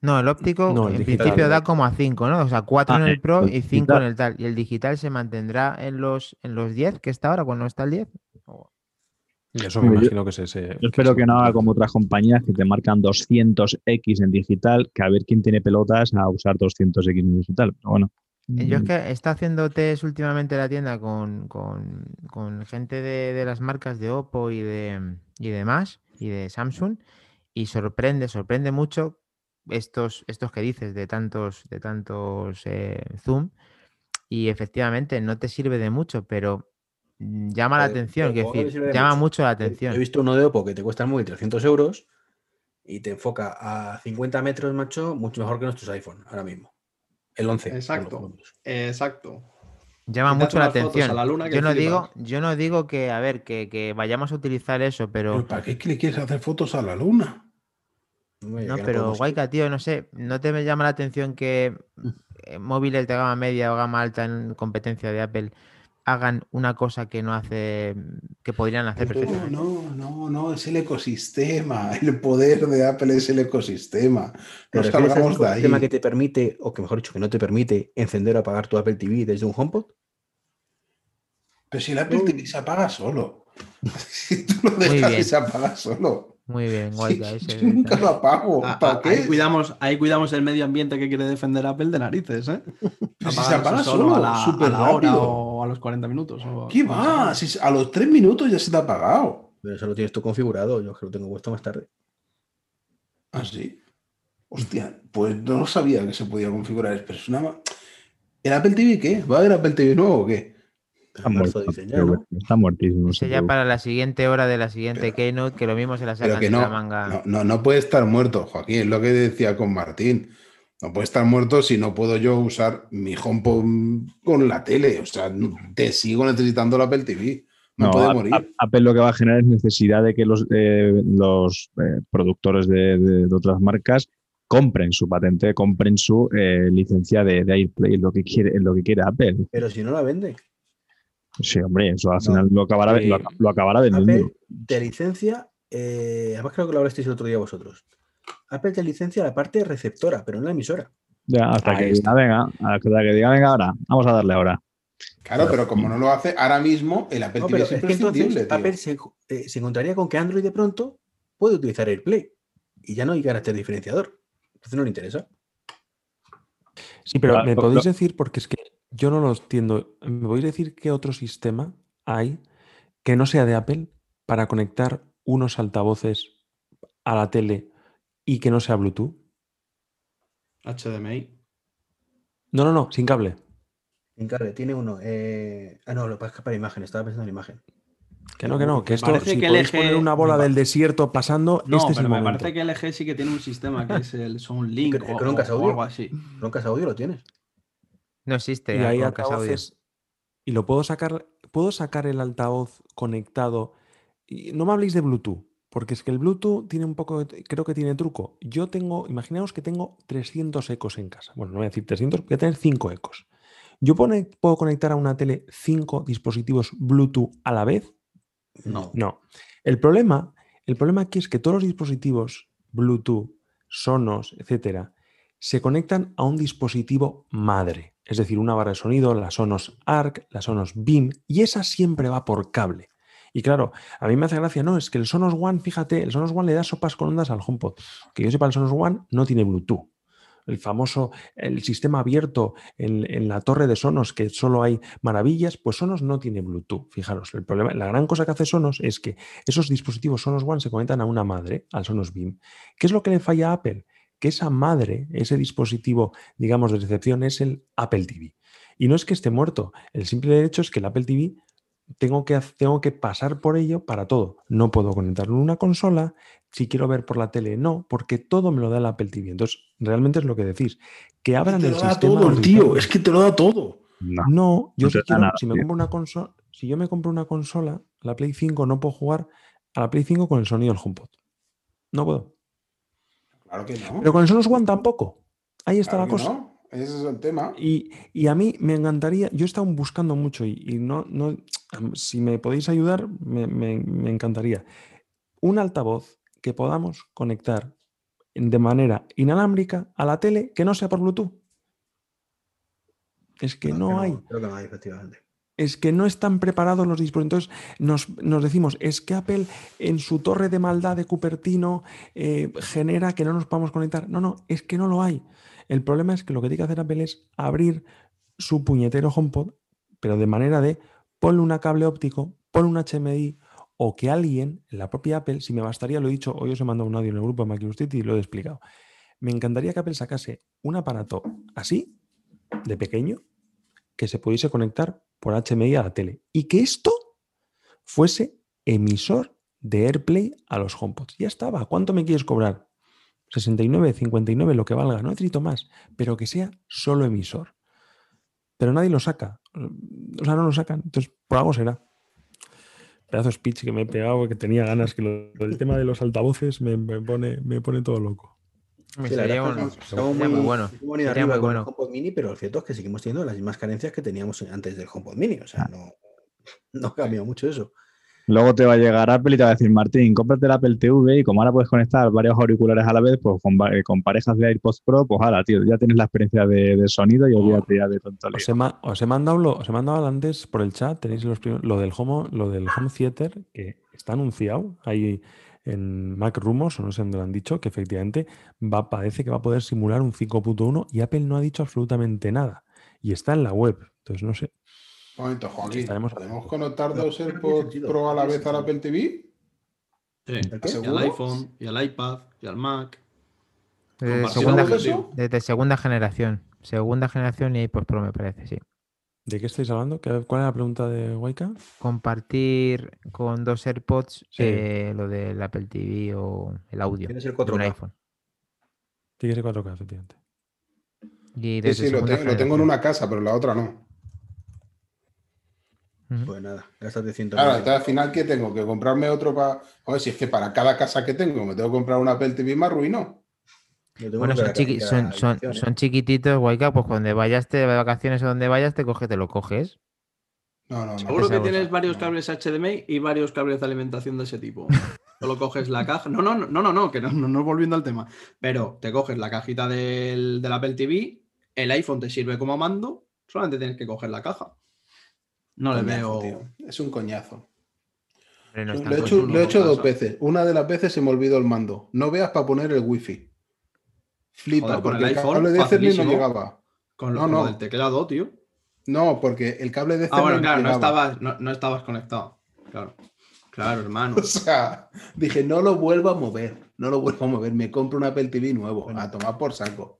No, el óptico No, el en digital. principio da como a 5, ¿no? O sea, 4 Ah, en el Pro el y 5 en el tal. ¿Y el digital se mantendrá en los, en los 10 que está ahora cuando está el 10? O- Y eso me yo- imagino que se... se- Yo espero se que no haga como otras compañías que te marcan 200X en digital, que a ver quién tiene pelotas a usar 200X en digital. Pero bueno, Eh, Yo es Mm, que he estado haciendo test últimamente en la tienda con, con- con gente de, de las marcas de Oppo y de y demás, y de Samsung, y sorprende, sorprende mucho estos, estos que dices de tantos, de tantos eh, zoom, y efectivamente no te sirve de mucho, pero mm, llama la atención, pero quiero ¿cómo que decir, llama mucho? mucho la atención. He visto uno de Oppo que te cuesta el móvil 300 euros y te enfoca a 50 metros, macho, mucho mejor que nuestros iPhone ahora mismo. El 11. por lo Exacto. Exacto. Llama mucho la atención. la luna que Yo no digo, yo no digo que, a ver, que, que vayamos a utilizar eso, pero ¿Pero ¿Para qué es que le quieres hacer fotos a la luna? No, pero. Guayca, tío, no sé, ¿no te llama la atención que eh, móviles de gama media o gama alta en competencia de Apple hagan una cosa que no hace, que podrían hacer No, perfectamente? no, no, no, es el ecosistema. El poder de Apple es el ecosistema. ¿Te Nos salgamos de ahí. sistema que te permite, o que mejor dicho, que no te permite encender o apagar tu Apple TV desde un HomePod? Pero si el Apple TV se apaga solo. Si tú lo dejas y se apaga solo. Muy bien, Sí, Guayca. yo ese- nunca lo apago. ¿Para ah, qué? Ahí cuidamos, ahí cuidamos el medio ambiente que quiere defender Apple de narices, ¿eh? Pero si se apaga solo, a la, a la hora o a los 40 minutos. o- ¿Qué va? Si a los tres minutos ya se te ha apagado. Pero eso lo tienes tú configurado, yo que lo tengo puesto más tarde. ¿Ah, sí? Hostia, pues no sabía que se podía configurar. Pero es una... ¿El Apple TV qué? ¿Va a haber Apple TV nuevo o qué? Está muerto, dicen ya, ¿no? Está muertísimo. Ya juego. para la siguiente hora de la siguiente Keynote, que lo mismo se la sacan que de no, la manga. no, no, no puede estar muerto, Joaquín, es lo que decía con Martín. No puede estar muerto si no puedo yo usar mi HomePod con la tele. O sea, te sigo necesitando el Apple TV. No, No, puede a- morir. a- Apple lo que va a generar es necesidad de que los, eh, los eh, productores de, de- de otras marcas compren su patente, compren su eh, licencia de, de AirPlay, lo que quiere, lo que quiere Apple. Pero si no la vende, Sí, hombre, eso al No. final lo acabará, lo, aca- lo acabará vendiendo. Apple te licencia, eh, además creo que lo hablasteis el otro día vosotros. Apple te licencia la parte receptora, pero no la emisora. Ya, hasta Ahí que está. diga, venga, hasta que diga, venga, ahora, vamos a darle ahora. Claro, pero como no lo hace ahora mismo, el Apple No, TV es es que entonces. Apple se, eh, se encontraría con que Android de pronto puede utilizar AirPlay y ya no hay carácter diferenciador. Entonces no le interesa. Sí, pero me lo- podéis lo- decir, porque es que yo no lo entiendo, ¿me podéis decir qué otro sistema hay que no sea de Apple para conectar unos altavoces a la tele y que no sea Bluetooth? HDMI. No, no, no, sin cable. En cable, tiene uno. eh, Ah, no, lo que pasa es que para imagen, estaba pensando en imagen. Que no, que no, que esto, parece si que podéis LG poner una bola del desierto pasando, No, este es el pero me momento. parece que LG sí que tiene un sistema que es el SoundLink ¿El o, o- algo así. Broncas audio lo tienes. No existe. Y hay audio. Y lo puedo sacar. ¿Puedo sacar el altavoz conectado? Y no me habléis de Bluetooth, porque es que el Bluetooth tiene un poco. de- Creo que tiene truco. Yo tengo. Imaginaos que tengo 300 ecos en casa. Bueno, no voy a decir 300, voy a tener 5 ecos. Yo pone- puedo conectar a una tele 5 dispositivos Bluetooth a la vez. No. No. El problema, el problema aquí es que todos los dispositivos Bluetooth, Sonos, etcétera, se conectan a un dispositivo madre, es decir, una barra de sonido, la Sonos Arc, la Sonos Beam, y esa siempre va por cable. Y claro, a mí me hace gracia, no, es que el Sonos One, fíjate, el Sonos One le da sopas con ondas al HomePod. Que yo sepa, el Sonos One no tiene Bluetooth. El famoso, el sistema abierto en, la torre de Sonos, que solo hay maravillas, pues Sonos no tiene Bluetooth. Fijaros, el problema, la gran cosa que hace Sonos es que esos dispositivos Sonos One se conectan a una madre, al Sonos Beam. ¿Qué es lo que le falla a Apple? Que esa madre, ese dispositivo, digamos, de recepción es el Apple TV. Y no es que esté muerto, el simple hecho es que el Apple TV tengo que, tengo que pasar por ello para todo. No puedo conectarlo en una consola, si quiero ver por la tele, no, porque todo me lo da el Apple TV. Entonces, realmente es lo que decís. Que abran te el lo da sistema. todo, tío. Es que te lo da todo. No. No, yo No si te da quiero, nada, si me compro una consola, si yo me compro una consola, la Play 5 no puedo jugar a la Play 5 con el sonido del HomePod. No puedo. Claro que no. Pero con el Sonos One tampoco. Ahí está Claro la que cosa. no. Ese es el tema. Y, y a mí me encantaría, yo he estado buscando mucho y, y no, no, si me podéis ayudar, me, me- me encantaría. Un altavoz que podamos conectar de manera inalámbrica a la tele que no sea por Bluetooth. Es que Creo no hay. Creo que no hay, efectivamente. Es que no están preparados los dispositivos. Entonces nos, nos decimos, es que Apple en su torre de maldad de Cupertino eh, genera que no nos podamos conectar. No, no, es que no lo hay. El problema es que lo que tiene que hacer Apple es abrir su puñetero HomePod, pero de manera de ponle un cable óptico, ponle un HMI o que alguien, en la propia Apple, si me bastaría, lo he dicho, hoy os he mandado un audio en el grupo de Mac y lo he explicado. Me encantaría que Apple sacase un aparato así, de pequeño, que se pudiese conectar por HMI a la tele y que esto fuese emisor de AirPlay a los HomePods. Ya estaba. ¿Cuánto me quieres cobrar? 69, 59, lo que valga. No necesito más, pero que sea solo emisor. Pero nadie lo saca. O sea, no lo sacan. Entonces, por algo será. Pedazo de speech que me he pegado, que tenía ganas, que lo, el tema de los altavoces me, me pone, me pone todo loco. Me Sí, sería un- estamos sería muy bueno. venido Sería muy con el bueno. HomePod Mini, pero lo cierto es que seguimos teniendo las mismas carencias que teníamos antes del HomePod Mini. O sea, no, no ha cambiado mucho eso. Luego te va a llegar Apple y te va a decir, Martín, cómprate el Apple TV y como ahora puedes conectar varios auriculares a la vez, pues con, eh, con parejas de AirPods Pro, pues ahora, tío, ya tienes la experiencia de, de sonido y olvídate ya de tonto. Os he, os he mandado, os he mandado antes por el chat, tenéis los lo del home, lo del home theater que está anunciado ahí en Mac Rumors, o no sé dónde lo han dicho, que efectivamente va, parece que va a poder simular un 5.1 y Apple no ha dicho absolutamente nada. Y está en la web. Entonces no sé. Un momento, Joaquín. Estaremos- ¿Podemos conectar dos AirPods. Pro a la vez al. Apple TV? Sí. Al iPhone, y al iPad, y al Mac. Desde Compartir segunda, desde segunda generación. Segunda generación y pues Pro me parece, sí. ¿De qué estáis hablando? ¿Qué- ¿Cuál es la pregunta de Waika? Compartir con dos AirPods Sí. eh, lo del Apple TV o el audio Tienes el de un 4K. iPhone. Tiene que ser 4K, efectivamente. Y Sí, sí, lo, tengo- lo tengo en una casa, pero en la otra no. Pues nada, gástate 100 Claro, entonces al final, ¿qué tengo? ¿Que comprarme otro para.? Joder, si es que para cada casa que tengo me tengo que comprar un Apple TV, me arruino. Bueno, son, chiqui- son, son, ¿eh? son chiquititos, Waika, pues cuando vayas de vacaciones o donde vayas, te coges, te lo coges. No, no, no. Seguro que tienes varios no. cables HDMI y varios cables de alimentación de ese tipo. Solo coges la caja. No, no, no, no, no, que no, no, no volviendo al tema. Pero te coges la cajita del, del Apple TV, el iPhone te sirve como mando, solamente tienes que coger la caja. No le veo. tío. Es un coñazo. No Lo he hecho, lo he hecho dos veces. Una de las veces se me olvidó el mando. No veas para poner el wifi. Flipa, porque el el, iPhone, cable de Ethernet no llegaba. Con lo, No, no. del teclado, tío. No, porque el cable de Ah, Ethernet bueno, claro, no estabas, no, no estabas conectado. Claro. Claro, hermano. O sea, dije, no lo vuelvo a mover. No lo vuelvo a mover. Me compro un Apple TV nuevo. Bueno. A tomar por saco.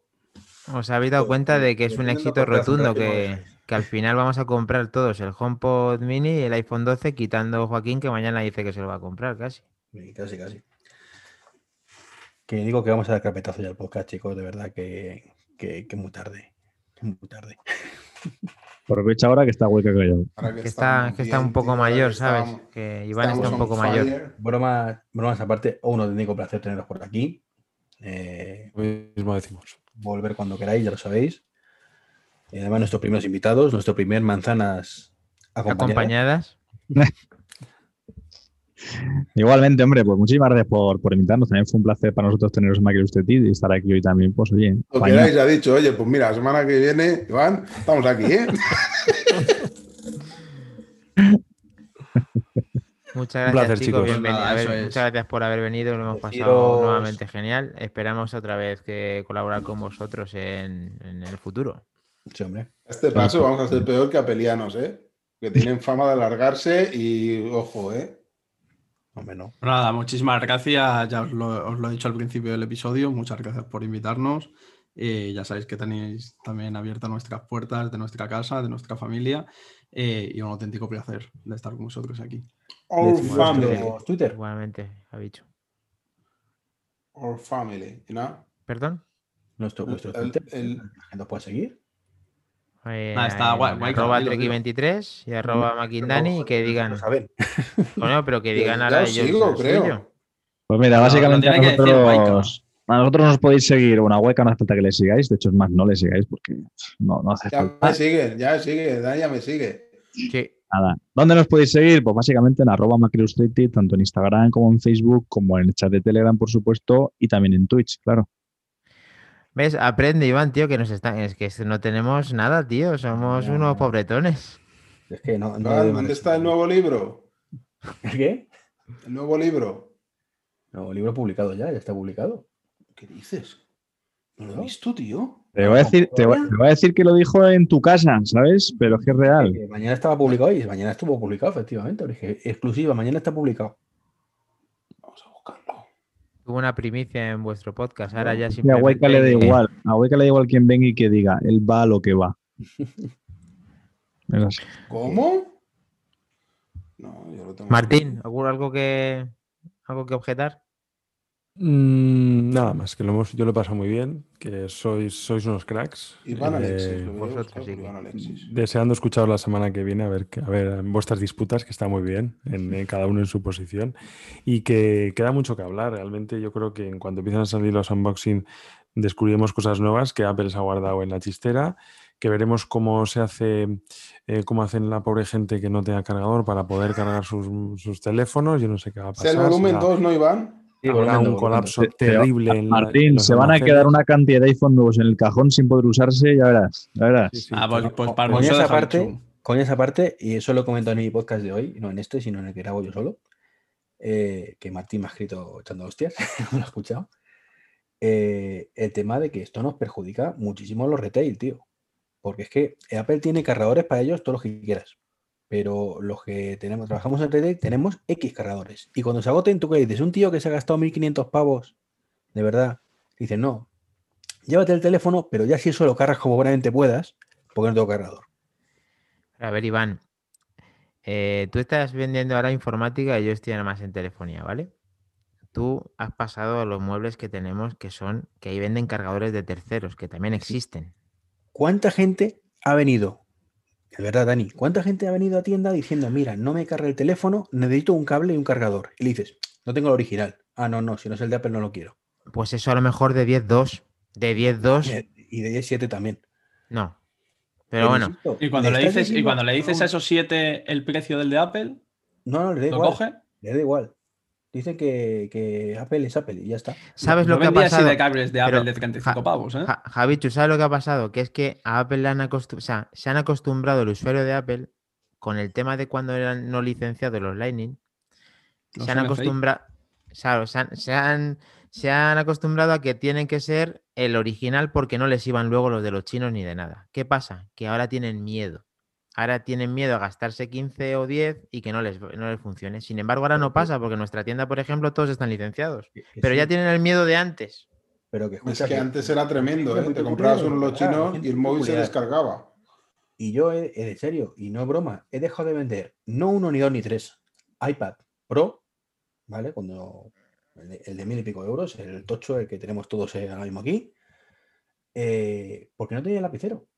¿Os habéis dado cuenta de que es un éxito rotundo? Que, que al final vamos a comprar todos el HomePod Mini y el iPhone 12, quitando Joaquín, que mañana dice que se lo va a comprar casi. Casi, casi. Que digo que vamos a dar carpetazo ya al podcast, chicos, de verdad que, que, que muy tarde. que Muy tarde. Aprovecha ahora que está hueca callado. Ahora Que está, que está bien, un poco mayor, que ¿sabes? estamos- Que Iván está un poco mayor. fire. Bromas, bromas aparte, un auténtico placer teneros por aquí. Eh, mismo decimos. volver cuando queráis, ya lo sabéis. Y además, nuestros primeros invitados, nuestro primer manzanas acompañadas. Acompañadas. Igualmente, hombre, pues muchísimas gracias por, por invitarnos. También fue un placer para nosotros teneros en Mac Usted y estar aquí hoy también, pues oye. Lo queráis, ha dicho, oye, pues mira, la semana que viene, Iván, estamos aquí, ¿eh? Muchas Un gracias, placer, chicos. chicos. bienveni- Nada, a ver, eso es. Muchas gracias por haber venido. Lo hemos pasado Deciros- nuevamente genial. Esperamos otra vez que colaborar con vosotros en, en el futuro. Sí, hombre. Este paso vamos a ser peor que apelianos, ¿eh? Que tienen fama de alargarse y, ojo, ¿eh? Hombre, no. Nada, muchísimas gracias. Ya os lo, os lo he dicho al principio del episodio. Muchas gracias por invitarnos. Eh, ya sabéis que tenéis también abiertas nuestras puertas de nuestra casa, de nuestra familia. eh, y un auténtico placer de estar con vosotros aquí. Our Decimos family. Twitter. Igualmente, ha dicho. Our family, you know? ¿Perdón? Nuestro, vuestro Twitter. el- La gente os puede seguir. Eh, Ah, está guay- en guay, arroba dilo, dilo. Treki23 y arroba Makindani y que digan. Lo saben. Bueno, pero que digan ya ahora os ellos. creo. Pues mira, No, básicamente a nosotros, a nosotros nos podéis seguir. Una hueca no hace falta que le sigáis. De hecho, es más, no le sigáis porque no, no hace Ya falta. me sigue, ya me sigue, Dani ya me sigue. Sí, Nada. ¿Dónde nos podéis seguir? Pues básicamente en arroba tanto en Instagram como en Facebook, como en el chat de Telegram, por supuesto, y también en Twitch, claro. ¿Ves? Aprende, Iván, tío, que nos están. Es que no tenemos nada, tío. Somos unos pobretones. Es que no, no ¿Dónde está el nuevo libro? ¿El qué? El nuevo libro. No, libro publicado ya, ya está publicado. ¿Qué dices? No lo he visto, tío. Te voy, a decir, te, voy, te voy a decir que lo dijo en tu casa, ¿sabes? Pero es que es real. Mañana estaba publicado y mañana estuvo publicado, efectivamente. Dije, exclusiva, mañana está publicado. Tuvo una primicia en vuestro podcast. Ahora ya Y a simplemente. Hueca le da igual. A Hueca le da igual quien venga y que diga. Él va a lo que va. ¿Cómo? No, yo lo tengo. Martín, ¿algún- ¿algo que, algo que objetar? Mm, nada más, que lo hemos, yo lo he pasado muy bien, que sois, sois unos cracks. Iván eh, Alexis. A vosotros, sí Iván Alexis. Deseando escucharos la semana que viene, a ver, que- a ver vuestras disputas, que está muy bien, en, en cada uno en su posición, y que queda mucho que hablar. Realmente yo creo que en cuanto empiezan a salir los unboxing, descubriremos cosas nuevas que Apple se ha guardado en la chistera, que veremos cómo se hace, eh, cómo hacen la pobre gente que no tenga cargador para poder cargar sus, sus teléfonos. Yo no sé qué va a Es pasar. el volumen será- 2, ¿no, Iván? Sí, habrá volumen un colapso terrible en la- en Martín, se van a quedar una cantidad de iPhone nuevos en el cajón sin poder usarse, ya verás. Ya verás. Sí, sí, Ah, pues, pues Con- para con eso esa parte, con esa parte, y eso lo comento en mi podcast de hoy, no en este, sino en el que grabo yo solo, eh, que Martín me ha escrito echando hostias, no lo he escuchado. eh, el tema de que esto nos perjudica muchísimo a los retail, tío. Porque es que Apple tiene cargadores para ellos todos los que quieras. Pero los que tenemos, trabajamos en retail, tenemos X cargadores. Y cuando se agoten, tú que dices, un tío que se ha gastado 1500 pavos, de verdad, dice, no, llévate el teléfono, pero ya si eso lo cargas como buenamente puedas, porque no tengo cargador. A ver, Iván. eh, tú estás vendiendo ahora informática y yo estoy ahora más en telefonía, ¿vale? Tú has pasado a los muebles que tenemos que son, que ahí venden cargadores de terceros, que también existen. ¿Cuánta gente ha venido? De verdad, Dani, ¿cuánta gente ha venido a tienda diciendo, mira, no me carga el teléfono, necesito un cable y un cargador? Y le dices, no tengo el original. Ah, no, no, si no es el de Apple no lo quiero. Pues eso a lo mejor de 10.2. De 10.2, Y de 7 también. no. Pero bueno, insisto, Y cuando le dices, y cuando le a dices a esos siete el precio del de Apple, No, no, le da ¿lo igual. coge? Le da igual. Dice que, que Apple es Apple y ya está. ¿sabes lo que ha así pasado? de cables de Apple Pero, de 35 ja- pavos, ¿eh? Ja- Javichu, ¿sabes lo que ha pasado? Que es que a Apple le han acostu- o sea, se han acostumbrado el usuario de Apple con el tema de cuando eran no licenciados los Lightning. Los se han acostumbrado. se han, se, han, se han acostumbrado a que tienen que ser el original porque no les iban luego los de los chinos ni de nada. ¿Qué pasa? Que ahora tienen miedo. Ahora tienen miedo a gastarse 15 o 10 y que no les, no les funcione. Sin embargo, ahora no pasa porque en nuestra tienda, por ejemplo, todos están licenciados. Que- que Pero ya tienen el miedo de antes. Pero que, Es que antes era tremendo, ¿eh? Te comprabas uno los chinos y el móvil se descargaba. Y yo, he, he de serio, y no es broma, he dejado de vender no uno, ni dos, ni tres iPad Pro, ¿vale? Cuando el de, el de mil y pico euros, el tocho, el que tenemos todos eh, ahora mismo aquí, eh, porque no tenía lapicero.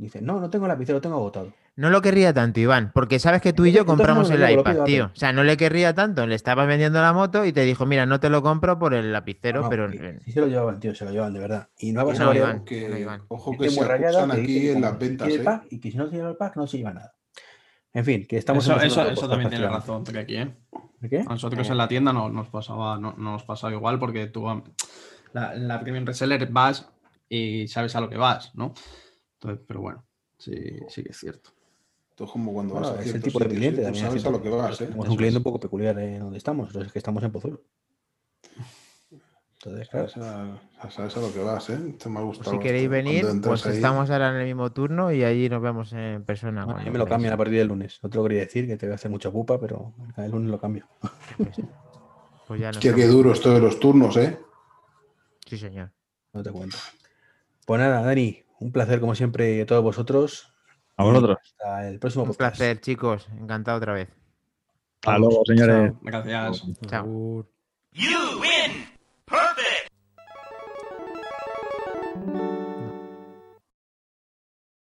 Dice, no, no tengo lapicero, tengo agotado. No lo querría tanto, Iván, porque sabes que tú y yo no compramos el digo, iPad, tío. O sea, no le querría tanto. Le estabas vendiendo la moto y te dijo, mira, no te lo compro por el lapicero, No, no, pero sí, sí se lo llevaban, tío, se lo llevaban de verdad. Y no ha Que pasado. Iván. Que, no, Iván. ojo que Gente se acusan que aquí que en las ventas, ¿eh? pack y que si no tiene el pack no se lleva nada. En fin, que estamos Eso, en eso, eso también tiene razón, Trek, aquí, ¿eh? ¿De qué? A nosotros en la tienda no nos pasaba, no, no nos pasaba igual porque tú la, en la Premium Reseller vas y sabes a lo que vas, ¿no? Entonces, pero bueno, sí, sí que es cierto. Esto es como cuando Bueno, vas a es el tipo de cliente también. es sabes a lo que vas, ¿eh? Eso un cliente es. un poco peculiar en donde estamos, es que estamos en Pozuelo. Entonces, claro, Sabes a, sabes a lo que vas, ¿eh? Esto me ha pues gustado. si queréis venir, pues ahí- estamos ahora en el mismo turno y allí nos vemos en persona. a mí cuando me lo cambian a partir del lunes. No te lo quería decir, que te voy a hacer mucha pupa, pero el lunes lo cambio. Pues, pues ya nos Hostia, qué duro esto de los turnos, ¿eh? Sí, señor. No te cuento. Pues nada, Dani, un placer como siempre a todos vosotros. A vosotros. Hasta el próximo Un podcast. placer, chicos. Encantado otra vez. Hasta luego, señores. Gracias. Chao. Por- You win.